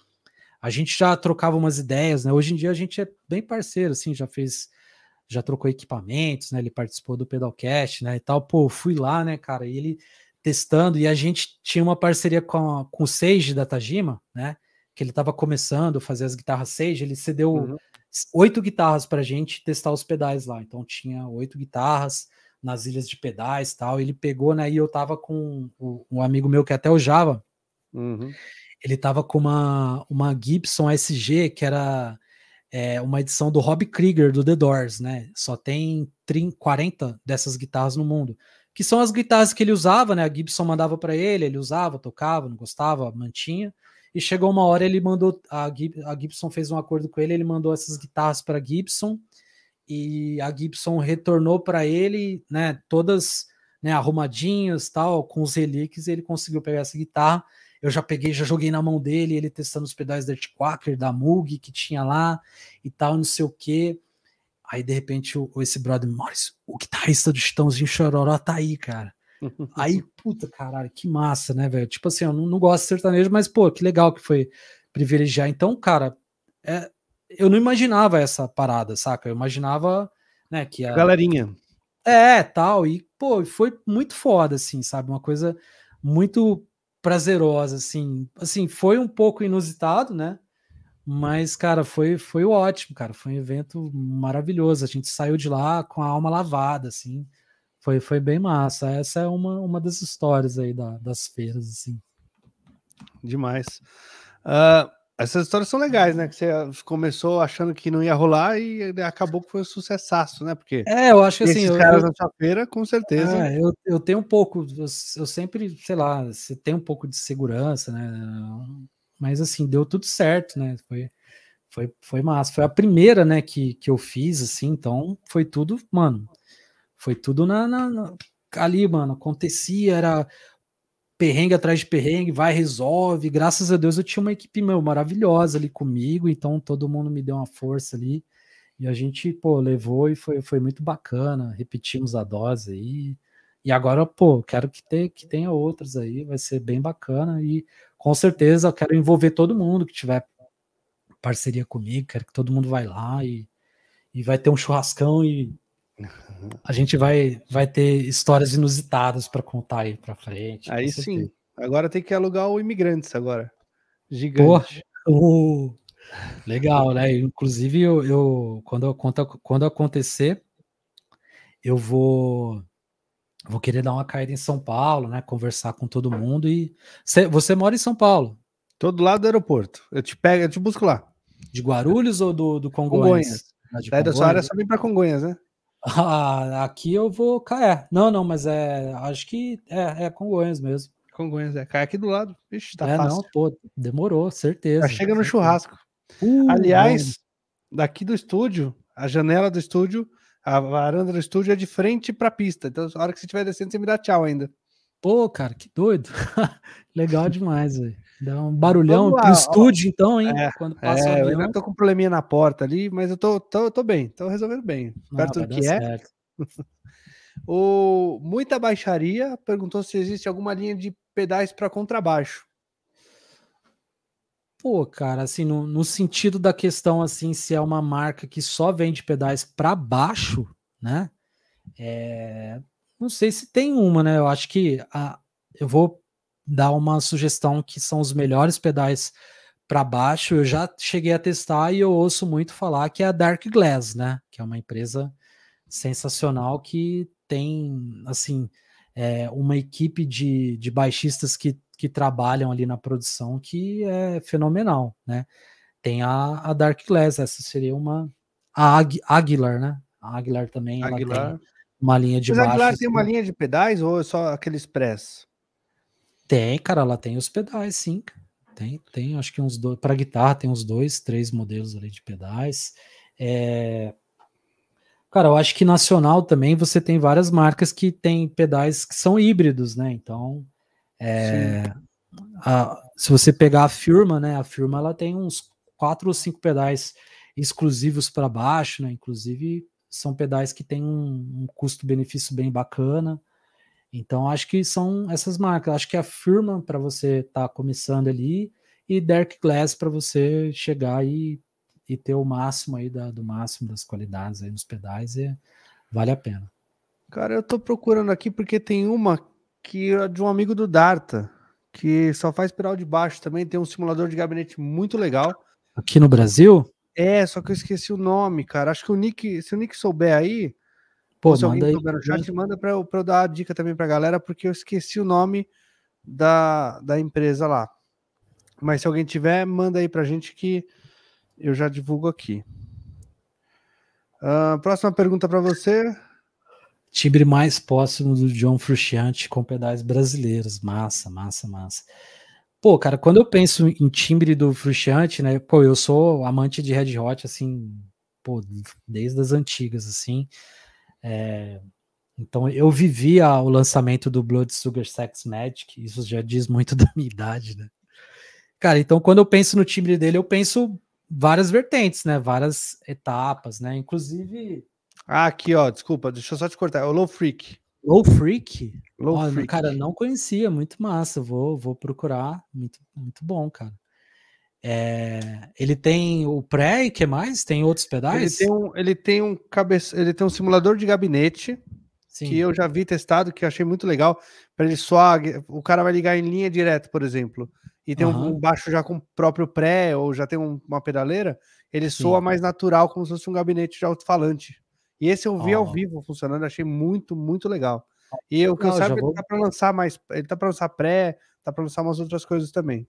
A gente já trocava umas ideias, né? Hoje em dia a gente é bem parceiro, assim, já fez já trocou equipamentos, né? Ele participou do Pedalcast, né? E tal. Pô, fui lá, né, cara? E ele testando, e a gente tinha uma parceria com, com o Sage da Tajima, né? Que ele estava começando a fazer as guitarras Sage, ele cedeu uhum. oito guitarras para a gente testar os pedais lá. Então tinha oito guitarras nas ilhas de pedais tal. Ele pegou, né? E eu tava com um amigo meu que é até o Java. Uhum. Ele tava com uma, uma Gibson SG que era é uma edição do Rob Krieger do The Doors, né? Só tem 30, 40 dessas guitarras no mundo, que são as guitarras que ele usava, né? A Gibson mandava para ele, ele usava, tocava, não gostava, mantinha. E chegou uma hora ele mandou a, Gibson fez um acordo com ele, ele mandou essas guitarras para Gibson e a Gibson retornou para ele, né? Todas né, arrumadinhas, tal, com os relíquios, ele conseguiu pegar essa guitarra eu já peguei, já joguei na mão dele, ele testando os pedais da Quacker, da Moog que tinha lá e tal, não sei o que. Aí de repente o, esse brother, Maurício, o guitarrista do Chitãozinho Chororó tá aí, cara. aí, puta caralho, que massa, né, velho? Tipo assim, eu não, não, gosto de sertanejo, mas pô, que legal que foi privilegiar. Então, cara, é, eu não imaginava essa parada, saca? Eu imaginava, né, que a. Galerinha. É, tal. E, pô, foi muito foda, assim, sabe? Uma coisa muito prazerosa, assim. Assim, foi um pouco inusitado, né? Mas, cara, foi, foi ótimo, cara. Foi um evento maravilhoso. A gente saiu de lá com a alma lavada, assim. Foi, foi bem massa. Essa é uma, uma das histórias aí da, das feiras, assim. Demais. Uh, essas histórias são legais, né? Que você começou achando que não ia rolar e acabou que foi um sucessaço, né? Porque é, eu acho que assim, esses eu, caras eu, na sua feira, com certeza. É, eu, eu tenho um pouco, eu, eu, sempre, sei lá, você tem um pouco de segurança, né? Mas assim, deu tudo certo, né? Foi, foi, foi massa. Foi a primeira, né, que, que eu fiz, assim, então foi tudo, mano. Foi tudo na, na, na ali, mano. Acontecia, era perrengue atrás de perrengue, vai, resolve. Graças a Deus eu tinha uma equipe meu, maravilhosa ali comigo, então todo mundo me deu uma força ali. E a gente, pô, levou e foi, foi muito bacana. Repetimos a dose aí. E agora, pô, quero que, ter, que tenha outras aí, vai ser bem bacana. E com certeza eu quero envolver todo mundo que tiver parceria comigo, quero que todo mundo vai lá e, e vai ter um churrascão e a gente vai, vai ter histórias inusitadas para contar aí para frente. Aí sim. Agora tem que alugar o Imigrantes agora. Gigante. Uh, legal, né? Inclusive, eu, eu quando, quando, quando acontecer, eu vou vou querer dar uma caída em São Paulo, né? Conversar com todo mundo e você, você mora em São Paulo? Todo lado do aeroporto. Eu te pego, eu te busco lá. De Guarulhos ou do, do Congonhas? Congonhas. Daí da sua área só vem para Congonhas, né? Ah, aqui eu vou cair. Não, não, mas é. Acho que é, é Congonhas mesmo. Congonhas, é. Cai aqui do lado. Ixi, tá é, fácil. não, pô, demorou, certeza. Já chega no churrasco. Uh, Aliás, daqui do estúdio, a janela do estúdio, a varanda do estúdio é de frente pra pista. Então, a hora que você estiver descendo, você me dá tchau ainda. Pô, cara, que doido. Legal demais, velho. Dá um barulhão lá, pro ó. estúdio, então, hein? É, Quando passa o É, eu avião. ainda tô com um probleminha na porta ali, mas eu tô, tô, tô bem, tô resolvendo bem. Ah, Perto vai do que é. O Muita Baixaria perguntou se existe alguma linha de pedais para contrabaixo. Pô, cara, assim, no, no sentido da questão, assim, se é uma marca que só vende pedais para baixo, né? É, não sei se tem uma, né? Eu acho que a, eu vou dar uma sugestão que são os melhores pedais para baixo. Eu já cheguei a testar e eu ouço muito falar que é a Dark Glass, né? Que é uma empresa sensacional que tem, assim, é, uma equipe de, de baixistas que, que trabalham ali na produção que é fenomenal, né? Tem a, a Dark Glass, essa seria uma. A Agu- Aguilar, né? A Aguilar também ela Aguilar. tem uma linha de Mas a baixo. Aguilar tem uma assim. linha de pedais ou é só aqueles press? Tem, cara, ela tem os pedais, sim. Tem, tem, acho que uns dois. Para guitarra tem uns dois, três modelos ali de pedais. É, Cara, eu acho que nacional também você tem várias marcas que tem pedais que são híbridos, né? Então, é, a- se você pegar a firma, né? A firma ela tem uns quatro ou cinco pedais exclusivos para baixo, né? Inclusive são pedais que têm um, um custo-benefício bem bacana. Então, acho que são essas marcas. Acho que a firma para você estar começando ali e Dark Glass para você chegar e, e ter o máximo aí da- do máximo das qualidades aí nos pedais e vale a pena. Cara, eu tô procurando aqui porque tem uma que é de um amigo do Darta, que só faz pedal de baixo também, tem um simulador de gabinete muito legal. Aqui no Brasil, É, só que eu esqueci o nome, cara. Acho que o Nick, se o Nick souber aí, pô, se alguém souber no chat, manda pra eu, pra eu dar a dica também pra galera, porque eu esqueci o nome da, da empresa lá. Mas se alguém tiver, manda aí pra gente que eu já divulgo aqui. Ah, próxima pergunta pra você. Timbre mais próximo do John Frusciante com pedais brasileiros. Massa, massa, massa. Pô, cara, quando eu penso em timbre do Frusciante, né? Pô, eu sou amante de Red Hot, assim, pô, desde as antigas, assim. É, então eu vivia o lançamento do Blood Sugar Sex Magic, isso já diz muito da minha idade, né? Cara, então quando eu penso no timbre dele, eu penso várias vertentes, né? Várias etapas, né? Inclusive Ah, aqui, ó, desculpa, deixa eu só te cortar. É o Low Freak. Low Freak. Low Ó, Freak. Cara, não conhecia, muito massa. Vou, vou procurar, muito, muito bom, cara. É, ele tem o pré e que mais? Tem outros Ele pedais? tem um, ele tem um cabeça, ele tem um simulador de gabinete Sim. que eu já vi testado, que eu achei muito legal. Para ele só, o cara vai ligar em linha direto, por exemplo, e tem um- Aham. um, baixo já com o próprio pré ou já tem um- uma pedaleira, ele Sim. soa mais natural, como se fosse um gabinete de alto-falante. E esse eu vi ao Ó. vivo funcionando, achei muito, muito legal. E o que eu vou- ele tá para lançar mais, ele tá para lançar pré, tá para lançar umas outras coisas também.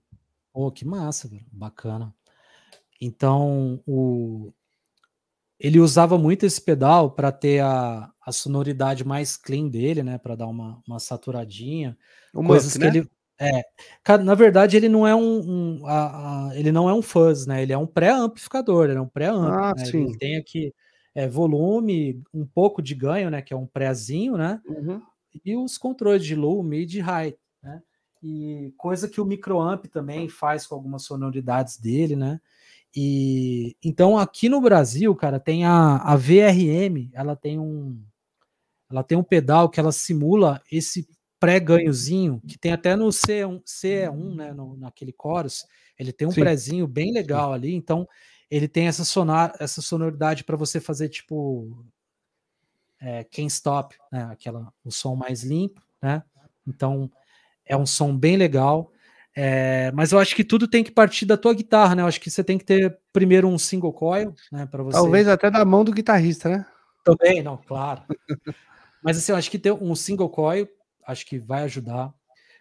Pô, que massa, velho. Bacana. Então, o... ele usava muito esse pedal para ter a, a sonoridade mais clean dele, né? Para dar uma, uma saturadinha. O coisas Musk, que né? ele. É, cara, na verdade, ele não é um, um- a- a- ele não é um fuzz, né? Ele é um pré-amplificador, ele é um pré-amp. Ah, né? sim. Ele tem aqui é, volume, um pouco de ganho, né? Que é um prézinho, né? Uhum. e os controles de low, mid e high, né? E coisa que o microamp também faz com algumas sonoridades dele, né? E então aqui no Brasil, cara, tem a, a VRM, ela tem um ela tem um pedal que ela simula esse pré-ganhozinho, que tem até no C1, CE1, né, no, naquele chorus, ele tem um Sim. prézinho bem legal ali, então ele tem essa sonar, essa sonoridade para você fazer tipo é, Can't Stop, né? Aquela, o som mais limpo, né? Então é um som bem legal. É, mas eu acho que tudo tem que partir da tua guitarra, né? Eu acho que você tem que ter primeiro um single coil, né? Para você. Talvez até da mão do guitarrista, né? Também, não, claro. mas assim, eu acho que ter um single coil, acho que vai ajudar.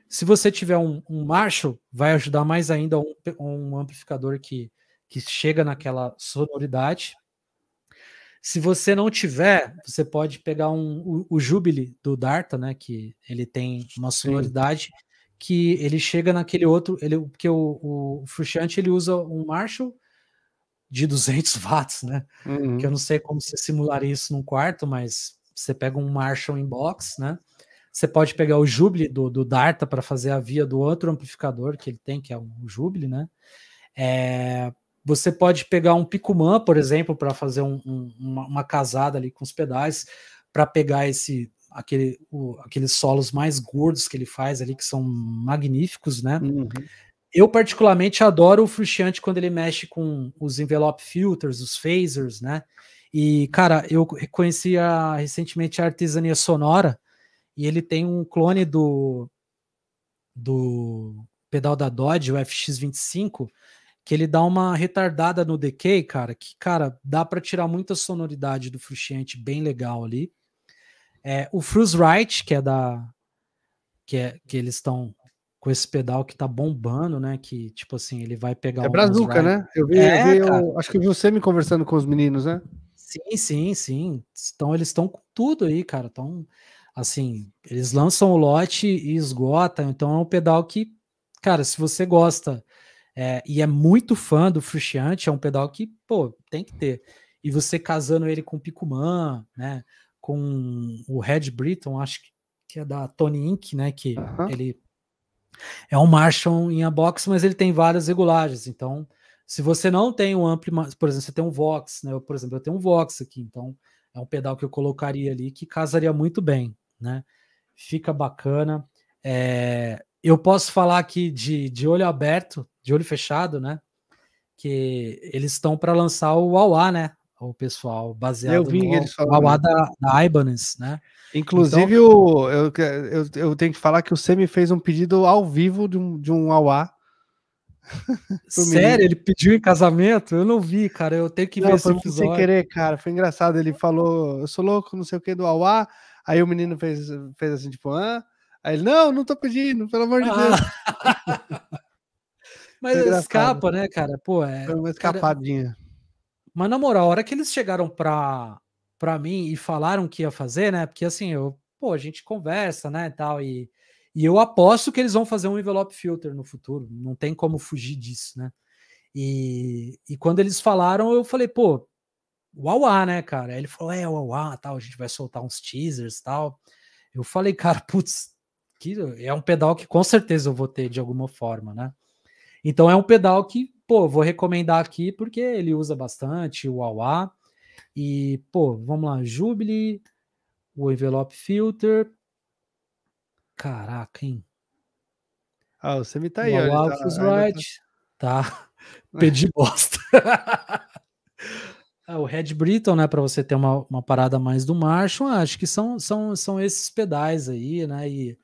Se você tiver um, um Marshall, vai ajudar mais ainda um, um amplificador que, que chega naquela sonoridade. Se você não tiver, você pode pegar um, o, o Jubilee do Darta, né? Que ele tem uma sonoridade Sim. que ele chega naquele outro. Ele, porque o, o Frusciante ele usa um Marshall de 200 watts, né? Uhum. Que eu não sei como você simularia isso num quarto, mas você pega um Marshall em box, né? Você pode pegar o Jubilee do, do Darta para fazer a via do outro amplificador que ele tem, que é o Jubilee, né? É, você pode pegar um Picumã, por exemplo, para fazer um, um, uma, uma, casada ali com os pedais, para pegar esse aquele, o, aqueles solos mais gordos que ele faz ali, que são magníficos, né? Uhum. Eu particularmente adoro o Frusciante quando ele mexe com os envelope filters, os phasers, né? E, cara, eu conheci a, recentemente a artesania sonora, e ele tem um clone do, do pedal da Dodge, o FX25, que ele dá uma retardada no decay, cara, que, cara, dá para tirar muita sonoridade do Frusciante, bem legal ali. É, o Right, que é da. Que, é, que eles estão com esse pedal que tá bombando, né? Que, tipo assim, ele vai pegar. É Brazuca, né? Eu vi, é, eu vi eu, acho que eu vi você me conversando com os meninos, né? Sim, sim, sim. Então eles estão com tudo aí, cara. Então, Assim, eles lançam o lote e esgotam, então é um pedal que, cara, se você gosta é, e é muito fã do Frusciante, é um pedal que, pô, tem que ter. E você casando ele com o Picuman, né, com o Red Britton, acho que é da Tony Inc, né, que ele é um Marshall em a box, mas ele tem várias regulagens, então se você não tem um ampli, por exemplo, você tem um Vox, né? Eu, por exemplo, eu tenho um Vox aqui, então é um pedal que eu colocaria ali que casaria muito bem né? Fica bacana. É, eu posso falar aqui de, de olho aberto, de olho fechado, né? Que eles estão para lançar o Wawa, né? O pessoal baseado eu vi no Wawa da, da Ibanez, né? Inclusive, então, eu, eu, eu, tenho que falar que o Semi fez um pedido ao vivo de um, de um Wawa. Sério? Ele pediu em casamento? Eu não vi, cara. Eu tenho que não, ver esse episódio. Sem querer, cara. Foi engraçado. Ele falou: Eu sou louco, não sei o que do Wawa. Aí o menino fez, fez assim, tipo, ah. Aí ele, não, não tô pedindo, pelo amor de Deus. Mas escapa, né, cara? Pô, é. Foi uma escapadinha. Cara... Mas na moral, a hora que eles chegaram pra, pra mim e falaram que ia fazer, né? Porque assim, eu, pô, a gente conversa, né, e tal, e, e eu aposto que eles vão fazer um envelope filter no futuro. Não tem como fugir disso, né? E, e quando eles falaram, eu falei, pô, Uauá, né, cara? Aí ele falou, é, Uauá, tal, a gente vai soltar uns teasers tal. Eu falei, cara, putz, que é um pedal que com certeza eu vou ter de alguma forma, né? Então é um pedal que, pô, vou recomendar aqui porque ele usa bastante o Uauá. E, pô, vamos lá, Jubilee, o envelope filter. Caraca, hein? Ah, você me tá aí, olha. Tá, right. tá. tá. Pedi bosta. Ah, o Red Britton, né, para você ter uma, uma parada mais do Marshall, acho que são, são, são esses pedais aí, né? E,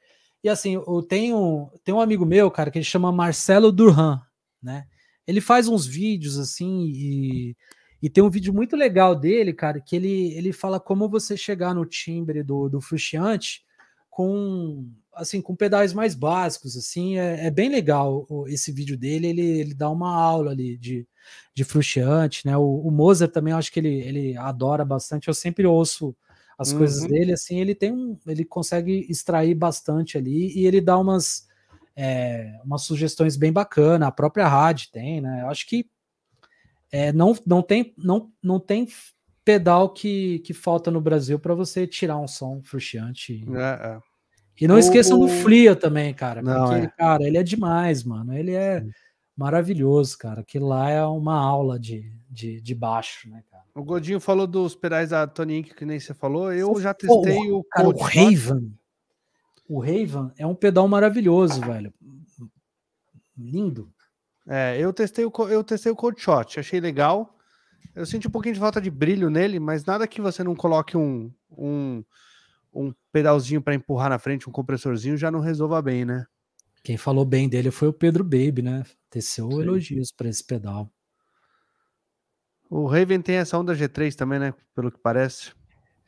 e assim, eu tenho, tenho um amigo meu, cara, que ele chama Marcelo Durhan, né? Ele faz uns vídeos assim e, e tem um vídeo muito legal dele, cara, que ele, ele fala como você chegar no timbre do, do Frusciante com assim com pedais mais básicos assim é, é bem legal esse vídeo dele ele, ele dá uma aula ali de, de Frusciante né o, o Mozart também acho que ele, ele adora bastante eu sempre ouço as uhum. coisas dele assim ele tem um ele consegue extrair bastante ali e ele dá umas é, umas sugestões bem bacana a própria rádio tem né eu acho que é, não, não tem não, não tem pedal que, que falta no Brasil para você tirar um som Frusciante é, é. E não o, esqueçam do Flia também, cara. Não, porque, é. cara, ele é demais, mano. Ele é maravilhoso, cara. Aquilo lá é uma aula de, de, de baixo, né, cara? O Godinho falou dos pedais da Tony Inc, que nem você falou. Eu já testei o, cara, o Raven. O Raven é um pedal maravilhoso, velho. Lindo. É, eu testei o, eu testei o Cold Shot, achei legal. Eu senti um pouquinho de falta de brilho nele, mas nada que você não coloque um, um, um pedalzinho para empurrar na frente, um compressorzinho, já não resolva bem, né? Quem falou bem dele foi o Pedro Baby, né? Teceu Sim. elogios para esse pedal. O Raven tem essa onda G3 também, né? Pelo que parece.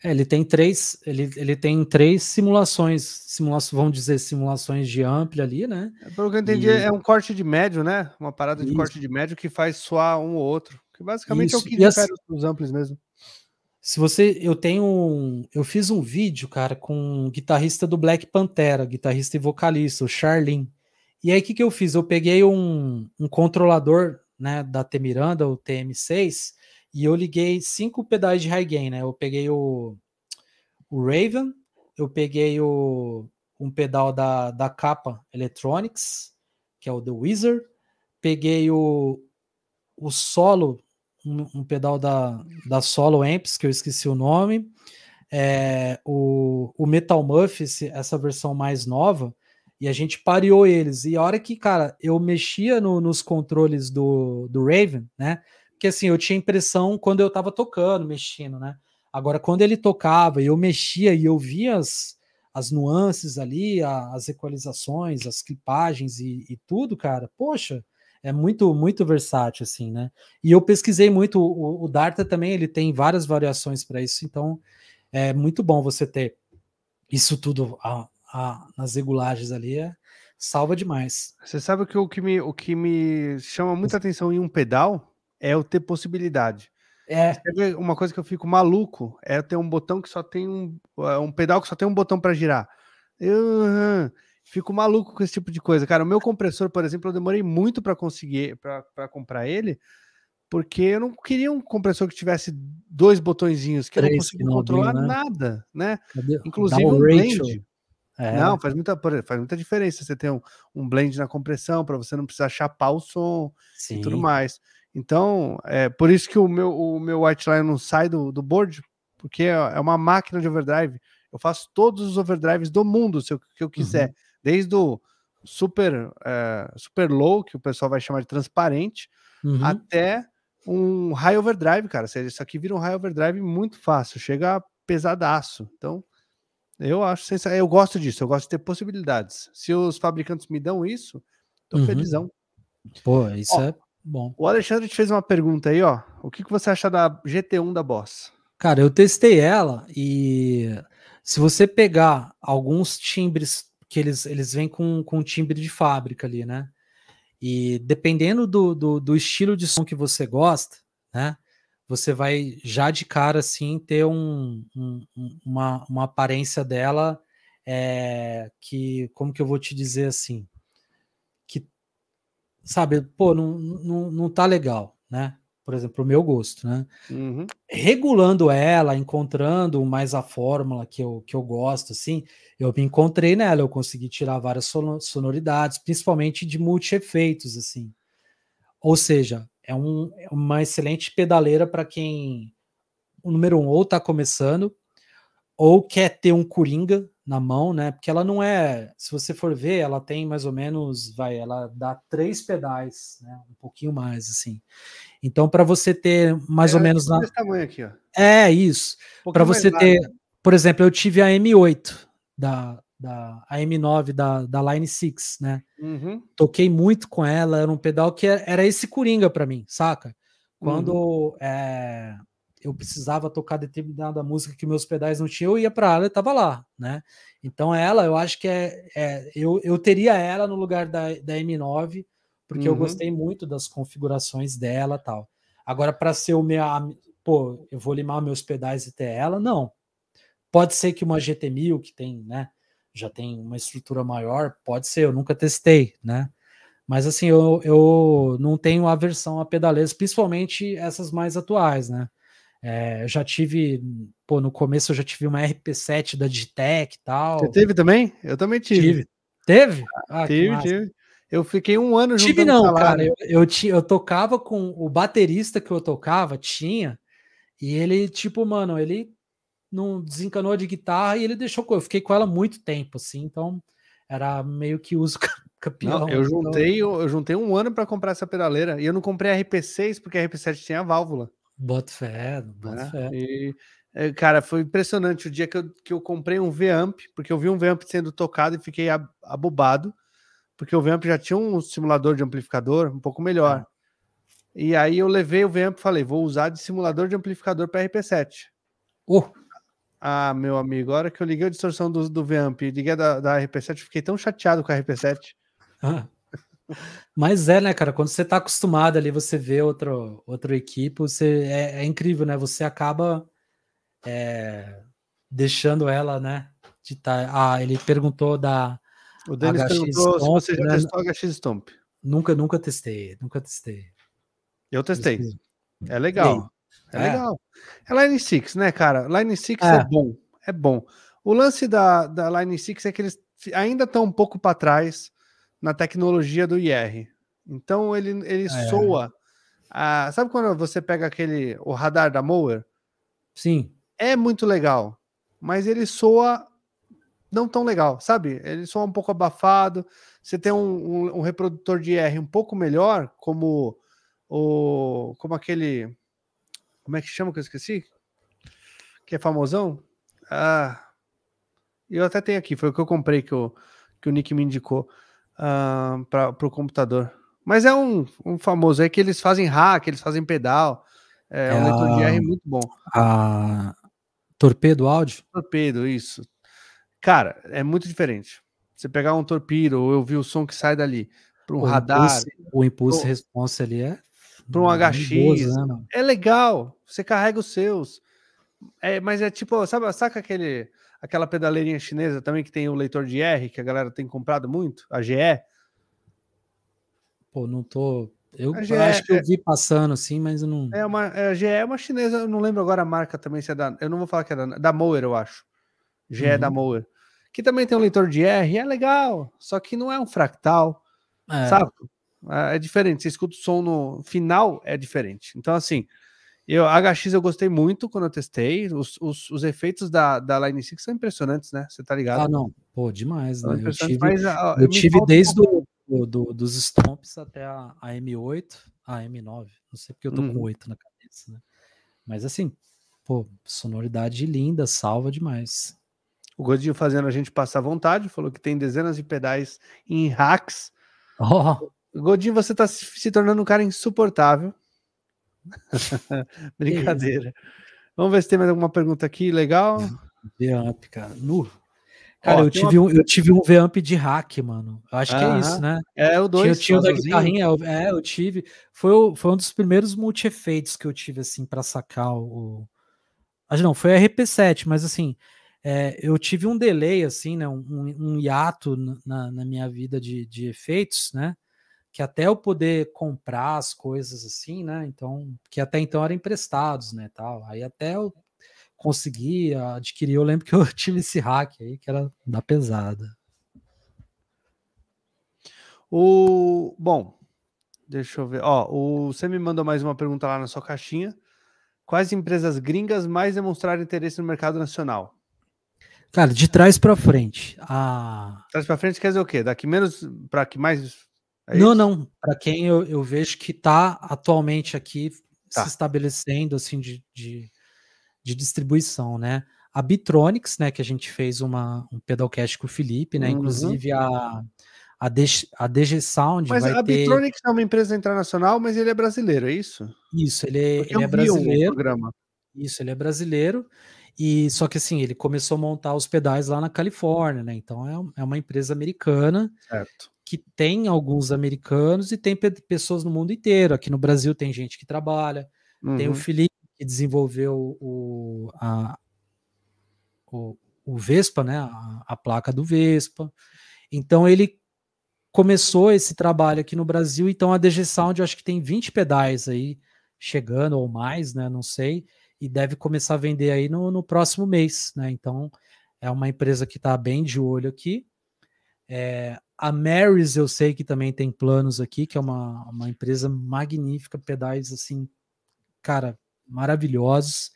É, ele tem três, ele, ele tem três simulações, simulações, vamos dizer, simulações de ampla ali, né? É, pelo que eu entendi, e... é um corte de médio, né? Uma parada de Isso. corte de médio que faz soar um ou outro. Que basicamente Isso. é o que difere as... os amplos mesmo. Se você, eu tenho, um, eu fiz um vídeo, cara, com um guitarrista do Black Pantera, guitarrista e vocalista, o Charlin. E aí o que, que eu fiz? Eu peguei um, um controlador, né, da T Miranda, o TM6, e eu liguei cinco pedais de high gain, né? Eu peguei o, o Raven, eu peguei o, um pedal da, da capa Electronics, que é o The Wizard, peguei o, o solo, um, um, pedal da, da Solo Amps, que eu esqueci o nome, é, o, o Metal Muff, essa versão mais nova, e a gente pareou eles. E a hora que, cara, eu mexia no, nos controles do, do Raven, né? Porque assim, eu tinha impressão quando eu tava tocando, mexendo, né? Agora, quando ele tocava e eu mexia e eu via as, as nuances ali, as equalizações, as clipagens e, e tudo, cara, poxa, é muito, muito versátil, assim, né? E eu pesquisei muito, o, o Darta também, ele tem várias variações para isso, então é muito bom você ter isso tudo a, a, nas regulagens ali, é, salva demais. Você sabe que o que me, o que me chama muita atenção em um pedal é o ter possibilidade. É. Uma coisa que eu fico maluco é ter um botão que só tem um, é, um pedal que só tem um botão para girar. Eu fico maluco com esse tipo de coisa, cara. O meu compressor, por exemplo, eu demorei muito para conseguir para comprar ele, porque eu não queria um compressor que tivesse dois botõezinhos que Três, eu não conseguia controlar né? nada, né? Cadê? Inclusive um. É. Não, faz muita, faz muita diferença você ter um, um blend na compressão para você não precisar chapar o som Sim. e tudo mais. Então, é por isso que o meu, o meu white line não sai do, do board, porque é, é uma máquina de overdrive. Eu faço todos os overdrives do mundo, se eu, que eu quiser, uhum. desde o super, é, super low, que o pessoal vai chamar de transparente, uhum. até um high overdrive, cara. Isso aqui vira um high overdrive muito fácil, chega pesadaço. Então, eu acho eu gosto disso, eu gosto de ter possibilidades. Se os fabricantes me dão isso, tô uhum. felizão. Pô, isso Ó, é Bom. O Alexandre te fez uma pergunta aí, ó. O que, que você acha da GT1 da Boss? Cara, eu testei ela e se você pegar alguns timbres que eles, eles vêm com, com timbre de fábrica ali, né? E dependendo do, do, do, estilo de som que você gosta, né? Você vai já de cara assim ter um, um, uma, uma aparência dela é, que, como que eu vou te dizer assim? sabe, pô, não, não, não tá legal, né? Por exemplo, o meu gosto, né? Uhum. Regulando ela, encontrando mais a fórmula que eu, que eu gosto, assim, eu me encontrei nela, eu consegui tirar várias sonoridades, principalmente de multi-efeitos, assim. Ou seja, é, um, é uma excelente pedaleira para quem, o número um, ou tá começando, ou quer ter um coringa na mão, né? Porque ela não é, se você for ver, ela tem mais ou menos, vai, ela dá três pedais, né? Um pouquinho mais, assim. Então, para você ter mais é, ou menos na... tamanho aqui, ó. É isso. Um para você ter, por exemplo, eu tive a M8 da, da a M9 da, da Line 6, né? Uhum. Toquei muito com ela, era um pedal que era, era esse coringa para mim, saca? Quando uhum. é, eu precisava tocar determinada música que meus pedais não tinham, eu ia para ela e estava lá, né? Então ela, eu acho que é, é, eu, eu teria ela no lugar da, da M9, porque uhum. eu gostei muito das configurações dela tal. Agora, para ser o meu, pô, eu vou limar meus pedais e ter ela, não. Pode ser que uma GT1000 que tem, né, já tem uma estrutura maior, pode ser, eu nunca testei, né? Mas assim, eu, eu não tenho aversão a pedaleiros, principalmente essas mais atuais, né? É, eu já tive, pô, no começo eu já tive uma RP7 da Digitec e tal. Você teve também? Eu também tive. tive. Teve? Ah, tive, tive. Eu fiquei um ano Tive não, cara. Eu, eu, eu tocava com o baterista que eu tocava, tinha, e ele, tipo, mano, ele não desencanou de guitarra e ele deixou. Eu fiquei com ela muito tempo, assim, então era meio que uso campeão. Não, eu juntei, então... eu, juntei um ano para comprar essa pedaleira e eu não comprei a RP6 porque a RP7 tinha válvula. Bota fé, bota né? fé. E, é, cara, foi impressionante o dia que eu, que eu comprei um V-Amp, porque eu vi um V-Amp sendo tocado e fiquei ab- abobado, porque o V-Amp já tinha um simulador de amplificador um pouco melhor. E aí eu levei o V-Amp e falei, vou usar de simulador de amplificador para RP7. Oh, Ah, meu amigo, a hora que eu liguei a distorção do, do V-Amp e liguei a da, da RP7, eu fiquei tão chateado com a RP7. ah. Mas é, né, cara? Quando você tá acostumado ali, você vê outro, outro equipe, você, é, é incrível, né? Você acaba é, deixando ela, né? De tá, ah, ele perguntou da. O Denis HX perguntou se Stomp, você já né? testou HX Stomp. Nunca, nunca testei, nunca testei. Eu testei. Preciso. É legal. É, É? legal. É Line 6, né, cara? Line 6 é. É. bom. É bom. O lance da, da Line 6 é que eles ainda estão um pouco para trás na tecnologia do IR. Então ele, ele É. soa. ah, sabe quando você pega aquele o radar da Mower? Sim. É muito legal, mas ele soa não tão legal, sabe? Ele soa um pouco abafado. Você tem um, um- um reprodutor de IR um pouco melhor, como o como aquele como é que chama que eu esqueci? Que é famosão? Ah, eu até tenho aqui, foi o que eu comprei que o, que o Nick me indicou para o computador. Mas é um, um famoso aí que eles fazem hack, eles fazem pedal. É, É um leitor de IR muito bom. A torpedo áudio? Torpedo, isso. Cara, é muito diferente. Você pegar um torpedo, ou eu vi o som que sai dali, para um o radar, o impulse pro- response ali é. Pra um maravilhoso, HX. né, é legal. Você carrega os seus. É, mas é tipo, sabe, saca aquele, aquela pedaleirinha chinesa também que tem o leitor de R, que a galera tem comprado muito? A GE? Pô, não tô. Eu GE acho que é- eu vi passando assim, mas eu não. É uma, é, a GE é uma chinesa, eu não lembro agora a marca também, se é da. Eu não vou falar que é da, da Mower, eu acho. GE é da Uhum. Mower. Que também tem um leitor de R, é legal, só que não é um fractal. É, sabe? É é diferente. Você escuta o som no final, é diferente. Então, assim, eu, HX eu gostei muito quando eu testei. Os, os, os efeitos da, da Line 6 são impressionantes, né? Você tá ligado? Ah, não. Pô, demais, né? Eu tive, mas, eu me tive desde pouco- do, do- dos Stomps até a, a M8, a M9. Não sei porque eu tô Uhum. com 8 na cabeça, né? Mas assim, pô, sonoridade linda, salva demais. O Godinho fazendo a gente passar vontade, falou que tem dezenas de pedais em hacks. Ó, Godinho, você tá se tornando um cara insuportável. Brincadeira. Vamos ver se tem mais alguma pergunta aqui legal. V-Amp, cara. Nu. Cara, Ó, eu, tive um, eu tive um V-Amp de hack, mano. Eu acho que é isso, né? É o Tinha, 2. tinha o da guitarrinha, eu- é, eu tive. Foi, o- foi um dos primeiros multi-efeitos que eu tive, assim, pra sacar o. Acho não, foi a RP7, mas assim, é, eu tive um delay, assim, né? Um, um- hiato na- na, na minha vida de, de efeitos, né? Que até eu poder comprar as coisas assim, né? Então, que até então eram emprestados, né? Tal. Aí até eu consegui adquirir. Eu lembro que eu tive esse hack aí, que era da pesada. O bom, deixa eu ver. Ó, o você me mandou mais uma pergunta lá na sua caixinha. Quais empresas gringas mais demonstraram interesse no mercado nacional? Cara, de trás pra frente. A... Traz para frente quer dizer o quê? Daqui menos para que mais? É não, isso? não. Para quem eu, eu vejo que está atualmente aqui Tá. se estabelecendo assim de, de, de distribuição, né? A Bitronics, né? Que a gente fez uma, um pedalcast com o Felipe, né? Uhum. Inclusive a, a, DG, a DG Sound Mas a ter Bitronics é uma empresa internacional, mas ele é brasileiro, é isso? isso. Ele, é- ele é brasileiro. programa. Isso, ele é brasileiro. E só que assim, ele começou a montar os pedais lá na Califórnia, né? Então é, é uma empresa americana Certo. Que tem alguns americanos e tem pe- pessoas no mundo inteiro. Aqui no Brasil tem gente que trabalha, tem o Uhum. Felipe que desenvolveu o, a, o, o Vespa, né? A, a placa do Vespa. Então ele começou esse trabalho aqui no Brasil. Então a DG Sound eu acho que tem 20 pedais aí chegando ou mais, né? Não sei. E deve começar a vender aí no, no próximo mês, né? Então é uma empresa que está bem de olho aqui. É, a Marys eu sei que também tem planos aqui, que é uma, uma empresa magnífica, pedais assim, cara, maravilhosos.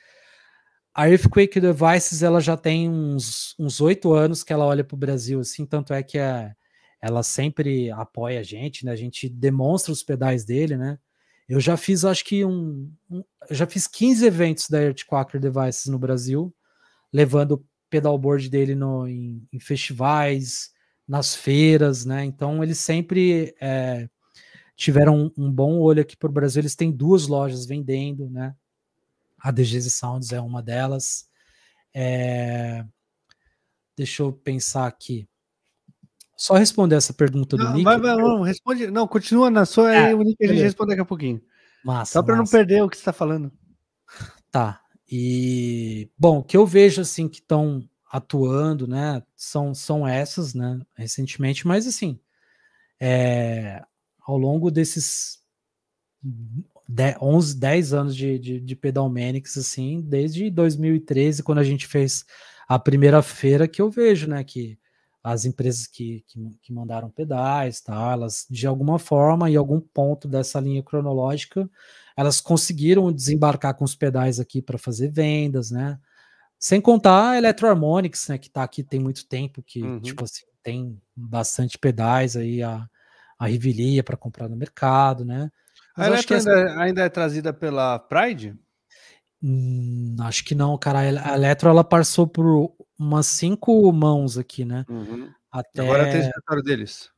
A Earthquake Devices ela já tem uns oito anos que ela olha para o Brasil, assim, tanto é que é, ela sempre apoia a gente, né? A gente demonstra os pedais dele, né? Eu já fiz, acho que um, um já fiz 15 eventos da Earthquaker Devices no Brasil, levando o pedalboard dele no, em, em festivais, nas feiras, né? Então eles sempre é, tiveram um, um, bom olho aqui para o Brasil. Eles têm duas lojas vendendo, né? A DGZ Sounds é uma delas. É... Deixa eu pensar aqui. Só responder essa pergunta do não, Nick. Vai, vai, não, responde, não, continua na sua é, aí, o Nick a gente responde daqui a pouquinho. Massa. Só para não perder o que você está falando. Tá. E bom, o que eu vejo assim que estão atuando, né, são, são essas, né, recentemente, mas assim, é, ao longo desses 10, 11, 10 anos de, de, de Pedalmanics, assim, desde 2013, quando a gente fez a primeira feira, que eu vejo, né, que as empresas que, que, que mandaram pedais, tá, elas, de alguma forma, em algum ponto dessa linha cronológica, elas conseguiram desembarcar com os pedais aqui para fazer vendas, né, sem contar a Electroharmonics, né, que está aqui tem muito tempo, que uhum. tipo assim, tem bastante pedais aí, a, a Rivilia para comprar no mercado, né? Mas a Electro essa... ainda, ainda, é trazida pela Pride? Hum, acho que não, cara. A Electro ela passou por umas cinco mãos aqui, né? Uhum. Até... Agora tem escritório deles.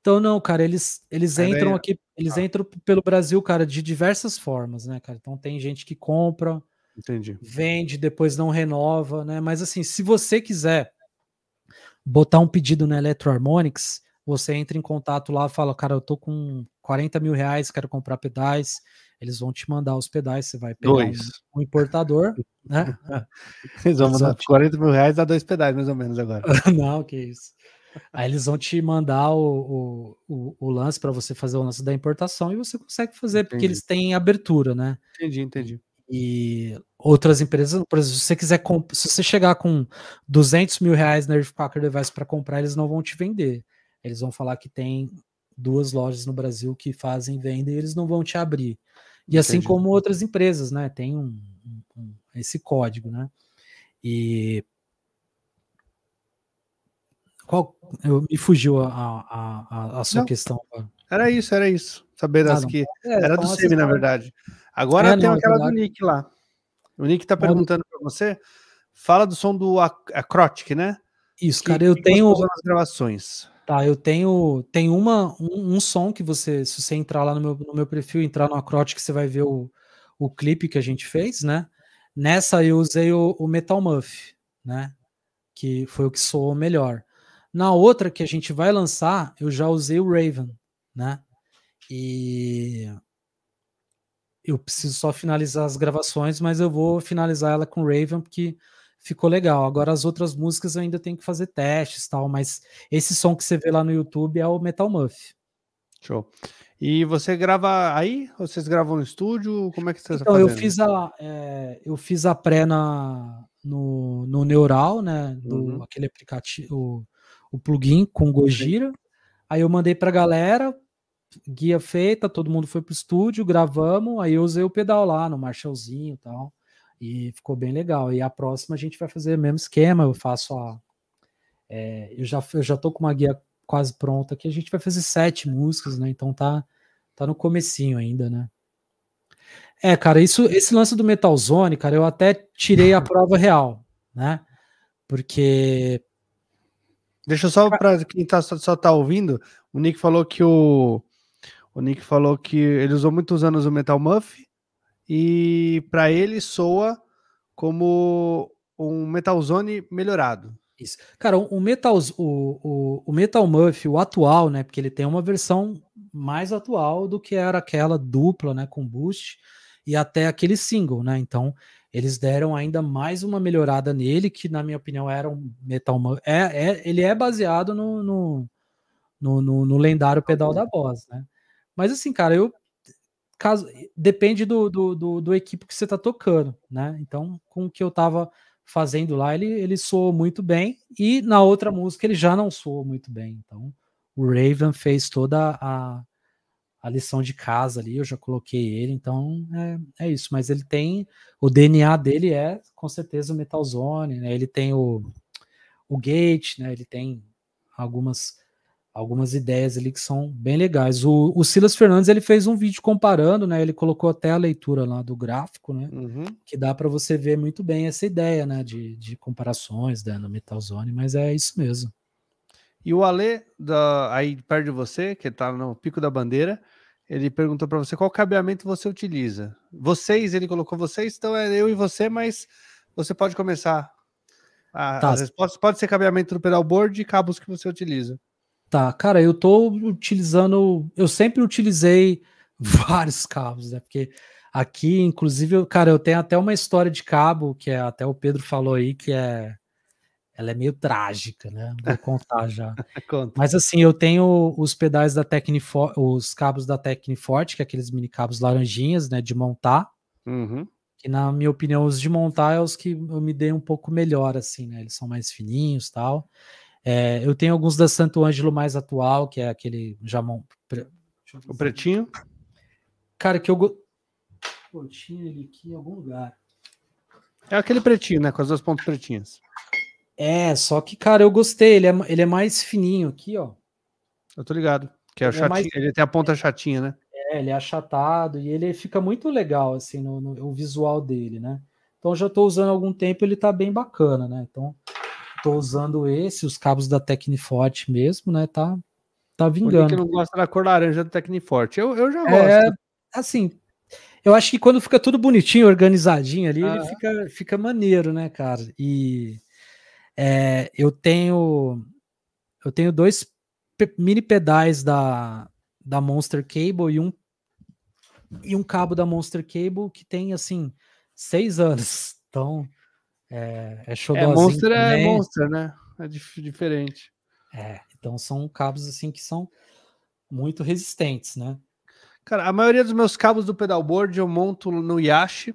Então, não, cara, eles, eles entram aqui, eles ah. entram pelo Brasil, cara, de diversas formas, né, cara? Então tem gente que compra, Entendi. Vende, depois não renova, né? Mas assim, se você quiser botar um pedido na Electroharmonics, você entra em contato lá, fala, cara, eu tô com 40 mil reais, quero comprar pedais. Eles vão te mandar os pedais, você vai pegar um, um, importador, né? Eles vão mandar 40 mil reais, dá dois pedais, mais ou menos, agora. não, que isso. Aí eles vão te mandar o, o, o lance para você fazer o lance da importação e você consegue fazer, entendi. porque eles têm abertura, né? Entendi, entendi e outras empresas, por exemplo, se você quiser se você chegar com 200 mil reais na Earthquaker Device para comprar, eles não vão te vender. Eles vão falar que tem duas lojas no Brasil que fazem venda e eles não vão te abrir. E assim Entendi. assim como outras empresas, né? Tem um, um, um, esse código, né? E qual eu, me fugiu a, a, a, a sua não, questão. Era isso, era isso. Saber das ah, que é, era do SEMI, na verdade. Agora é, tem não, aquela é do Nick lá. O Nick tá perguntando para você. Fala do som do Acrotic, né? Isso, que, cara, eu tenho as gravações. Tá, eu tenho tem uma um, um, som que você se você entrar lá no meu, no meu perfil, entrar no Acrotic, você vai ver o, o clipe que a gente fez, né? Nessa eu usei o, o Metal Muff, né? Que foi o que soou melhor. Na outra que a gente vai lançar, eu já usei o Raven, né? E eu preciso só finalizar as gravações, mas eu vou finalizar ela com Raven porque ficou legal. Agora as outras músicas eu ainda tenho que fazer testes tal, mas esse som que você vê lá no YouTube é o Metal Muff. Show. E você grava aí? Vocês gravam no estúdio? Como é que você está então, eu fiz a é, eu fiz a pré na, no, no Neural, né? Do uhum. aquele aplicativo, o, o plugin com Gojira. Aí eu mandei pra galera, guia feita, todo mundo foi pro estúdio, gravamos, aí eu usei o pedal lá no Marshallzinho e tal, e ficou bem legal. E a próxima a gente vai fazer o mesmo esquema, eu faço a. É, eu, já, eu já tô com uma guia quase pronta que a gente vai fazer sete músicas, né? Então tá, tá no comecinho ainda, né? É, cara, isso, esse lance do Metal Zone, cara, eu até tirei a prova real, né? Porque. Deixa eu só para quem tá, só tá ouvindo, o Nick falou que o, o Nick falou que ele usou muitos anos o Metal Muff e para ele soa como um Metal Zone melhorado. Isso. Cara, o Metal, o, o, o Metal Muff, o atual, né? Porque ele tem uma versão mais atual do que era aquela dupla, né? Com boost e até aquele single, né? Então eles deram ainda mais uma melhorada nele, que na minha opinião era um Metal Muff. É, é, ele é baseado no, no, no, no, no lendário pedal da Boss, né? Mas assim, cara, eu caso depende do, do, do, do equipe que você tá tocando, né? Então, com o que eu tava fazendo lá, ele, ele soou muito bem, e na outra música ele já não soou muito bem. Então, o Raven fez toda a, a lição de casa ali, eu já coloquei ele, então é, é isso. Mas ele tem o DNA dele é com certeza o Metal Zone, né? Ele tem o, o Gate, né? Ele tem algumas algumas ideias ali que são bem legais. O, o, Silas Fernandes ele fez um vídeo comparando, né? Ele colocou até a leitura lá do gráfico, né? Uhum. Que dá para você ver muito bem essa ideia, né? De, de comparações né, no Metal Zone, mas é isso mesmo. E o Ale, da, aí perto de você, que está no pico da bandeira, ele perguntou para você qual cabeamento você utiliza. Vocês, ele colocou vocês, então é eu e você, mas você pode começar. A, tá. As respostas pode ser cabeamento do pedalboard e cabos que você utiliza. Tá, cara, eu tô utilizando. Eu sempre utilizei vários cabos, né? Porque aqui, inclusive, cara, eu tenho até uma história de cabo que é, até o Pedro falou aí que é. Ela é meio trágica, né? Vou contar já. Mas assim, eu tenho os pedais da Tecniforte, os cabos da Tecniforte, que é aqueles mini cabos laranjinhas, né? De montar. Uhum. Que na minha opinião, os de montar é os que eu me dei um pouco melhor, assim, né? Eles são mais fininhos tal. É, eu tenho alguns da Santo Ângelo mais atual, que é aquele Jamon. Pre... O pretinho? Cara, que eu. Go... Pô, tinha ele aqui em algum lugar. É aquele pretinho, né? Com as duas pontas pretinhas. É, só que, cara, eu gostei. Ele é, ele é mais fininho aqui, ó. Eu tô ligado. Que é, ele, é mais... ele tem a ponta chatinha, né? É, ele é achatado e ele fica muito legal, assim, no, no o visual dele, né? Então já tô usando há algum tempo, ele tá bem bacana, né? Então tô usando esse, os cabos da Tecniforte mesmo, né? Tá, tá vingando. que não gosta da cor laranja do Tecniforte. Eu, eu já gosto. É, assim, eu acho que quando fica tudo bonitinho, organizadinho ali, ah. ele fica, fica maneiro, né, cara? E é, eu tenho eu tenho dois mini pedais da, da Monster Cable e um e um cabo da Monster Cable que tem assim seis anos. Então é, é, é Monster é também. é Monster, né? É dif diferente. É, então são cabos assim que são muito resistentes, né? Cara, a maioria dos meus cabos do pedalboard eu monto no Yashi.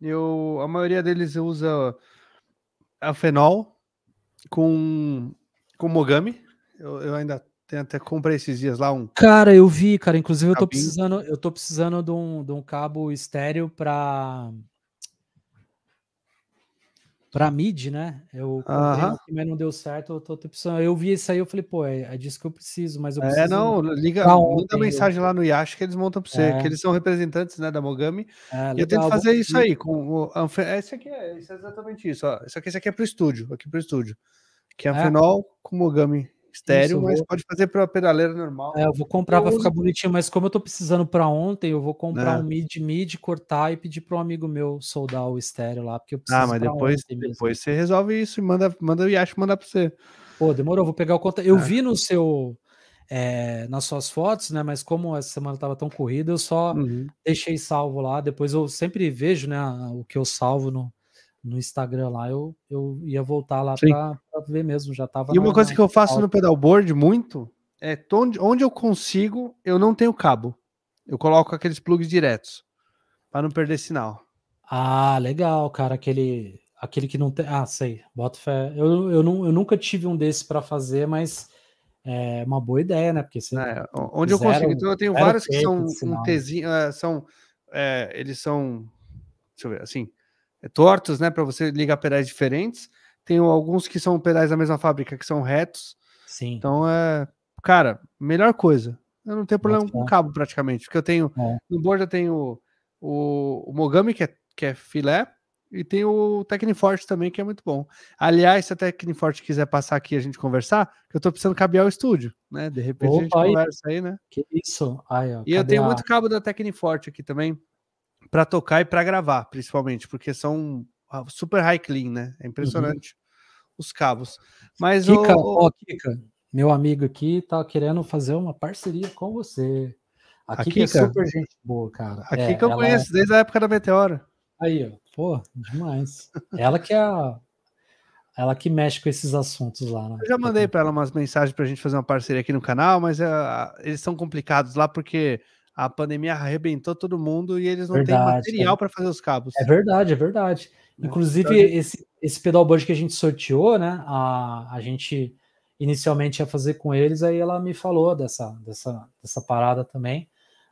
Eu, a maioria deles usa a fenol com, com Mogami. Eu, eu ainda tenho até comprei esses dias lá um. Cara, eu vi, cara. Inclusive, eu tô precisando, eu tô precisando de um, de um cabo estéreo para para mid, né? Eu comprei, mas não deu certo. Eu tô, tô precisando. Eu vi isso aí, eu falei, pô, é, é disso que eu preciso, mas eu é, preciso. É, não, liga, manda mensagem lá no Yash que eles montam para você, é. que eles são representantes, né, da Mogami. É, e eu tento fazer isso aí com o esse aqui é, esse é exatamente isso, ó. Isso aqui, esse aqui é pro estúdio, aqui pro estúdio. Que é Anfenol com Mogami estéreo, mas vou... pode fazer para pedaleira normal. É, eu vou comprar para ficar bonitinho, mas como eu tô precisando para ontem, eu vou comprar é. um mid mid, cortar e pedir para um amigo meu soldar o estéreo lá, porque eu preciso. Ah, mas depois, depois você resolve isso e manda, manda o Yash mandar para você. Pô, demorou, vou pegar o conta. Eu é. vi no seu é, nas suas fotos, né? Mas como essa semana estava tão corrida, eu só uhum. deixei salvo lá. Depois eu sempre vejo, né, o que eu salvo no no Instagram lá, eu, eu ia voltar lá para ver mesmo, já tava. E uma na, coisa que eu faço no pedalboard muito é onde, onde eu consigo, eu não tenho cabo. Eu coloco aqueles plugs diretos para não perder sinal. Ah, legal, cara, aquele aquele que não tem, ah, sei, bota fé. Eu, eu, não, eu nunca tive um desse para fazer, mas é uma boa ideia, né? Porque se é, onde eu consigo, então eu tenho vários que são um Tzinho, uh, são é, eles são deixa eu ver, assim, é, tortos, né? Para você ligar pedais diferentes. Tem alguns que são pedais da mesma fábrica, que são retos. Sim. Então é. Cara, melhor coisa. Eu não tenho problema com cabo praticamente, porque eu tenho. É. No board eu tenho o, o Mogami, que é, que é filé, e tem o Tecniforte também, que é muito bom. Aliás, se a Tecniforte quiser passar aqui a gente conversar, eu tô precisando cabear o estúdio, né? De repente Opa, a gente aí. conversa aí, né? Que isso? Ai, ó, e eu tenho a... muito cabo da Tecniforte aqui também para tocar e para gravar, principalmente, porque são ah, super high clean, né? É impressionante uhum. os cabos. Mas Kika, o... Kika, meu amigo aqui tá querendo fazer uma parceria com você. Aqui a Kika, é super gente boa, cara. Aqui é, que eu conheço é... desde a época da Meteora. Aí, ó, pô, demais. ela que é a ela que mexe com esses assuntos lá. Né? Eu já mandei para ela umas mensagens para a gente fazer uma parceria aqui no canal, mas uh, eles são complicados lá porque a pandemia arrebentou todo mundo e eles não verdade, têm material para fazer os cabos. É verdade, é verdade. É, Inclusive, esse, esse pedalboard que a gente sorteou, né? A, a gente inicialmente ia fazer com eles, aí ela me falou dessa, dessa, dessa parada também.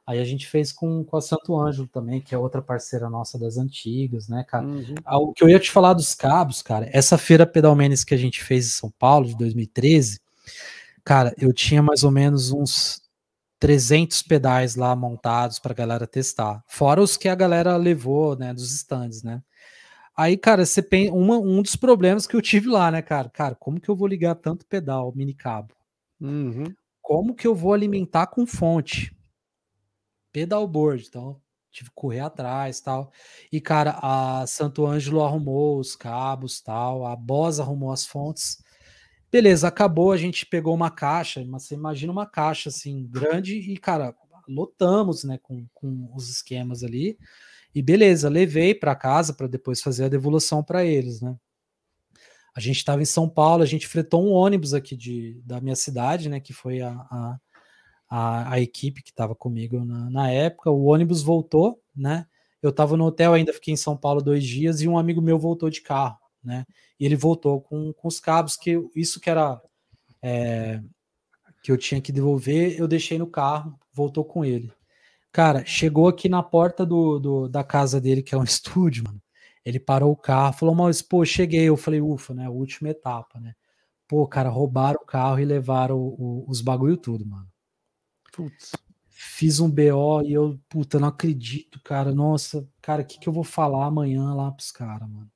Aí a gente fez com, com a Santo Ângelo também, que é outra parceira nossa das antigas, né, cara? Uhum. Ah, o que eu ia te falar dos cabos, cara, essa feira Pedalmenes que a gente fez em São Paulo, de 2013, Cara, eu tinha mais ou menos uns 300 pedais lá montados para a galera testar, fora os que a galera levou, né, dos stands, né? Aí, cara, você pensa, uma, um dos problemas que eu tive lá, né, cara? Cara, como que eu vou ligar tanto pedal, mini cabo? Uhum. Como que eu vou alimentar com fonte? Pedalboard, então tive que correr atrás tal. E, cara, a Santo Ângelo arrumou os cabos tal, a Boss arrumou as fontes. Beleza, acabou, a gente pegou uma caixa, mas você imagina uma caixa assim, grande, e, cara, lotamos, né, com, com os esquemas ali. E beleza, levei para casa para depois fazer a devolução para eles, né? A gente estava em São Paulo, a gente fretou um ônibus aqui de, da minha cidade, né? Que foi a, a, a, a equipe que estava comigo na, na, época. O ônibus voltou, né? Eu estava no hotel, ainda fiquei em São Paulo dois dias, e um amigo meu voltou de carro, né? E ele voltou com, com os cabos, que isso que era é, que eu tinha que devolver, eu deixei no carro, voltou com ele. Cara, chegou aqui na porta do, do, da casa dele, que é um estúdio, mano. Ele parou o carro, falou, Maurício, pô, cheguei. Eu falei, ufa, né? Última etapa, né? Pô, cara, roubaram o carro e levaram o, o, os bagulho tudo, mano. Putz. Fiz um BO e eu, puta, não acredito, cara. Nossa, cara, o que, que eu vou falar amanhã lá pros caras, mano?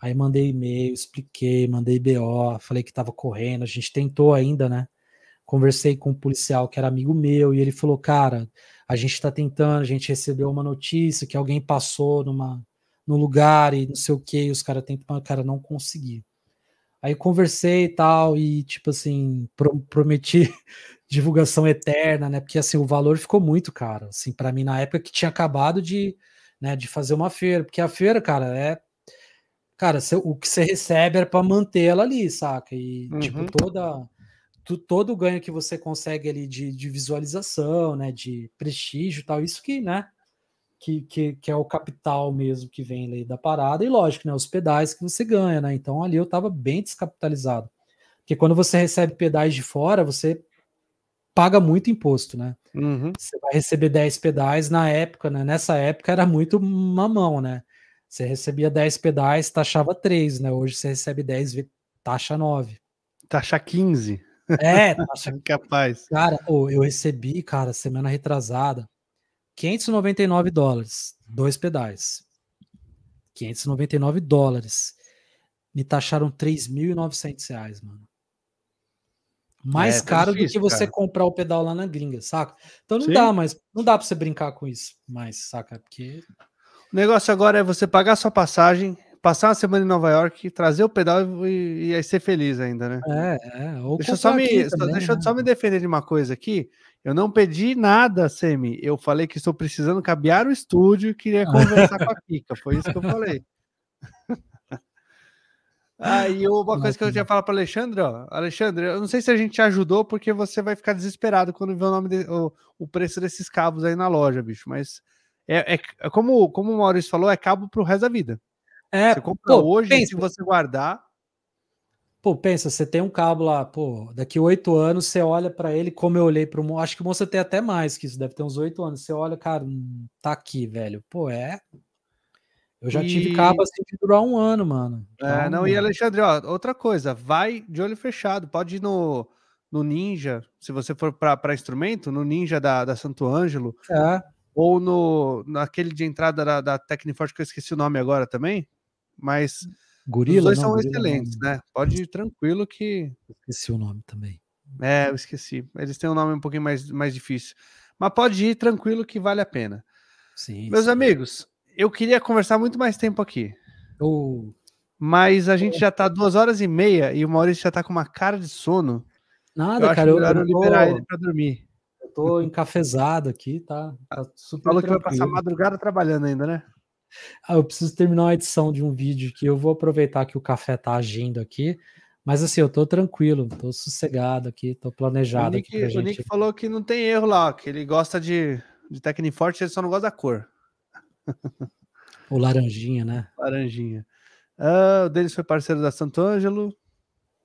Aí mandei e-mail, expliquei, mandei BO, falei que tava correndo. A gente tentou ainda, né? Conversei com um policial que era amigo meu e ele falou, cara, a gente está tentando, a gente recebeu uma notícia que alguém passou numa, no lugar e não sei o que, os caras tentam, cara, não consegui. Aí conversei e tal, e tipo assim, pro, prometi divulgação eterna, né? Porque assim, o valor ficou muito caro, assim, para mim na época que tinha acabado de, né, de fazer uma feira, porque a feira, cara, é cara, o que você recebe era para manter ela ali, saca? E tipo, uhum. tipo toda todo o ganho que você consegue ali de, de visualização, né, de prestígio e tal, isso que, né, que, que, que, é o capital mesmo que vem ali da parada, e lógico, né, os pedais que você ganha, né, então ali eu tava bem descapitalizado, porque quando você recebe pedais de fora, você paga muito imposto, né, uhum. você vai receber 10 pedais, na época, né, nessa época era muito mamão, né, você recebia 10 pedais, taxava 3, né, hoje você recebe 10, taxa 9. Taxa 15. É, taxa capaz. Cara, oh, eu recebi, cara, semana retrasada, 599 dólares, dois pedais. 599 dólares. Me taxaram 3.900 reais, mano. Mais é, caro difícil, do que você cara. comprar o pedal lá na gringa, saca? Então não Sim. dá, mas não dá para você brincar com isso mais, saca? Porque o negócio agora é você pagar sua passagem, passar uma semana em Nova York, trazer o pedal e, e aí ser feliz ainda, né? É, é. deixa só me, também, deixa né? só me defender de uma coisa aqui. Eu não pedi nada, Semi. Eu falei que estou precisando cabear o estúdio e queria conversar com a Pica. Foi isso que eu falei. Aí ah, uma coisa que eu tinha falar para Alexandre, ó, Alexandre, eu não sei se a gente te ajudou porque você vai ficar desesperado quando ver o nome de, o, o preço desses cabos aí na loja, bicho. Mas é, é, é como, como o Maurício falou, é cabo para o resto da vida. É, você compra pô, hoje, pensa, se você guardar. Pô, pensa, você tem um cabo lá, pô, daqui oito anos você olha para ele como eu olhei para o. Acho que o moço tem até mais que isso, deve ter uns oito anos. Você olha, cara, hum, tá aqui, velho. Pô, é. Eu já e... tive cabo assim de durar um ano, mano. Então, é, não, mano. e Alexandre, ó, outra coisa, vai de olho fechado, pode ir no, no Ninja, se você for para instrumento, no Ninja da, da Santo Ângelo. É. Ou no, naquele de entrada da, da Tecniforte, que eu esqueci o nome agora também mas Gorila, os dois não, são Gorila excelentes, não. né? Pode ir tranquilo que. Esqueci o nome também. É, eu esqueci. Eles têm um nome um pouquinho mais, mais difícil. Mas pode ir tranquilo que vale a pena. Sim. Meus sim. amigos, eu queria conversar muito mais tempo aqui. Oh. Mas a gente já tá duas horas e meia e o Maurício já tá com uma cara de sono. Nada, eu cara. Eu, eu liberar ele para dormir. Tô encafezado aqui, tá? tá super Falou que vai passar madrugada trabalhando ainda, né? Ah, eu preciso terminar uma edição de um vídeo que eu vou aproveitar que o café tá agindo aqui. Mas assim, eu tô tranquilo, tô sossegado aqui, tô planejado. O Nick, aqui gente... o Nick falou que não tem erro lá, que ele gosta de, de Tecniforte, ele só não gosta da cor. O laranjinha, né? Laranjinha. Uh, o Denis foi parceiro da Santo Ângelo.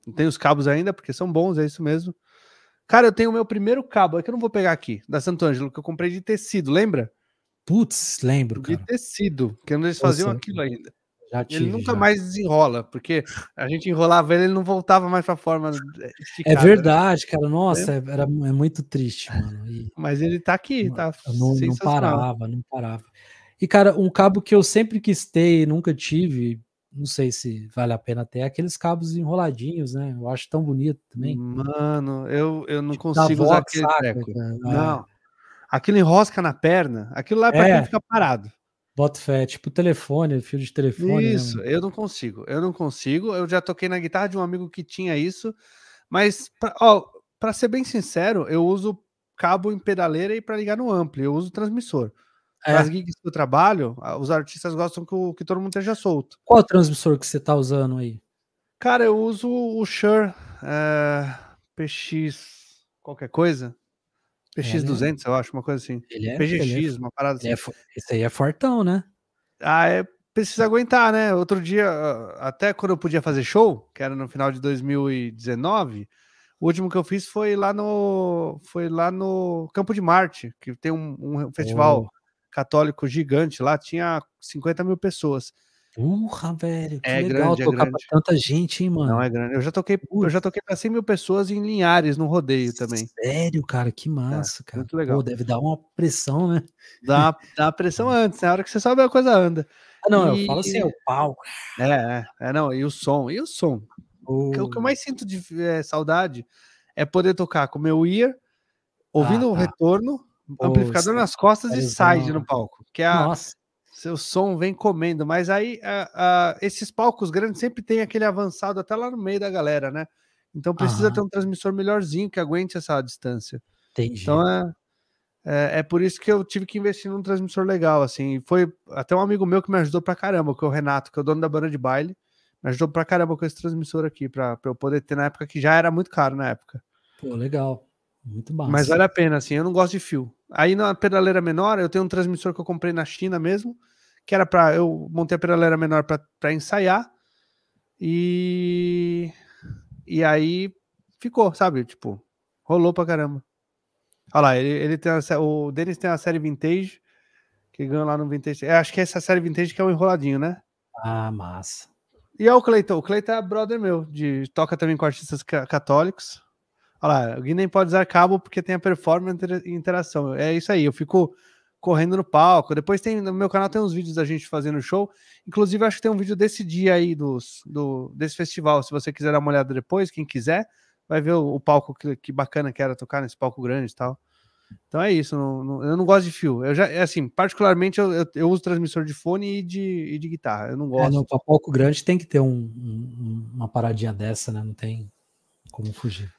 Não tem os cabos ainda, porque são bons, é isso mesmo. Cara, eu tenho o meu primeiro cabo, é que eu não vou pegar aqui, da Santo Ângelo, que eu comprei de tecido, lembra? Putz, lembro, cara. De tecido, que eles faziam aquilo ainda. Já tive, ele nunca já. mais desenrola, porque a gente enrolava ele, ele não voltava mais pra forma É esticada, né? verdade, cara. Nossa, é, era, é muito triste, mano. E Mas ele tá aqui, tá não, não parava, não parava. E, cara, um cabo que eu sempre quis ter e nunca tive, não sei se vale a pena ter, é aqueles cabos enroladinhos, né? Eu acho tão bonito também. Mano, eu, eu não Da consigo usar aquele saca, cara? É, Não. Aquilo enrosca na perna. Aquilo lá é pra É. quem fica parado. Bota fé, tipo telefone, fio de telefone. né, Isso, mano? eu não consigo. Eu não consigo. Eu já toquei na guitarra de um amigo que tinha isso. Mas, pra, ó, pra ser bem sincero, eu uso cabo em pedaleira e pra ligar no ampli. Eu uso transmissor. É. As gigs que eu trabalho, os artistas gostam que, o- que todo mundo esteja solto. Qual o transmissor que você tá usando aí? Cara, eu uso o Shure é, PX qualquer coisa. PX200, eu acho, uma coisa assim. Ele é, PGX, ele é, uma parada assim. é fo- esse aí é fortão, né? Ah, é, precisa aguentar, né? Outro dia, até quando eu podia fazer show, que era no final de 2019, o último que eu fiz foi lá no foi lá no Campo de Marte, que tem um, um festival católico gigante lá, tinha 50 mil pessoas. Porra, velho, que É legal grande, é tocar pra grande. tanta gente, hein, mano. Não é grande. Eu já toquei, eu já toquei para 100 mil pessoas em Linhares, no rodeio também. Sério, cara, que massa, cara. muito legal. Pô, deve dar uma pressão, né? Dá, uma- dá pressão antes, na hora que você sobe a coisa anda. Ah, não, E- eu falo assim, é o palco. É, é, é, não, e o som, e o som. O que- o que eu mais sinto de eh, saudade é poder tocar com o meu ear, ouvindo Ah, o tá. retorno, amplificador nas costas e side no palco, que é a, Nossa, seu som vem comendo. Mas aí a- a- esses palcos grandes sempre tem aquele avançado até lá no meio da galera, né? Então precisa ter um transmissor melhorzinho que aguente essa distância. entendi. Então é, é, é por isso que eu tive que investir num transmissor legal, assim. Foi até um amigo meu que me ajudou pra caramba, que é o Renato, que é o dono da banda de baile. Me ajudou pra caramba com esse transmissor aqui, pra, pra eu poder ter na época que já era muito caro na época. Pô, legal. Muito massa. Mas vale a pena, assim, eu não gosto de fio. Aí na pedaleira menor, eu tenho um transmissor que eu comprei na China mesmo, que era pra. Eu montei a pedaleira menor pra ensaiar. E. E aí ficou, sabe? Tipo, rolou pra caramba. Olha lá, ele, ele tem a o Denis tem a série Vintage, que ganhou lá no Vintage. É, acho que é essa série Vintage que é o enroladinho, né? Ah, massa. E é o Cleiton. O Cleiton é brother meu, de toca também com artistas ca- católicos. Olha lá, o Gui nem pode usar cabo porque tem a performance e interação. É isso aí, eu fico correndo no palco. Depois tem no meu canal tem uns vídeos da gente fazendo show. Inclusive, acho que tem um vídeo desse dia aí dos, do, desse festival. Se você quiser dar uma olhada depois, quem quiser, vai ver o, o palco que, que bacana que era tocar nesse palco grande e tal. Então é isso, não- não- eu não gosto de fio. Eu já, é assim, particularmente eu, eu, eu uso transmissor de fone e de, e de guitarra. Eu não É, gosto. no palco grande tem que ter um- um- uma paradinha dessa, né? Não tem como fugir.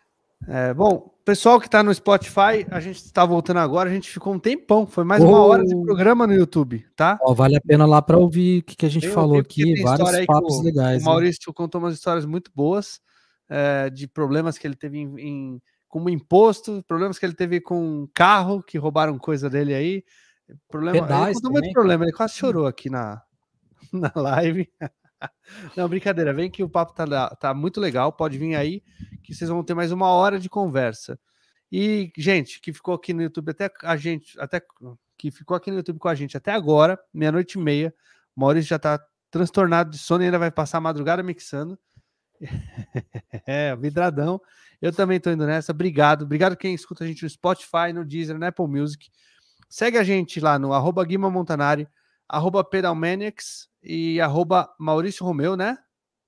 É, bom, pessoal que tá no Spotify, a gente está voltando agora, a gente ficou um tempão, foi mais uma Oh. hora de programa no YouTube, tá? Ó, vale a pena lá para ouvir o que, que a gente Tem- falou tem- aqui, vários papos o- legais. O né? Maurício contou umas histórias muito boas é, de problemas que ele teve em, em- com o imposto, problemas que ele teve com carro, que roubaram coisa dele aí. Problema, ele Pedais contou muito também. problema, ele quase chorou aqui na, na live. Não, brincadeira, vem que o papo tá, tá muito legal, pode vir aí, que vocês vão ter mais uma hora de conversa. E, gente, que ficou aqui no YouTube até a gente, até que ficou aqui no YouTube com a gente até agora, meia-noite e meia, Maurício já tá transtornado de sono e ainda vai passar a madrugada mixando. é, vidradão. Eu também tô indo nessa. Obrigado. Obrigado quem escuta a gente no Spotify, no Deezer, no Apple Music. Segue a gente lá no arroba Guima Montanari, arroba Pedalmaniacs e arroba Maurício Romeu, né?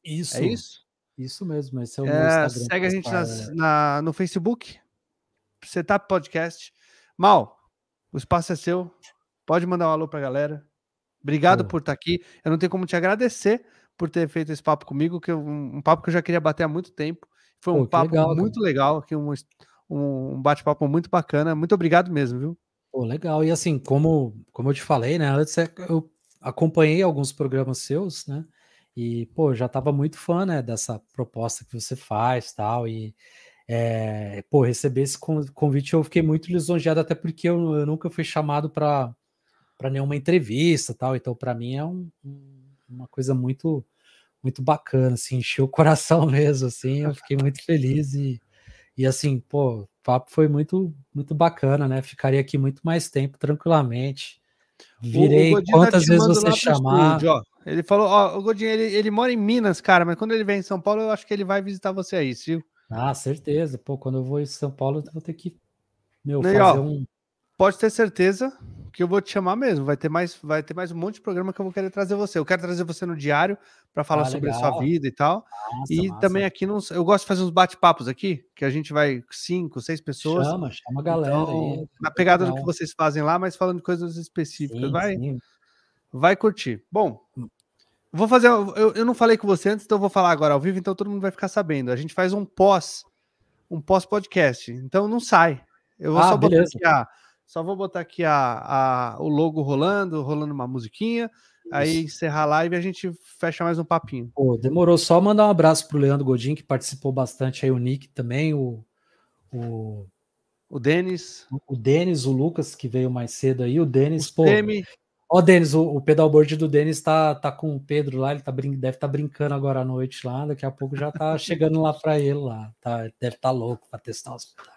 Isso, É isso? isso mesmo. Esse é o meu É, Instagram. segue a gente nas- é. na, no Facebook, Setup Podcast. Mal, o espaço é seu. Pode mandar um alô pra galera. Obrigado por estar aqui. Eu não tenho como te agradecer por ter feito esse papo comigo, que eu- um, um papo que eu já queria bater há muito tempo. Foi um Pô, papo legal, cara. muito legal, aqui um, um bate-papo muito bacana. Muito obrigado mesmo, viu? Pô, legal. E assim, como, como eu te falei, né? Antes é- eu acompanhei alguns programas seus, né? E, pô, já tava muito fã, né, dessa proposta que você faz tal. E, é, pô, receber esse con- convite eu fiquei muito lisonjeado, até porque eu, eu nunca fui chamado para nenhuma entrevista tal. Então, para mim é um- um- uma coisa muito muito bacana, assim, encheu o coração mesmo, assim. Eu fiquei muito feliz e, e assim, pô, papo foi muito, muito bacana, né? Ficaria aqui muito mais tempo, tranquilamente. O- o Virei Godinho tá quantas te vezes você chamar. estúdio. Ele falou, ó, o Godinho, ele, ele mora em Minas, cara, mas quando ele vem em São Paulo, eu acho que ele vai visitar você aí, viu? Ah, certeza. Pô, quando eu vou em São Paulo, eu vou ter que meu, fazer ó, um. Pode ter certeza que eu vou te chamar mesmo. Vai ter mais, vai ter mais um monte de programa que eu vou querer trazer você. Eu quero trazer você no diário para falar Ah, sobre a sua vida e tal. Massa, e massa. também aqui não, eu gosto de fazer uns bate-papos aqui, que a gente vai cinco, seis pessoas. Chama, chama a galera Então, aí. na pegada do legal. que vocês fazem lá, mas falando de coisas específicas. Sim, vai, sim. vai curtir. Bom, vou fazer. Eu, eu não falei com você antes, então eu vou falar agora ao vivo, então todo mundo vai ficar sabendo. A gente faz um pós, um pós-podcast. Então não sai. Eu vou Ah, só beleza. Só vou botar aqui a, a- o logo rolando, rolando uma musiquinha. Aí encerrar a live e a gente fecha mais um papinho. Pô, demorou só mandar um abraço pro Leandro Godin, que participou bastante aí, o Nick também, o, o, O Denis, o Denis, o Lucas, que veio mais cedo aí, o Denis, pô. Semi, Ó, Denis, o, o pedalboard do Denis tá, tá com o Pedro lá, ele tá brin deve estar brincando agora à noite lá, daqui a pouco já tá chegando lá pra ele lá, tá, deve estar louco pra testar os pedais.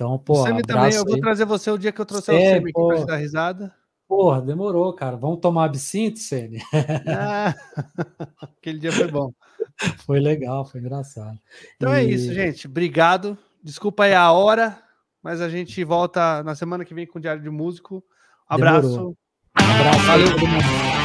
Então, pô, o Semi também. Eu vou aí. trazer você o dia que eu trouxer o É, Semi aqui pra te dar risada. Porra, demorou, cara. Vamos tomar absinto, Sene? Ah, aquele dia foi bom. Foi legal, foi engraçado. Então é E- isso, gente. Obrigado. Desculpa aí a hora, mas a gente volta na semana que vem com o Diário de Músico. Abraço. Demorou. Abraço Valeu. mundo.